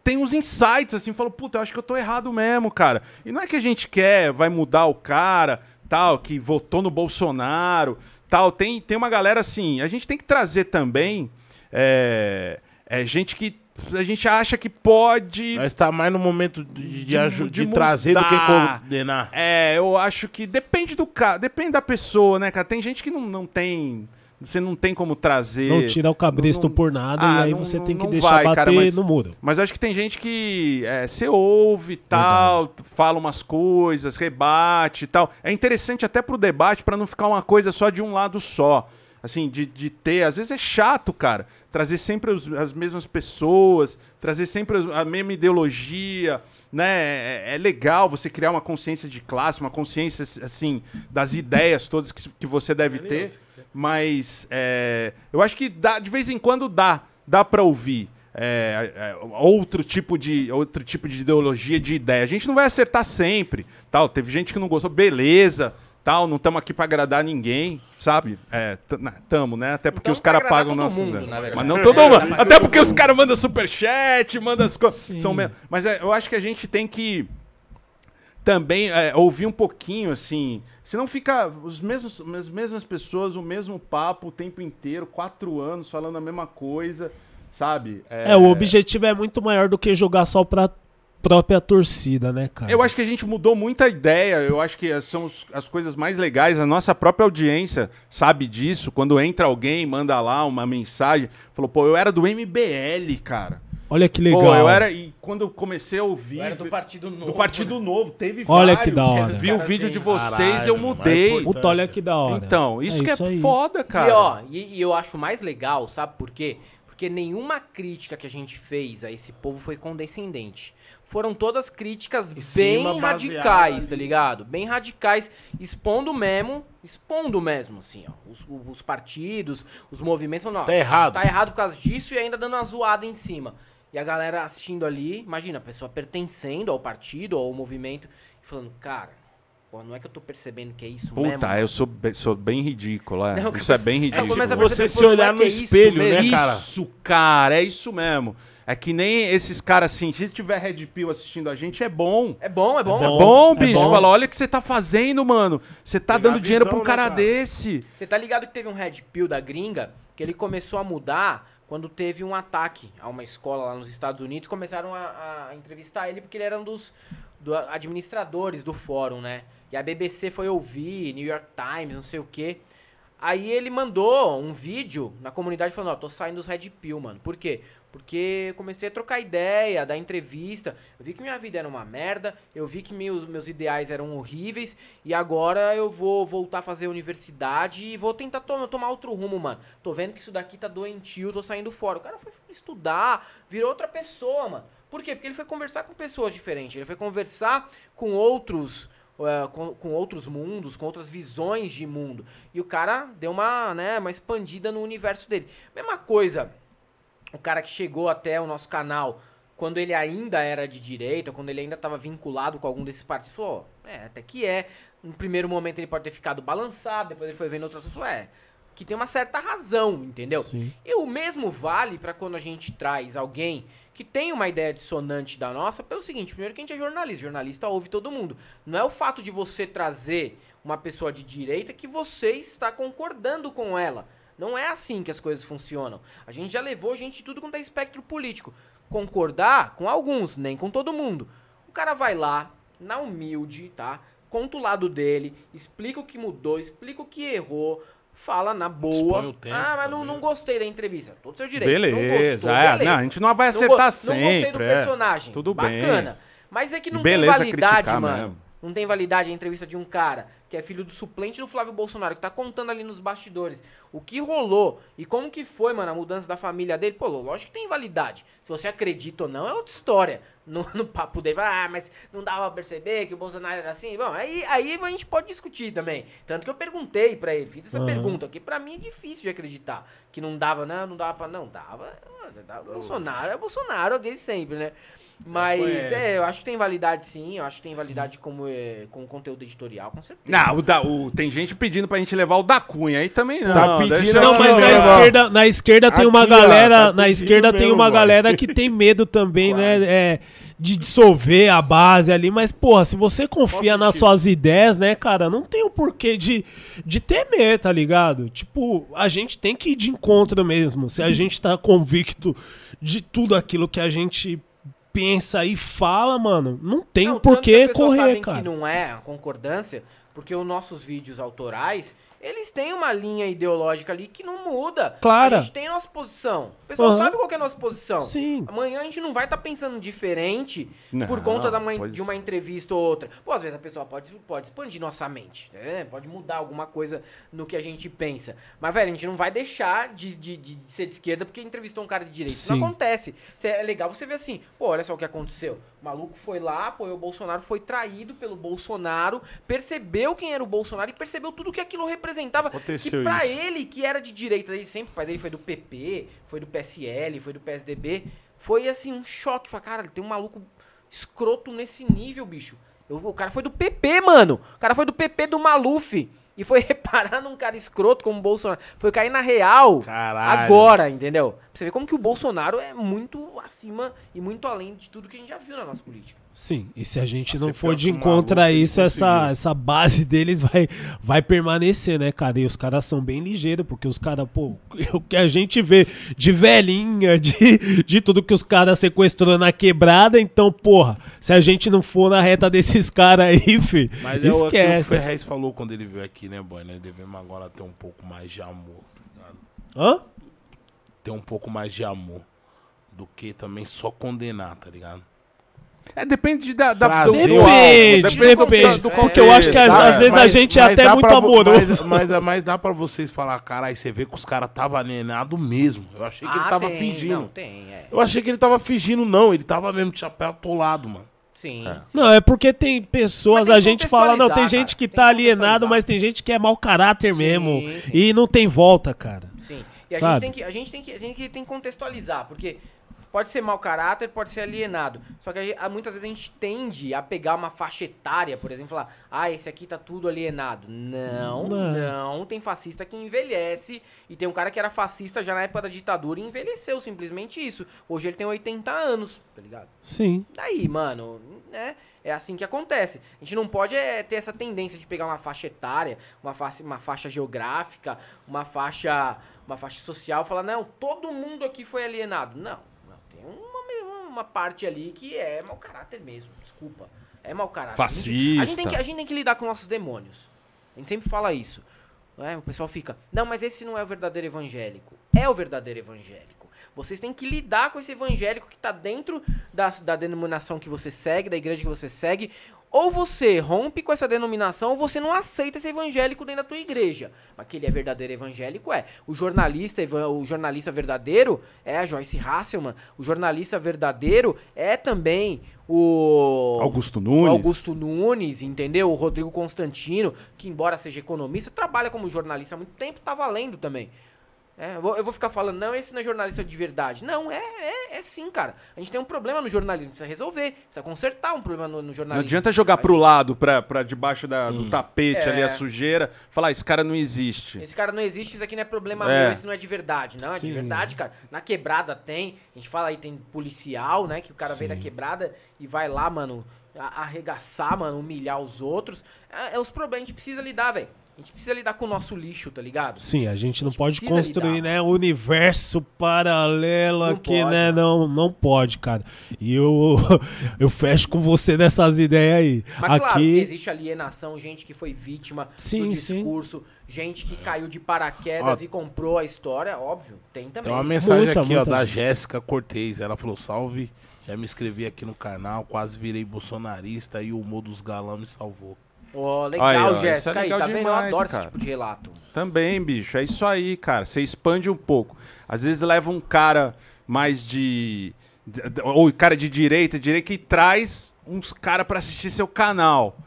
tem uns insights, assim, falou, puta, eu acho que eu tô errado mesmo, cara. E não é que a gente quer, vai mudar o cara, tal, que votou no Bolsonaro, tal. Tem, tem uma galera assim, a gente tem que trazer também é, é gente que a gente acha que pode... Mas tá mais no momento de, de, De- de trazer do que condenar. É, eu acho que depende do cara, depende da pessoa, né, cara? Tem gente que não, não tem... Você não tem como trazer... Não tira o cabresto não- por nada Ah, e aí não- você tem que deixar vai, bater cara, mas- no muro. Mas eu acho que tem gente que é, você ouve e tal, fala umas coisas, rebate e tal. É interessante até pro debate pra não ficar uma coisa só de um lado só. Assim, de, de ter. Às vezes é chato, cara. Trazer sempre os- as mesmas pessoas, trazer sempre a mesma ideologia. Né? É, é legal você criar uma consciência de classe, uma consciência assim das ideias todas que, que você deve ter. Mas é, eu acho que dá, de vez em quando dá, dá para ouvir é, é, outro tipo de outro tipo de ideologia, de ideia. A gente não vai acertar sempre, tal. Teve gente que não gostou, beleza, tal. Não estamos aqui para agradar ninguém, sabe? É, tamo, né? Até porque Tamo os caras pagam todo nosso, mundo, né? mas não todo É, mundo. Até porque os caras mandam superchat, mandam as coisas, são mesmo. Mas é, eu acho que a gente tem que também é, ouvir um pouquinho, assim. Senão fica os mesmos, as mesmas pessoas, o mesmo papo o tempo inteiro, quatro anos, falando a mesma coisa, sabe? É, o objetivo é muito maior do que jogar só pra própria torcida, né, cara? Eu acho que a gente mudou muita ideia. Eu acho que são os- as coisas mais legais. A nossa própria audiência sabe disso. Quando entra alguém, manda lá uma mensagem, falou, pô, eu era do MBL, cara. Olha que legal. Pô, eu era. E quando eu comecei a ouvir. Eu era do Partido Novo. do Partido Novo, teve Olha vários. que da hora. Vi o vídeo assim, de vocês caralho, eu mano, mudei. Puta, olha que da hora. Então, isso que é aí. foda, cara. E ó, e, e eu acho mais legal, sabe por quê? Porque nenhuma crítica que a gente fez a esse povo foi condescendente. Foram todas críticas cima, bem radicais, tá ligado? Bem radicais, expondo mesmo, expondo mesmo, assim, ó. Os, os partidos, os movimentos, falando, ó, Tá errado. Tá errado por causa disso e ainda dando uma zoada em cima. E a galera assistindo ali, imagina, a pessoa pertencendo ao partido, ao movimento, e falando, cara, pô, não é que eu tô percebendo que é isso mesmo. Puta, eu sou, be- sou bem ridículo, é. Não, isso é você- bem É, ridículo. Você se não olhar é no é isso espelho, né, cara? Isso, cara, é isso mesmo. É que nem esses caras assim, se tiver Red Pill assistindo a gente, é bom. É bom, é bom. É bom. bom, é bicho. bom. Fala, olha o que você tá fazendo, mano. Você tá Pegar dando dinheiro pra um cara, né, cara? desse. Você tá ligado que teve um Red Pill da gringa que ele começou a mudar quando teve um ataque a uma escola lá nos Estados Unidos. Começaram a, a entrevistar ele porque ele era um dos do- administradores do fórum, né? E a BBC foi ouvir, New York Times, não sei o quê. Aí ele mandou um vídeo na comunidade falando, ó, tô saindo dos Red Pill, mano. Por quê? Porque comecei a trocar ideia, dar entrevista. Eu vi que minha vida era uma merda, eu vi que meus, meus ideais eram horríveis, e agora eu vou voltar a fazer universidade e vou tentar to- tomar outro rumo, mano. Tô vendo que isso daqui tá doentio, tô saindo fora. O cara foi estudar, virou outra pessoa, mano. Por quê? Porque ele foi conversar com pessoas diferentes, ele foi conversar com outros é, com, com outros mundos, com outras visões de mundo. E o cara deu uma, né, uma expandida no universo dele. Mesma coisa, o cara que chegou até o nosso canal quando ele ainda era de direita, quando ele ainda estava vinculado com algum desses partidos, falou, "Ó, é, até que é. No primeiro momento ele pode ter ficado balançado, depois ele foi vendo outras coisas, falou, é, que tem uma certa razão, entendeu? Sim. E o mesmo vale para quando a gente traz alguém que tem uma ideia dissonante da nossa, pelo seguinte, primeiro que a gente é jornalista, jornalista ouve todo mundo. Não é o fato de você trazer uma pessoa de direita que você está concordando com ela. Não é assim que as coisas funcionam. A gente já levou gente de tudo quanto é espectro político. Concordar com alguns, nem com todo mundo. O cara vai lá, na humilde, tá? Conta o lado dele, explica o que mudou, explica o que errou, fala na boa. Tempo ah, mas não, não gostei da entrevista. Todo seu direito. Não Beleza, gostou, é. beleza. Não, a gente não vai Não acertar go- Não gostei do sempre. é. personagem. Tudo bem. Bacana. Mas é que não Beleza tem validade, mano. mesmo. Não tem validade a entrevista de um cara que é filho do suplente do Flávio Bolsonaro, que tá contando ali nos bastidores o que rolou e como que foi, mano, a mudança da família dele. Pô, lógico que tem validade. Se você acredita ou não, é outra história. No, no papo dele, ah, mas não dava pra perceber que o Bolsonaro era assim. Bom, aí, aí a gente pode discutir também. Tanto que eu perguntei pra ele, fiz essa Aham. pergunta, que pra mim é difícil de acreditar. Que não dava, não, não dava pra. Não, dava. dava Bolsonaro é Bolsonaro desde sempre, né? Mas é, eu acho que tem validade sim, eu acho que tem validade como, é, como conteúdo editorial, com certeza. Não, o da, o- tem gente pedindo pra gente levar o da Cunha aí também não. Tá pedindo Não, mas na ó. esquerda, na esquerda tem uma Aqui, ó, galera, tá na esquerda tem mesmo, uma mano. galera que tem medo também, né, é, de dissolver a base ali, mas porra, se você confia Qual nas sentido? suas ideias, né, cara, não tem o porquê de, de temer, tá ligado? Tipo, a gente tem que ir de encontro mesmo, se a gente tá convicto de tudo aquilo que a gente pensa e fala, mano, não tem Não, por que correr, sabem cara. que não é a concordância, porque os nossos vídeos autorais, eles têm uma linha ideológica ali que não muda. Clara. A gente tem a nossa posição. O pessoal Aham. sabe qual que é a nossa posição. Sim. Amanhã a gente não vai estar pensando diferente por Não, conta da uma- pode de uma entrevista ou outra. Pô, às vezes a pessoa pode, pode expandir nossa mente, né? pode mudar alguma coisa no que a gente pensa. Mas, velho, a gente não vai deixar de, de, de ser de esquerda porque entrevistou um cara de direita. Isso Sim. não acontece. Isso É legal você ver assim, pô, olha só o que aconteceu. O maluco foi lá, apoiou o Bolsonaro, foi traído pelo Bolsonaro, percebeu quem era o Bolsonaro e percebeu tudo que aquilo representava. Aconteceu e pra isso. ele, que era de direita desde sempre, o pai dele foi do PP, foi do PSL, foi do PSDB, foi assim, um choque. Falei, cara, tem um maluco escroto nesse nível, bicho. Eu- o cara foi do PP, mano. O cara foi do PP do Maluf. E foi reparar num cara escroto como o Bolsonaro. Foi cair na real Caralho. agora, entendeu? Pra você ver como que o Bolsonaro é muito acima e muito além de tudo que a gente já viu na nossa política. Sim, e se a gente Nossa, não for de encontro a isso, essa, essa base deles vai, vai permanecer, né, cara? E os caras são bem ligeiros, porque os caras, pô, o que a gente vê de velhinha, de, de tudo que os caras sequestrou na quebrada, então, porra, se a gente não for na reta desses caras aí, fi, Mas é o que o esquece. Ferrez falou quando ele veio aqui, né, boy? Né? Devemos agora ter um pouco mais de amor. tá? Hã? Ter um pouco mais de amor. Do que também só condenar, tá ligado? É, depende da, da do, Depende, álbum, depende. do Porque eu acho que às, vezes a mas- gente é até muito pra amoroso. Mas, mas, mas dá pra vocês falar, caralho, você vê que os caras tava alienado mesmo. Eu achei que ele Ah, tava tem, fingindo. Não, tem, é. Eu achei que ele tava fingindo, não. Ele tava mesmo de chapéu atolado, mano. Sim. Não, é porque tem pessoas, tem a gente fala, não, tem gente que cara. tá alienado, mas tem gente que é mau caráter Sim, mesmo. sim. E não tem volta, cara. Sim. E a Sabe? gente, tem que, a, gente tem que, a gente que tem que contextualizar, porque pode ser mau caráter, pode ser alienado. Só que a gente- a- muitas vezes a gente tende a pegar uma faixa etária, por exemplo, falar, ah, esse aqui tá tudo alienado. Não, Não. não. Tem fascista que envelhece. E tem um cara que era fascista já na época da ditadura e envelheceu, simplesmente isso. Hoje ele tem 80 anos, tá ligado? Sim. Daí, mano, né? É assim que acontece. A gente não pode é, ter essa tendência de pegar uma faixa etária, uma faixa, uma faixa geográfica, uma faixa, uma faixa social e falar, não, todo mundo aqui foi alienado. Não, uma, parte ali que é mau caráter mesmo. Desculpa. É mau caráter. A gente- A gente, Fascista. tem que, a gente tem que lidar com nossos demônios. A gente sempre fala isso. né? O pessoal fica, não, mas esse não é o verdadeiro evangélico. É o verdadeiro evangélico. Vocês têm que lidar com esse evangélico que está dentro da, da denominação que você segue, da igreja que você segue. Ou você rompe com essa denominação, ou você não aceita esse evangélico dentro da tua igreja. Mas que ele é verdadeiro evangélico, é. O jornalista, o jornalista verdadeiro é a Joyce Hasselman. O jornalista verdadeiro é também o... Augusto O Nunes. Augusto Nunes, entendeu? O Rodrigo Constantino, que embora seja economista, trabalha como jornalista há muito tempo, tá valendo também. É, eu, vou, eu vou ficar falando, não, esse não é jornalista de verdade. Não, é, é, é sim, cara. A gente tem um problema no jornalismo, precisa resolver, precisa consertar um problema no, no Não jornalismo. adianta jogar pro lado, pra, pra debaixo da- do tapete É. ali a sujeira, falar, esse cara não existe. Esse cara não existe, isso aqui não é problema É. meu, esse não é de verdade. Não, é de Sim. verdade, cara. Na quebrada tem, a gente fala aí, tem policial, né? Que o cara vem da quebrada e vai lá, mano, arregaçar, mano, humilhar os outros. É, é os problemas, a gente precisa lidar, velho. A gente precisa lidar com o nosso lixo, tá ligado? Sim, a gente não gente pode construir, lidar. né, um universo paralelo Não aqui, pode, né? Não, não pode, cara. E eu, eu fecho com você nessas ideias aí. Mas claro que aqui, existe alienação, gente que foi vítima Sim, do sim. discurso, gente que caiu de paraquedas Ó. e comprou a história, óbvio, tem também. Tem uma mensagem Muita, aqui, muita. ó, da Jéssica Cortez. Ela falou: salve, já me inscrevi aqui no canal, quase virei bolsonarista e o humor dos galãs me salvou. Ó, legal, isso é Jéssica, aí, legal tá vendo? Eu demais, adoro cara. esse tipo de relato. Também, bicho. É isso aí, cara. Você expande um pouco. Às vezes leva um cara mais de. Ou cara de direita, direita, que traz uns caras pra assistir seu canal.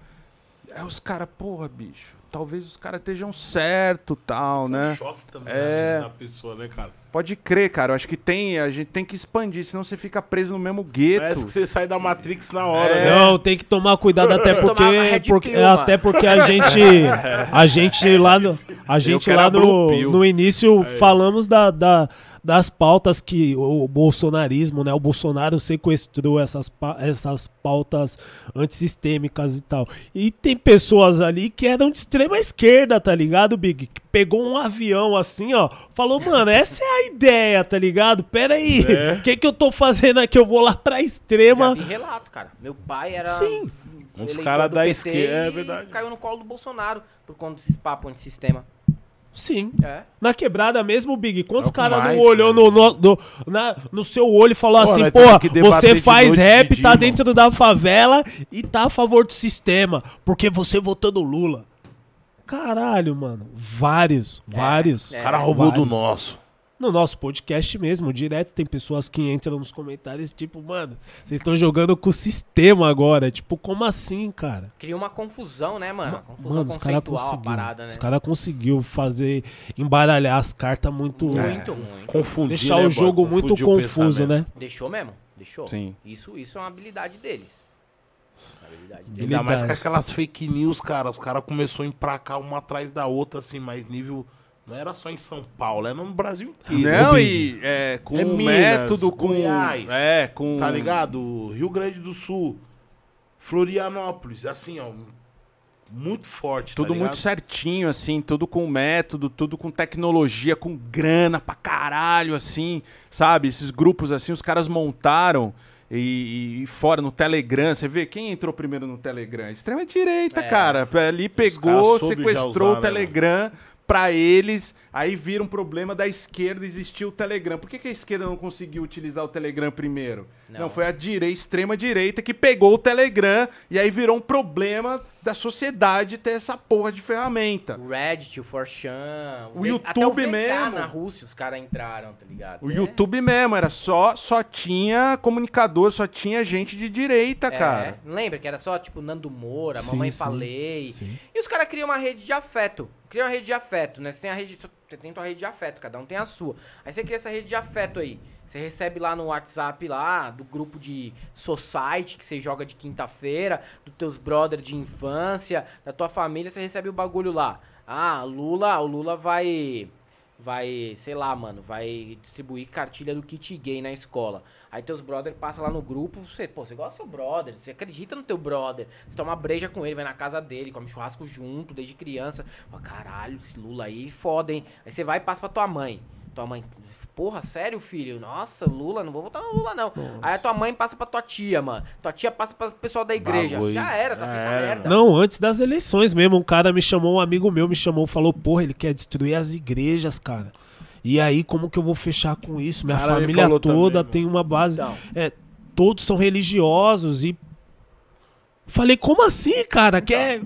É os caras, porra, bicho. Talvez os caras estejam certo tal, né? Um choque também É. assim, da pessoa, né, cara? Pode crer, cara. Eu acho que tem. A gente tem que expandir, senão você fica preso no mesmo gueto. Parece que você sai da Matrix na hora, É. né? Não, tem que tomar cuidado até porque, porque Pill, até porque a gente a gente lá no a gente lá no, no início falamos da, da- das pautas que o bolsonarismo, né, o Bolsonaro sequestrou essas essas pautas antissistêmicas e tal. E tem pessoas ali que eram de extrema esquerda, tá ligado, Big? Que pegou um avião assim, ó, falou: "Mano, essa é a ideia, tá ligado? Pera aí. O que que eu tô fazendo aqui? Eu vou lá pra Já extrema vi relato, cara. Meu pai era. Sim. Um dos caras da esquerda, é verdade. Caiu no colo do Bolsonaro por conta desse papo antissistema. Sim. É. Na quebrada mesmo, Big, quantos É caras não olhou no, no, no, na- no seu olho e falou Pô, assim, pô, você faz rap, de tá dia, dentro da favela e tá a favor do sistema, porque você votou no Lula. Caralho, mano. Vários, vários. é. O cara roubou do Vários. nosso. No nosso podcast mesmo, direto tem pessoas que entram nos comentários tipo, mano, vocês estão jogando com o sistema agora. Tipo, como assim, cara? Cria uma confusão, né, mano? Uma confusão Mano, os caras conceitual a conseguiu. parada, né? Os caras conseguiu fazer embaralhar as cartas muito Muito, muito. Confundir, deixar né, o jogo muito Confundir confuso, né? Deixou mesmo? Deixou. Sim. Isso, isso é uma habilidade deles. Uma habilidade deles. Ainda mais com aquelas fake news, cara. Os caras começaram a empracar uma atrás da outra, assim, mais nível. Não era só em São Paulo, era no Brasil inteiro. Não, e é, com É um Minas, método, com. Goiás, é, com. Tá ligado? Rio Grande do Sul, Florianópolis, assim, ó. Muito forte. Tudo tá muito certinho, assim, tudo com método, tudo com tecnologia, com grana pra caralho, assim, sabe? Esses grupos, assim, os caras montaram e, e fora no Telegram. Você vê quem entrou primeiro no Telegram? Extrema direita, É. cara. Ali pegou, sequestrou usar, o né, Pra eles, aí vira um problema da esquerda existir o Telegram. Por que, que a esquerda não conseguiu utilizar o Telegram primeiro? Não, Não. foi a direita, extrema direita que pegou o Telegram e aí virou um problema da sociedade ter essa porra de ferramenta. O Reddit, o Forchan, O YouTube até o VK mesmo. na Rússia os caras entraram, tá ligado? O É. YouTube mesmo, era só, só tinha comunicador, só tinha gente de direita, É, cara. Lembra que era só, tipo, Nando Moura, Sim, Mamãe sim, Falei. sim. E os caras criam uma rede de afeto. Criam uma rede de afeto, né? Você tem a rede. Você tem tua rede de afeto, cada um tem a sua. Aí você cria essa rede de afeto aí. Você recebe lá no WhatsApp lá, do grupo de society que você joga de quinta-feira, dos teus brothers de infância, da tua família, você recebe o bagulho lá. Ah, Lula, o Lula vai vai, sei lá, mano, vai distribuir cartilha do kit gay na escola. Aí teus brother passa lá no grupo, você, pô, você gosta do seu brother, você acredita no teu brother, você toma breja com ele, vai na casa dele, come churrasco junto desde criança. Fala, caralho, esse Lula aí foda, hein? Aí você vai e passa pra tua mãe. Tua mãe, porra, sério, filho? Nossa, Lula, não vou votar no Lula, não. Aí a tua mãe passa pra tua tia, mano. Tua tia passa pra pessoal da igreja. Bagulho. Já era, tá a era, merda. Não, antes das eleições mesmo, um cara me chamou, um amigo meu me chamou, falou, porra, ele quer destruir as igrejas, cara. E aí, como que eu vou fechar com isso? Minha Cara, família toda também, tem uma base. Então. É, todos são religiosos e. Falei, como assim, cara? Quer,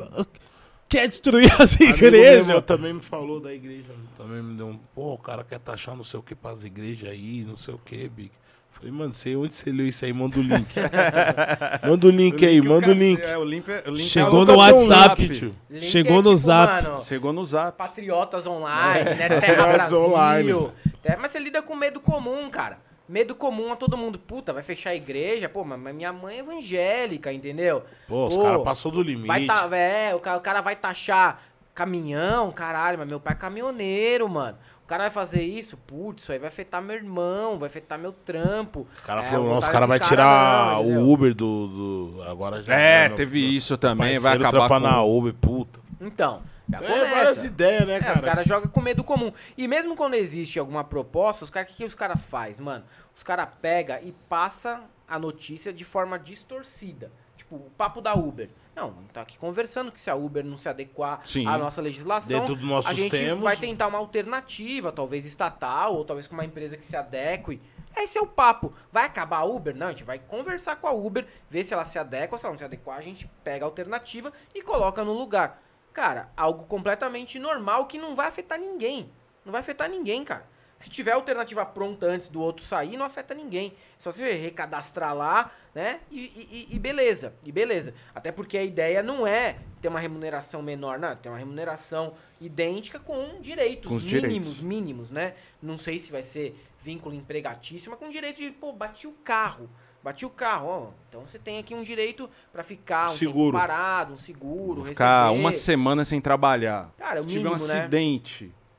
quer destruir as Amigo meu igrejas? também me falou da igreja. Também me deu um. Pô, o cara quer taxar não sei o que pras igrejas aí, não sei o que, Big. Falei, mano, sei onde você leu isso aí, manda o link. manda o link aí, manda o link. É, o link, é- o link Chegou é no WhatsApp. tio. Chegou é no zap. mano, Chegou no zap. Patriotas online, né? Terra Brasil. online. É, mas você lida com medo comum, cara. Medo comum a todo mundo. Puta, vai fechar a igreja? Pô, mas minha mãe é evangélica, entendeu? Pô, os caras passou do limite. Vai tá, é, o cara, o cara vai taxar caminhão, caralho, mas meu pai é caminhoneiro, mano. O cara vai fazer isso, putz, isso aí vai afetar meu irmão, vai afetar meu trampo. Os caras É, falaram, nossa, os botar caras vai tirar não, o? Uber do, do- Agora já. É, né, teve meu isso também, vai acabar com... na Uber, puta. Então, já É, começa. várias ideias, né, É, cara? os caras jogam com medo comum. E mesmo quando existe alguma proposta, os caras, o que, que os caras faz, mano? Os caras pega e passa a notícia de forma distorcida. Tipo, o papo da Uber. Não, tá aqui conversando que se a Uber não se adequar Sim. à nossa legislação, Dentro dos nossos a gente termos. vai tentar uma alternativa, talvez estatal, ou talvez com uma empresa que se adeque. Esse é o papo. Vai acabar a Uber? Não, a gente vai conversar com a Uber, ver se ela se adequa, se ela não se adequar, a gente pega a alternativa e coloca no lugar. Cara, algo completamente normal que não vai afetar ninguém. Não vai afetar ninguém, cara. Se tiver alternativa pronta antes do outro sair, não afeta ninguém. Só você recadastrar lá, né? E, e- e beleza. E beleza. Até porque a ideia não é ter uma remuneração menor, não. Ter uma remuneração idêntica com direitos Com os mínimos, direitos. mínimos, né? Não sei se vai ser vínculo empregatício, mas com direito de, pô, bati o carro. Bati o carro, ó. Então você tem aqui um direito pra ficar um Seguro. parado, um seguro, Ficar receber. uma semana sem trabalhar. Cara, é o Se tiver um mínimo, né?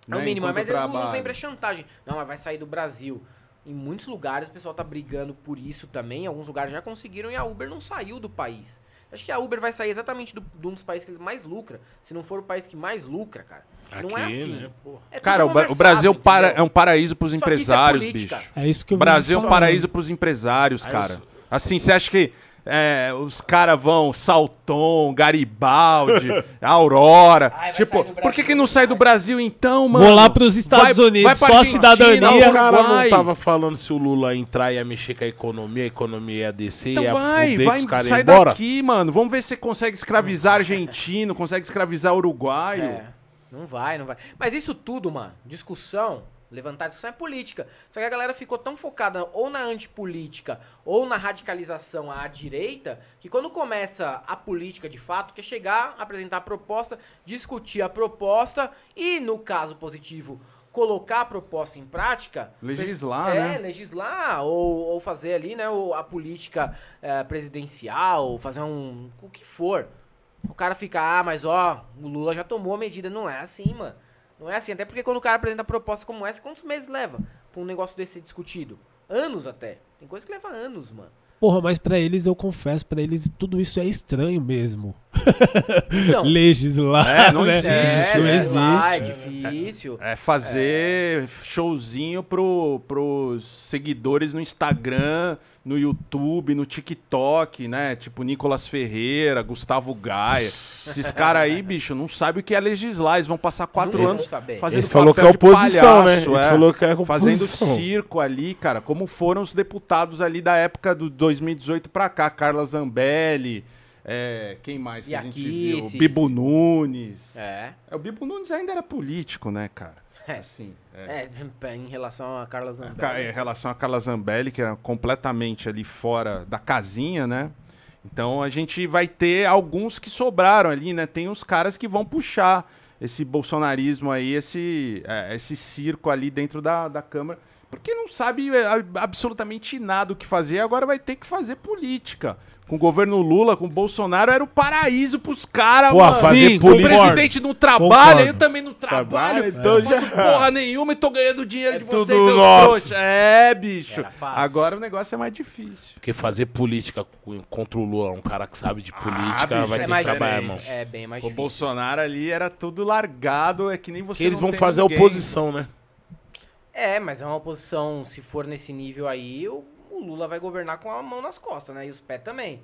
É o né, mínimo, enquanto mas eles usam trabalha. sempre a chantagem. Não, mas vai sair do Brasil. Em muitos lugares o pessoal tá brigando por isso também. Alguns lugares já conseguiram e a Uber não saiu do país. Acho que a Uber vai sair exatamente do, de um dos países que mais lucra. Se não for o país que mais lucra, cara. não é Aqui, assim. né, porra. É Cara, o, o Brasil para- é um paraíso pros Só é empresários, política. bicho. É isso que O eu Brasil é um vou paraíso pros empresários, cara. isso. Assim, você acha que é, os caras vão Salton, Garibaldi, Aurora. Ai, vai tipo, por que, que não sai do vai. Brasil então, mano? Vou lá pros Estados Unidos, pra só a cidadania. O cara não tava falando se o Lula entrar e ia mexer com a economia, a economia ia descer, Então ia vai, vai, os caras sai iam embora. daqui, mano. Vamos ver se você consegue escravizar argentino, consegue escravizar uruguaio. É, não vai, não vai. Mas isso tudo, mano, discussão, levantar discussão é política. Só que a galera ficou tão focada ou na antipolítica ou na radicalização à direita, que quando começa a política de fato, quer chegar, apresentar a proposta, discutir a proposta e, no caso positivo, colocar a proposta em prática. Legislar, é, né? legislar, ou, ou fazer ali, né, a política eh, presidencial, fazer um. o que for. O cara fica, ah, mas ó, o Lula já tomou a medida. Não é assim, mano. Não é assim. Até porque quando o cara apresenta proposta como essa, quantos meses leva pra um negócio desse ser discutido? Anos até. Tem coisa que leva anos, mano. Porra, mas pra eles, eu confesso, pra eles tudo isso é estranho mesmo. Então, Legislar, É, não né? existe, é, não é, existe. lá, é difícil. É fazer showzinho pro, pros seguidores no Instagram, no YouTube, no TikTok, né? Tipo Nicolas Ferreira, Gustavo Gaia. Esses caras aí, bicho, não sabem o que é legislar. Eles vão passar quatro Não anos saber. fazendo Eles falou que é oposição, né? palhaço, Eles é. falou que é Fazendo oposição. circo ali, cara, como foram os deputados ali da época do 2018 pra cá. Carla Zambelli, é, quem mais que a gente viu? Iaquices. Bibo Nunes. É. É, o Bibo Nunes ainda era político, né, cara? É. Assim, é. É, em relação a Carla Zambelli. Em relação a Carla Zambelli, que era completamente ali fora da casinha, né? Então a gente vai ter alguns que sobraram ali, né? Tem os caras que vão puxar esse bolsonarismo aí, esse, é, esse circo ali dentro da, da Câmara. Porque não sabe é, a- absolutamente nada o que fazer, agora vai ter que fazer política. Com o governo Lula, com o Bolsonaro, era o paraíso pros caras, Pô, mano. fazer Sim, O presidente não trabalha, Concordo. eu também não trabalho. Trabalha, então não faço porra nenhuma e tô ganhando dinheiro É de tudo vocês, seus nosso. trouxas. É, bicho. Era fácil. Agora o negócio é mais difícil. Porque fazer política co- contra o Lula, um cara que sabe de política, bicho, vai é ter que mais trabalhar, irmão. É bem mais O difícil. Bolsonaro ali era tudo largado, é que nem você eles não vão tem fazer ninguém. oposição, né? É, mas é uma oposição, se for nesse nível aí, o, o Lula vai governar com a mão nas costas, né? E os pés também.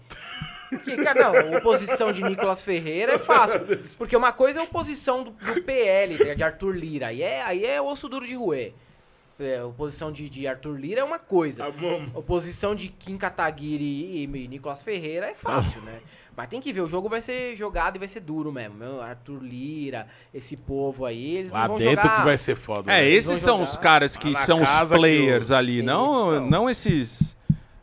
Porque, cara, não, oposição de Nicolas Ferreira é fácil. Porque uma coisa é a oposição do, do PL, tá de Arthur Lira. Aí é, aí é osso duro de roer. É, oposição de, de Arthur Lira é uma coisa. Oposição de Kim Kataguiri e, e Nicolas Ferreira é fácil, né? Mas tem que ver, o jogo vai ser jogado e vai ser duro mesmo. Meu, Arthur Lira, esse povo aí, eles Lá não vão dentro jogar... que vai ser foda. É, né? esses são jogar os caras que lá na são os players o- ali, não, não esses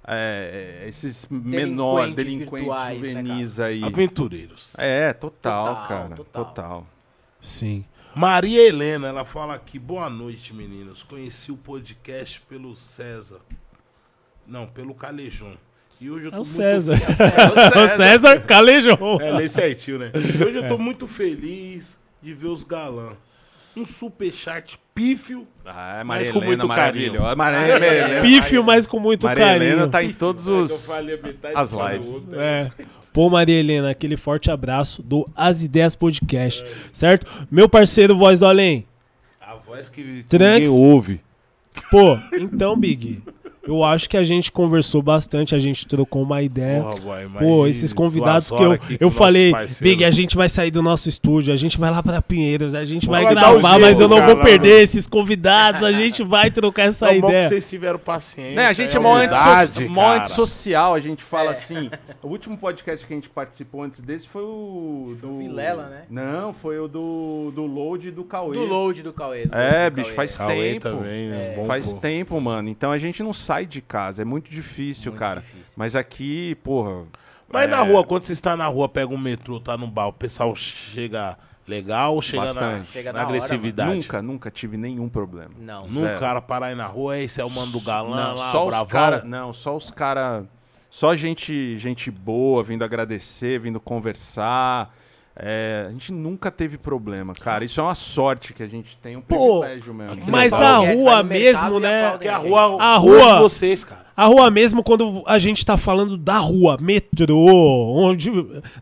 é, esses menores, Delinquentes delinquentes virtuais, né, juvenis aí. Aventureiros. É, total, Total, cara, total. total. Sim. Maria Helena, ela fala aqui, boa noite, meninos. Conheci o podcast pelo César. Não, pelo Calejão. E hoje eu tô É o muito... César. É o César calejou. É, lê certinho, né? Hoje eu tô muito feliz de ver os galã. Um superchat pífio. Ah, é Mas Maria com Helena, muito carinho. Maria, Maria Helena, Pífio, mas com muito Maria carinho. Helena tá em todos os... as lives. É. Pô, Maria Helena, aquele forte abraço do As Ideias Podcast, certo? Meu parceiro Voz do Além. A voz que, que ninguém ouve. Pô, então, Big, eu acho que a gente conversou bastante, a gente trocou uma ideia. Porra, boy, Pô, esses convidados que eu, eu falei. Big, a gente vai sair do nosso estúdio, a gente vai lá pra Pinheiros, a gente vai Vai um gravar, jeito, mas eu não cara, vou perder esses convidados, a gente vai trocar essa Não, bom que ideia. vocês tiveram paciência. Né, a gente é, é mó, antissocial, a gente fala assim. O último podcast que a gente participou antes desse foi o. Foi do o Vilela, né? Não, foi o do, do Load e do Cauê. Do load do Cauê. do É, do bicho, Cauê. faz Cauê tempo. também, né? Bom, Faz tempo, mano. Então a gente não sai de casa. É muito difícil, Muito cara. difícil. Mas aqui, porra. Mas é, na rua, quando você está na rua, pega um metrô, tá no bar, o pessoal chega legal ou chega na, Bastante. Chega na hora, agressividade? Nunca, nunca tive nenhum problema. Não. Nunca Zero. o cara parar aí na rua, esse é o mano do galã Não, lá, só o os bravão. cara, não, só os cara, só gente, gente boa vindo agradecer, vindo conversar. É, a gente nunca teve problema, cara. Isso é uma sorte que a gente tem, um Pô, privilégio mesmo. Mas a Guedes rua mesmo, né? Porque a gente. rua, A rua- vocês, cara. A rua mesmo, quando a gente tá falando da rua, metrô, onde,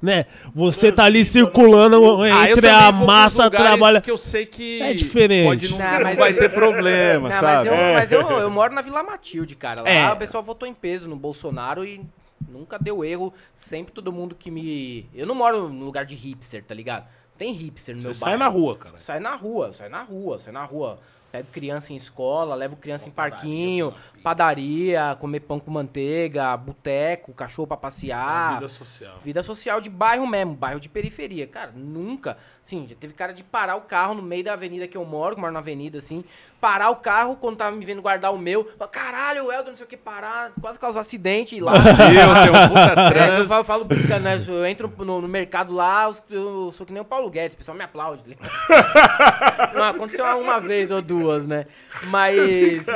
né, você tá ali circulando Ah, eu entre a massa, trabalha... que eu sei que É diferente. pode não, Não, não mas vai eu- ter problema, Não, sabe? mas, eu, mas eu, eu moro na Vila Matilde, cara. Lá É. o pessoal votou em peso no Bolsonaro e nunca deu erro. Sempre todo mundo que me. Eu não moro no lugar de hipster, tá ligado? Tem hipster no Você meu sai bairro. na rua, cara. Sai na rua, sai na rua, sai na rua. Pego criança em escola, levo criança em parquinho, padaria, comer pão com manteiga, boteco, cachorro pra passear. vida social. Vida social de bairro mesmo, bairro de periferia. Cara, nunca. Sim, já teve cara de parar o carro no meio da avenida que eu moro, que eu moro na avenida, assim. Parar o carro quando tava me vendo guardar o meu. Caralho, o Helder, não sei o que, parar. Quase causar acidente lá. Eu tenho um puta É, eu falo, falo né? Eu entro no, no mercado lá, eu sou que nem o Paulo Guedes, o pessoal me aplaude. Não, aconteceu uma vez ou duas, né? Mas.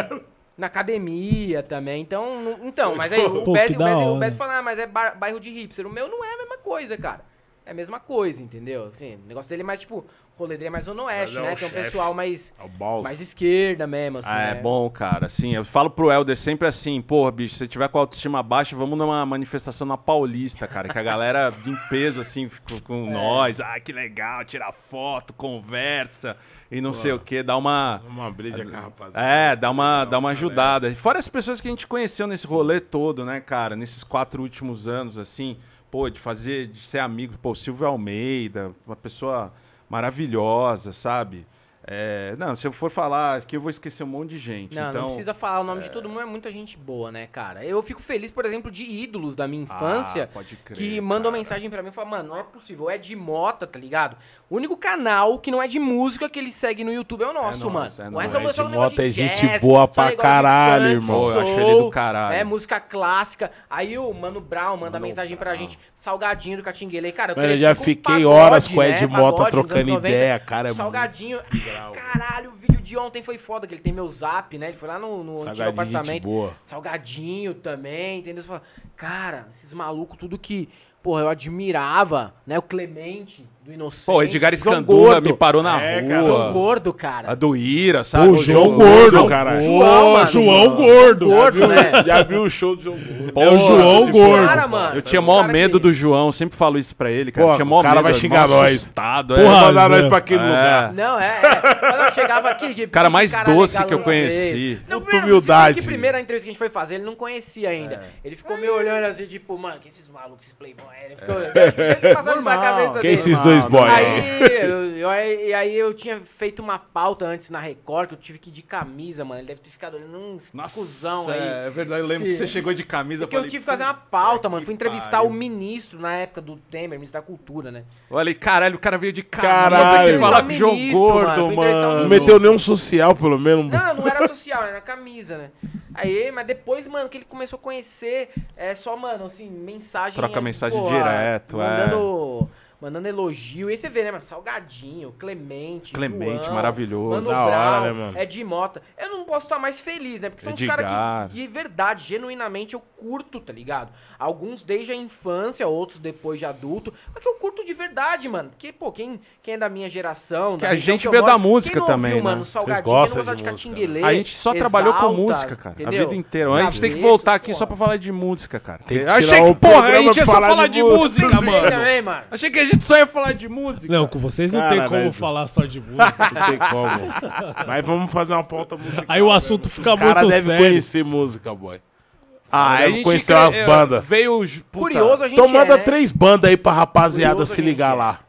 Na academia também, então. não- Então, mas aí o Bez, o da Bez, o hora. Bez fala, ah, mas é bairro de hipster. O meu não é a mesma coisa, cara. É a mesma coisa, entendeu? Assim, o negócio dele é mais tipo, rolê dele é mais zona oeste, é né? o Tem um pessoal mais, É mais esquerda mesmo, assim. Ah, é né? bom, cara. Assim, eu falo pro Helder sempre assim, porra, bicho, se você tiver com a autoestima baixa, vamos numa manifestação na Paulista, cara, que a galera em peso, assim, fica com É. nós. Ah, que legal, tirar foto, conversa e não sei o que, dá uma... Uma briga com a rapaziada. É, dá uma, dá uma ajudada. Fora as pessoas que a gente conheceu nesse rolê todo, né, cara? Nesses quatro últimos anos, assim, pô, de fazer, de ser amigo, pô, Silvio Almeida, uma pessoa maravilhosa, sabe? É, não, se eu for falar aqui, eu vou esquecer um monte de gente. Não, então, não precisa falar o nome de todo mundo, é muita gente boa, né, cara? Eu fico feliz, por exemplo, de ídolos da minha infância Ah, pode crer, que mandam cara. mensagem pra mim e falam, mano, não é possível, é de mota, tá ligado? O único canal que não é de música que ele segue no YouTube é o nosso, É mano. é nosso. essa É, música, de Mota é gente jazz, boa pra caralho, irmão. Eu acho ele do caralho. É, música clássica. Aí o Mano Brown manda mensagem pra gente, salgadinho do Catinguele. Cara, eu Mano, eu já fiquei pagode, horas com o Ed né? Mota Pagode, trocando nos anos 90, ideia, cara, é Salgadinho, caralho, vídeo de ontem foi foda, que ele tem meu zap, né? Ele foi lá no, no antigo apartamento. boa. Salgadinho também, entendeu? Você fala, cara, esses malucos, tudo que, porra, eu admirava, né? O Clemente, do Inocente. Pô, Edgar João Gordo. me parou na É, cara. João rua. Gordo, cara. A do Ira, sabe? Pô, João Gordo, cara. João, mano. João Gordo. Gordo, né? Já viu o show do João Gordo? Pô, É o João Gordo. Cara, mano. Eu tinha maior cara medo que- do João, sempre falo isso pra ele, cara. Pô, tinha o maior cara medo, vai mó xingar nós. assustado, Porra, Vai mandar nós Zé. pra aquele É. lugar. Não, é, é. Quando eu chegava aqui... Que, Cara mais cara doce que eu conheci. Não, Puta primeiro, humildade. Que primeira entrevista que a gente foi fazer, ele não conhecia ainda. Ele ficou me olhando assim, tipo, mano, que esses malucos, esses playboy. Ele ficou ele passando na cabeça Quem dele. esses dois Aí, eu- aí- e aí eu tinha feito uma pauta antes na Record, que eu tive que ir de camisa, mano. Ele deve ter ficado olhando um cuzão aí. É verdade, eu lembro Sim. que você chegou de camisa. Porque eu tive que fazer uma pauta, mano. que Fui entrevistar pariu. o ministro na época do Temer, ministro da Cultura, né? Eu falei, caralho, o cara veio de camisa. Caralho. Tem que falar com o Ministro, João Gordo, mano, um. Não meteu nenhum social, pelo menos. Não, não era social, era camisa, né? Aí, mas depois, mano, que ele começou a conhecer, é só, mano, assim, mensagem. Troca é, mensagem pô, direto, é. Mandando, elogio. E aí você vê, né, mano? Salgadinho, Clemente. Clemente, João, maravilhoso. Mano Da Brown, hora, né, mano? É de Mota. Eu não posso estar mais feliz, né? Porque são Edgar. os caras que, de verdade, genuinamente, eu curto, tá ligado? Alguns desde a infância, outros depois de adulto. Mas que eu curto de verdade, mano. Porque, pô, quem, quem é da minha geração. Que da a região gente moro, da música também, ouviu, né? mano, Salgadinho, Vocês gostam de música, Catinguelê, A gente só trabalhou com Exalta, música, cara. A entendeu? vida inteira. A gente tem que voltar aqui pô. só pra falar de música, cara. Que Achei que, porra, a gente ia só falar de de música. mano. Achei que a gente só ia falar de música. Não, com vocês não Cara, tem como velho. falar só de música. Não tem como. Mas vamos fazer uma pauta musical. Aí o assunto fica O cara muito deve sério. conhecer música, boy. Ah, Deve a gente conhecer cre- umas bandas. Veio os. puta. Curioso a gente Então manda é, né? três bandas aí pra rapaziada Curioso se ligar é. lá.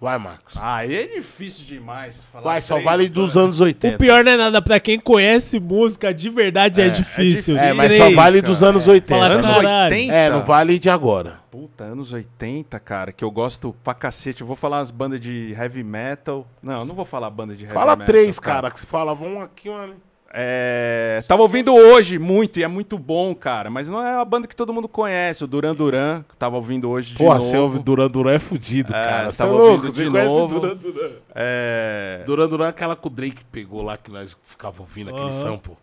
Vai, Marcos. Ah, aí é difícil demais falar. Vai, só três vale dos bandas. anos O 80. pior não é nada, pra quem conhece música de verdade é, difícil. É, mas só vale cara. dos anos 80. Fala, Anos Caralho. 80? É, não vale de agora. Puta, anos 80, cara, que eu gosto pra cacete. Eu vou falar umas bandas de heavy metal. Não, eu não vou falar banda de heavy Fala metal. três, cara, que você fala, vamos aqui, mano. É, tava ouvindo hoje muito, e é muito bom, cara. Mas não é uma banda que todo mundo conhece. O Duran Duran, que tava ouvindo hoje de Porra, novo. você ouve Duran Duran é fudido, cara. Você é tava louco, ouvindo você de conhece novo. Duran Duran. É, Duran Duran é aquela que o Drake pegou lá, que nós ficava ouvindo aquele Aham. sample.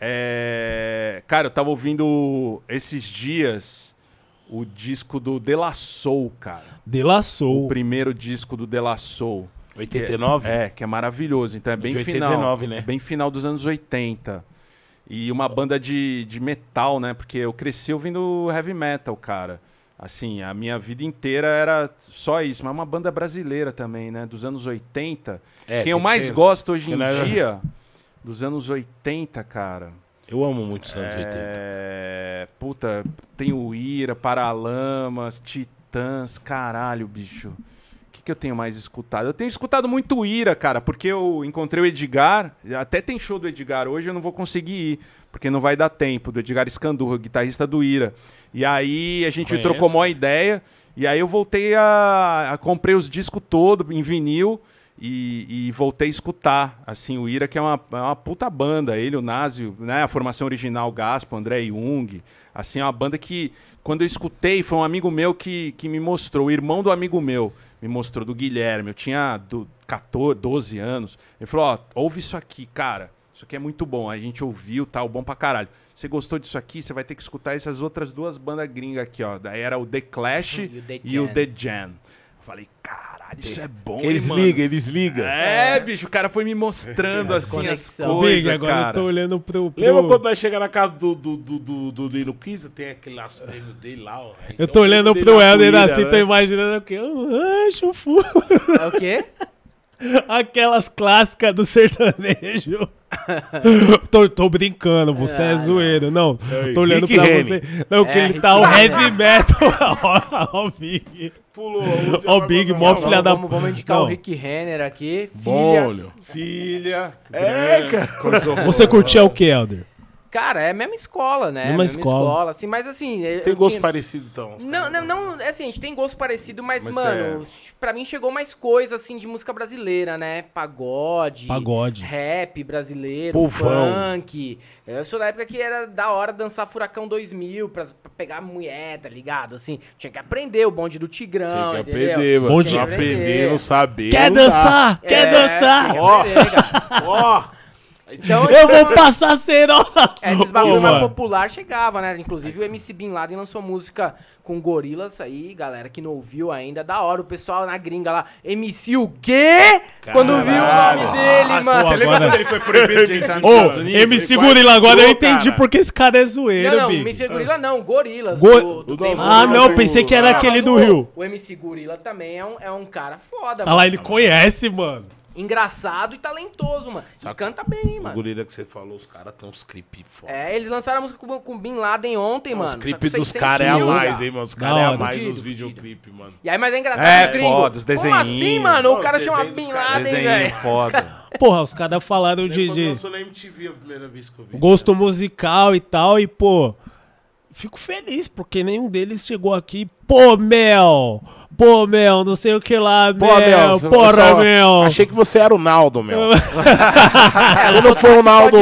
é, cara, eu tava ouvindo esses dias o disco do De La Soul, cara. Delaçou. O primeiro disco do De La Soul. 89? É, que é maravilhoso. Então é bem De final. 89, né? Bem final dos anos 80. E uma banda de, de metal, né? Porque eu cresci ouvindo heavy metal, cara. Assim, a minha vida inteira era só isso. Mas é uma banda brasileira também, né? Dos anos 80. É, Quem eu mais que ser. gosto hoje em nós- dia, dos anos 80, cara. Eu amo muito os anos 80. É. Puta, tem o Ira, Paralamas, Titãs, caralho, bicho. O que, que eu tenho mais escutado? Eu tenho escutado muito Ira, cara, porque eu encontrei o Edgar. Até tem show do Edgar hoje, eu não vou conseguir ir, porque não vai dar tempo. Do Edgar Escandurra, guitarrista do Ira. E aí a gente Conheço. trocou uma ideia. E aí eu voltei a, a comprei os discos todos em vinil e, e voltei a escutar. Assim, o Ira, que é uma, é uma puta banda. Ele, o Nazio, né? A formação original, Gaspo, André Jung. Assim, é uma banda que, quando eu escutei, foi um amigo meu que, que me mostrou, o irmão do amigo meu, me mostrou, do Guilherme. Eu tinha do 14, 12 anos. Ele falou: Ó, ouve isso aqui, cara. Isso aqui é muito bom. A gente ouviu, tal, bom pra caralho. Você gostou disso aqui? Você vai ter que escutar essas outras duas bandas gringas aqui, ó. Daí era o The Clash E o The e o Jam. The Jam. Eu falei, caralho, isso é bom, Eles mano? ligam, eles ligam. É, bicho, o cara foi me mostrando assim as conexão. coisas, Big, agora cara. eu tô olhando pro. pro- Lembra quando nós chegamos na casa do, do, do, do, do Lino Kiza? Tem aquele laço prêmio dele lá, ó. Aí Eu tô olhando pro Helder assim, né? tô imaginando o quê? Um rancho, fu. É o quê? Aquelas clássicas do sertanejo. tô, tô brincando, você é, Ah, zoeiro. Não, tô olhando Rick pra você. Não, que É, ele Rick tá o heavy metal. Ó, o Big. Pulou. Ó, o Big, mó filha da. vamos, vamos indicar Não. o Rick Renner aqui. Filha. olho. Filha. É, cara. Você curtia o que, Helder? Cara, é a mesma escola, né? Mesma escola. assim, mas assim. Tem gosto tinha- parecido, então. os Não, caras, não, não, é assim, a gente tem gosto parecido, mas, Mas mano, pra mim chegou mais coisa, assim, de música brasileira, né? Pagode. Pagode. Rap brasileiro, Povão. funk. Eu sou da época que era da hora dançar Furacão 2000 pra, pra pegar mulher, tá ligado? Assim, tinha que aprender o bonde do Tigrão, Tinha que entendeu? aprender, mano. Se não dia. aprender, não saber. Quer não dançar? É, Quer dançar? tinha que Ó. cara. Ó, Então, Eu vou passar cerola. É, esses bagulho mais mano. popular chegava, né? Inclusive o MC Bin Laden lançou música com gorilas aí, galera que não ouviu ainda, da hora. O pessoal na gringa lá, MC o quê? Quando viu o nome dele, mano. pô, Você lembra quando ele foi proibido de entrar nos Ô, Estados Unidos? MC Gorila, agora eu entendi porque esse cara é zoeiro, Não, não. MC Gorila não, Gorilas. Ah, não, pensei que era Ah, aquele do Rio. O MC Gorila também é um, é um cara foda, Ah lá, ele conhece, mano. Engraçado e talentoso, mano. E canta bem, o mano. gorila que você falou, os caras têm uns clipes foda. É, eles lançaram a música com, com Bin Laden ontem, Os mano. Tá clipes dos 600 caras é a mais, hein, mano? Os caras é a mais Fudido, nos videoclipes, mano. E aí, mas é engraçado, É, os gringos. foda, os Como assim, desenhinhos. mano? O Os cara chama dos Bin. Laden, velho. foda. Porra, os caras falaram de, de lançou na MTV a primeira vez que eu vi. gosto musical e tal, e, pô, fico feliz, porque nenhum deles chegou aqui, pô, Mel, pô, Mel, não sei o que lá, Pô, Mel, Mel, você- porra, só- Mel. Achei que você era o Naldo, meu. É, Se não for o Naldo,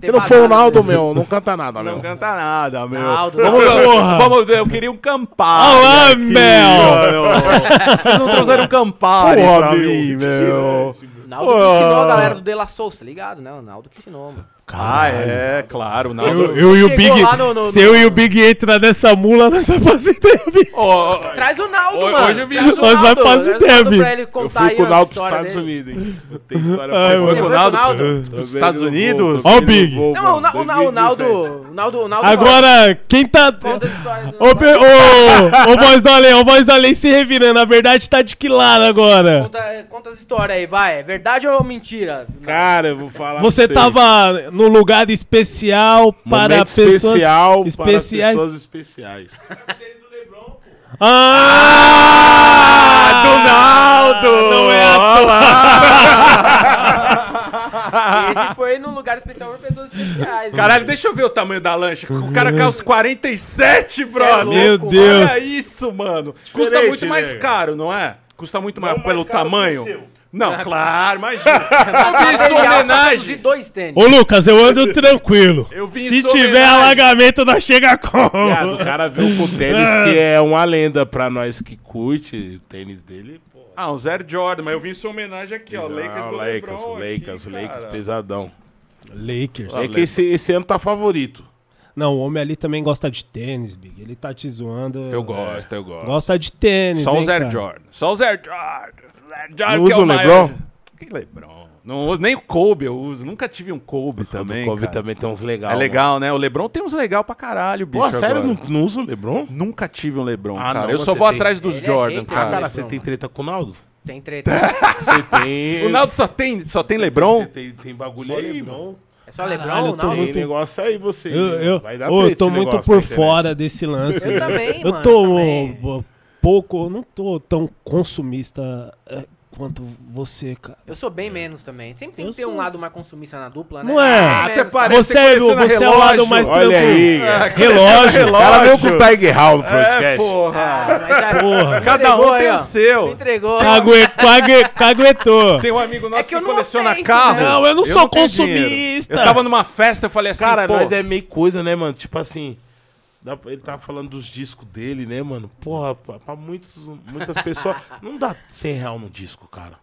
se não for o Naldo, né? meu, não canta nada, Não meu. canta nada, meu. Naldo, vamos. Porra. vamos, eu queria um Campari. Olá, aqui, Mel. Vocês não trouxeram um Campari Porra, pra meu. mim, meu. Naldo que ensinou a galera do De La Souza, tá ligado? Não, o Naldo que ensinou, mano. Ah, é, claro. o Naldo. Eu, eu e o Big, no- no- se eu e o Big entra nessa mula, nós vamos fazer deve. Ó, Traz o Naldo, Hoje- mano. hoje eu vi isso. Nós vai Naldo, fazer deve. pra ele Eu contar fui com o Naldo pros história Estados dele. Unidos, hein? Tem história Ai, pra mano. foi Você com o Naldo Também Estados não Unidos? Ó o Big. não Não, o, mano, Na- o, Na- o 2017. Naldo. O Naldo, o Naldo Agora, quem tá. Conta a história do Ô, Be- ô, ô, voz da lei, ô, voz da lei se revirando. A verdade tá de que lado agora? Conta, as histórias aí, vai. É verdade ou mentira? Cara, eu vou falar Você tava no lugar especial para Momento pessoas especial especiais. para pessoas especiais. Ah, do Naldo! Não é a Esse foi no lugar especial pra pessoas especiais. Caralho, deixa eu ver o tamanho da lancha. O cara cai os 47, brother. louco, Meu Deus. Olha isso, mano. Custa Diferente, muito mais né? caro, não é? Custa muito mais Não pelo mais caro que o tamanho. Não, claro, imagina. Eu vi Material isso em pra homenagem. produzir dois tênis. Ô, Lucas, eu ando tranquilo. Eu vi Se tiver homenagem. alagamento, nós chega como? Viado, o cara viu com o tênis que é uma lenda pra nós que curte o tênis dele. Pô, Ah, o Zero Jordan, mas eu vi isso em homenagem aqui, ó. Lakers do Lakers, LeBron Lakers, aqui, Lakers, cara. pesadão. Lakers. É que esse, esse ano tá favorito. Não, o homem ali também gosta de tênis, Big. Ele tá te zoando. Eu gosto, eu gosto. Gosta de tênis, Só o hein, Zero cara? Jordan. Só o Zero Jordan. Jordan Não é usa o. LeBron? Que LeBron? Não uso, nem o Kobe eu uso. Nunca tive um Kobe também, o Kobe cara. também tem uns legais. É legal, né? O LeBron tem uns legal pra caralho, bicho. Pô, sério, agora. não, não usa o LeBron? Nunca tive um LeBron, Ah, cara. não, eu só vou tem. atrás dos Ele é Jordan, Ah, cara. cara, LeBron, você tem mano. treta com o Naldo? Tem treta. Você tem. O Naldo só tem, só tem Você LeBron? Você tem, tem bagulho aí, mano. É só LeBron Caralho, eu ou tô não? Tem muito- negócio aí, você. Eu, eu, Vai dar ô, eu tô muito por fora desse lance. Eu também, Eu mano, tô também. Pouco, eu não tô tão consumista é, quanto você, cara. Eu sou bem menos também. Sempre tem Eu que ter sou- um lado mais consumista na dupla, né? Não é? Bem Até menos, parece Você, que é, você é o lado relógio. mais Olha tranquilo. aí. É, Relógio. O cara veio com o Tiger Hall no podcast. É, porra. Ah, mas já- Porra. Cada entregou um tem ó. o seu. Entregou. Cague, cague, caguetou. Tem um amigo nosso É que que, eu não coleciona aceito, carro. né? Não, eu não sou tenho dinheiro. consumista. Eu tava numa festa, eu falei assim, Cara, pô, nós é meio coisa, né, mano? Tipo assim. Ele tava falando dos discos dele, né, mano? Porra, pra, pra muitos, muitas pessoas. Não dá 100 real no disco, cara.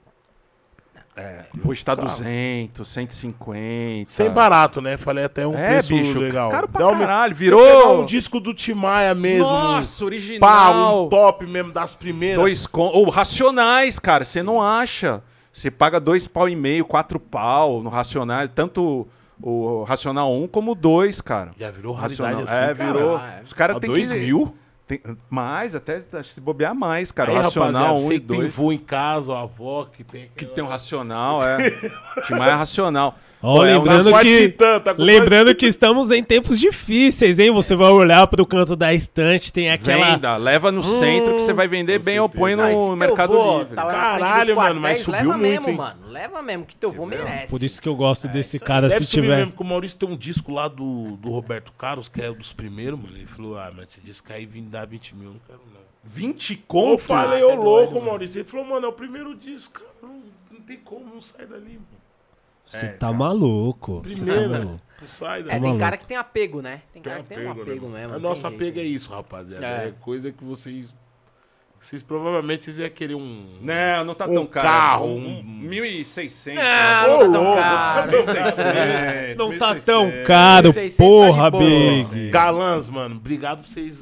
hoje tá 200, 150. Sem barato, né? Falei até um É, preço bicho, legal. caro pra Dá uma- caralho, virou- pegar um disco do Timaya mesmo. Nossa, um, original. pá, um top mesmo das primeiras. Dois con... Ou racionais, cara, você não acha. Você paga dois pau e meio, quatro pau no Racionais, tanto o Racional 1 como o 2, cara. Já virou Racional. raridade assim, é, cara. virou. Ah, é. Os caras têm dois que... mil? Tem- mais, até acho que se bobear mais, cara. Aí, o Racional rapaziada, 1 você e que tem 2. vô em casa, a avó que tem... Que tem um racional, é. Tim Maia é racional. Ó, Pô, é um lembrando Voz que, Titã, tá lembrando que estamos em tempos difíceis, hein? Você vai olhar pro canto da estante, tem aquela... Venda, leva no centro que você vai vender bem ou põe no Mercado vô Livre. dos Caralho, mano, mas subiu leva muito, mesmo, hein? mano. Leva mesmo, que teu vô merece. Por isso que eu gosto desse isso aí. cara, Deve se tiver... mesmo, porque o Maurício tem um disco lá do, do Roberto Carlos, que é um dos primeiros, mano. Ele falou, ah, mas esse disco aí vim dar 20 mil, não quero não. 20 Eu conto? falei, Ah, ô cê é louco, doido, Maurício. Ele falou, mano, é o primeiro disco, cara. Não, não tem como, não sai dali, mano. Você tá maluco. Você tá Primeiro, maluco. não sai É, dali. tem maluco. cara que tem apego, né? Tem Tem cara que tem um apego né, mesmo. A não nossa tem jeito. apego é isso, rapaziada. É. É, coisa que vocês. Vocês provavelmente vocês iam querer um. Não, não tá Um tão caro. carro, Um, um- 1.600. Ah, eu não tá tão louco, caro. tá acho. 1.600, Não tá 1.600. tão caro, 1.600 porra, tá boa. Big. Galãs, mano, obrigado por vocês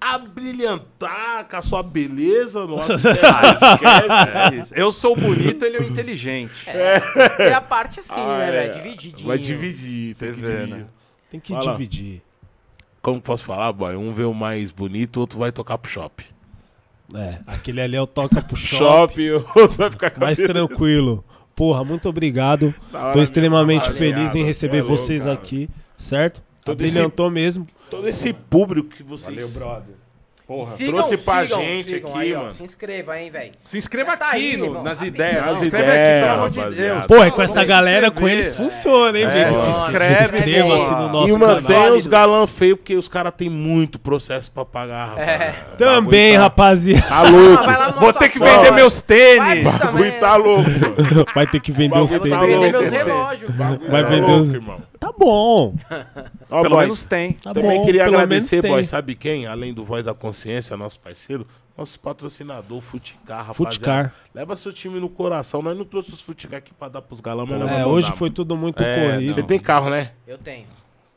abrilhantar com a sua beleza. Nossa, É isso. Eu sou bonito, ele é o inteligente. É a parte assim, Ah, né, é. velho? Divididinho. vai dividir, tem que vê, né? Tem que Fala. dividir. Como que posso falar, boy? Um vê o mais bonito, o outro vai tocar pro shopping. É, aquele ali é o toca pro shopping. Shopping, o outro vai ficar com a Mais tranquilo. Porra, muito obrigado. Tô extremamente feliz em receber é louco, vocês cara. aqui, certo? Todo esse- Brilhantou mesmo. Todo esse público que vocês. Valeu, brother. Porra. Sigam, trouxe pra sigam, gente sigam aqui, aí, ó. mano. Se inscreva, hein, velho. Se inscreva tá aqui aí, no- nas ideias. Nas se inscreve ideias, aqui, pelo amor de. Deus. Pô, e com essa se galera, com eles funciona, hein, É, se Se inscreve, inscreva-se pô. no nosso e canal. os galã feio, porque os caras têm muito processo pra pagar, rapaz. É. Também, tá- rapaziada. Tá louco. Ah, vai Vou ter que vender meus Vai tênis. pro- Bagulho tá louco. Vai ter que vender os Eu tá vou tênis. vender mano. relógios. Vai Tá vender os- irmão. Tá bom. Ó, Pelo boy, menos tem. Tá Também bom. queria agradecer, boy, sabe quem? Além do Voz da Consciência, nosso parceiro, nosso patrocinador, Futicar, rapaziada. Futicar. Leva seu time no coração. Nós não trouxe os Futicar aqui pra dar pros galãs, mas É, hoje mandar, foi mano. tudo muito É, corrido. Você tem carro, né? Eu tenho.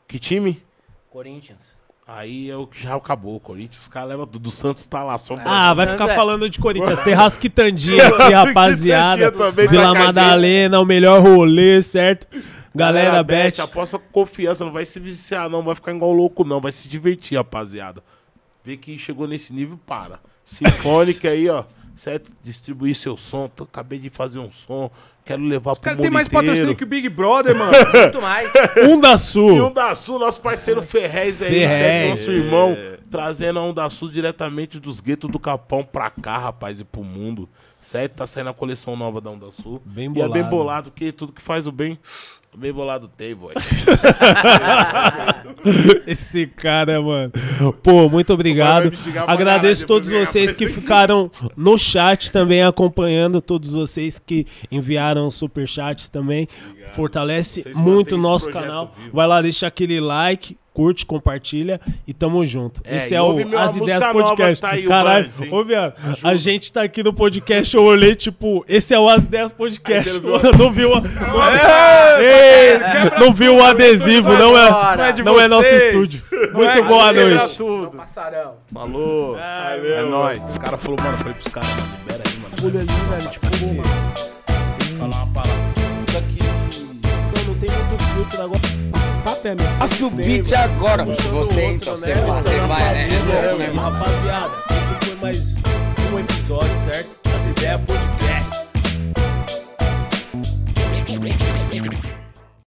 Que time? Corinthians. Aí é o que já acabou. O Corinthians, os caras levam tudo. O Santos tá lá só Ah, vai ficar é- falando de Corinthians. Tem Rasquitandinha aqui, rapaziada. tá Vila gente. Madalena, o melhor rolê, certo? Galera, bet. Aposta com confiança, não vai se viciar, não. Vai ficar igual louco, não. Vai se divertir, rapaziada. Vê que chegou nesse nível, para. Sinfônica aí, ó. Certo? Distribuir seu som. Tô- acabei de fazer um som. Quero levar pro Cara, mundo tem mais inteiro. patrocínio que o Big Brother, mano. Muito mais. Um da E um Sul. da Sul, nosso parceiro Ferrez aí, Ferrez. Nosso irmão, trazendo a um da Sul diretamente dos guetos do Capão pra cá, rapaz, e pro mundo. Certo? Tá saindo a coleção nova da Onda Sul. Bem E é bem bolado. bolado, porque tudo que faz o bem, bem bolado tem, boy. Esse cara, mano. Pô, muito obrigado. Agradeço todos vocês que ficaram no chat também acompanhando, todos vocês que enviaram superchats também. Fortalece Vocês muito o nosso canal. vivo. Vai lá, deixa aquele like, curte, compartilha e tamo junto. É, Esse é ouve o meu- As a Ideias Podcast. tá aí, Caralho, Bands, viado, a gente tá aqui no podcast, eu olhei, tipo, esse é o As Ideias Podcast. Não viu a... Não, Ei, não viu o adesivo, não é, Não é não é nosso estúdio. Não Muito é, boa noite. tudo. Passarão. Falou. Valeu. É nóis. Os caras falaram, mano, eu falei pros caras, mano, libera aí, mano. Olha ali, velho, tipo, mano. Falar uma palavra. Isso aqui. Não, não tem muito filtro agora. Papo é meu. Faça o beat agora. Você então, você, você vai, né? Rapaziada, esse foi mais um episódio, certo? As ideias podcast.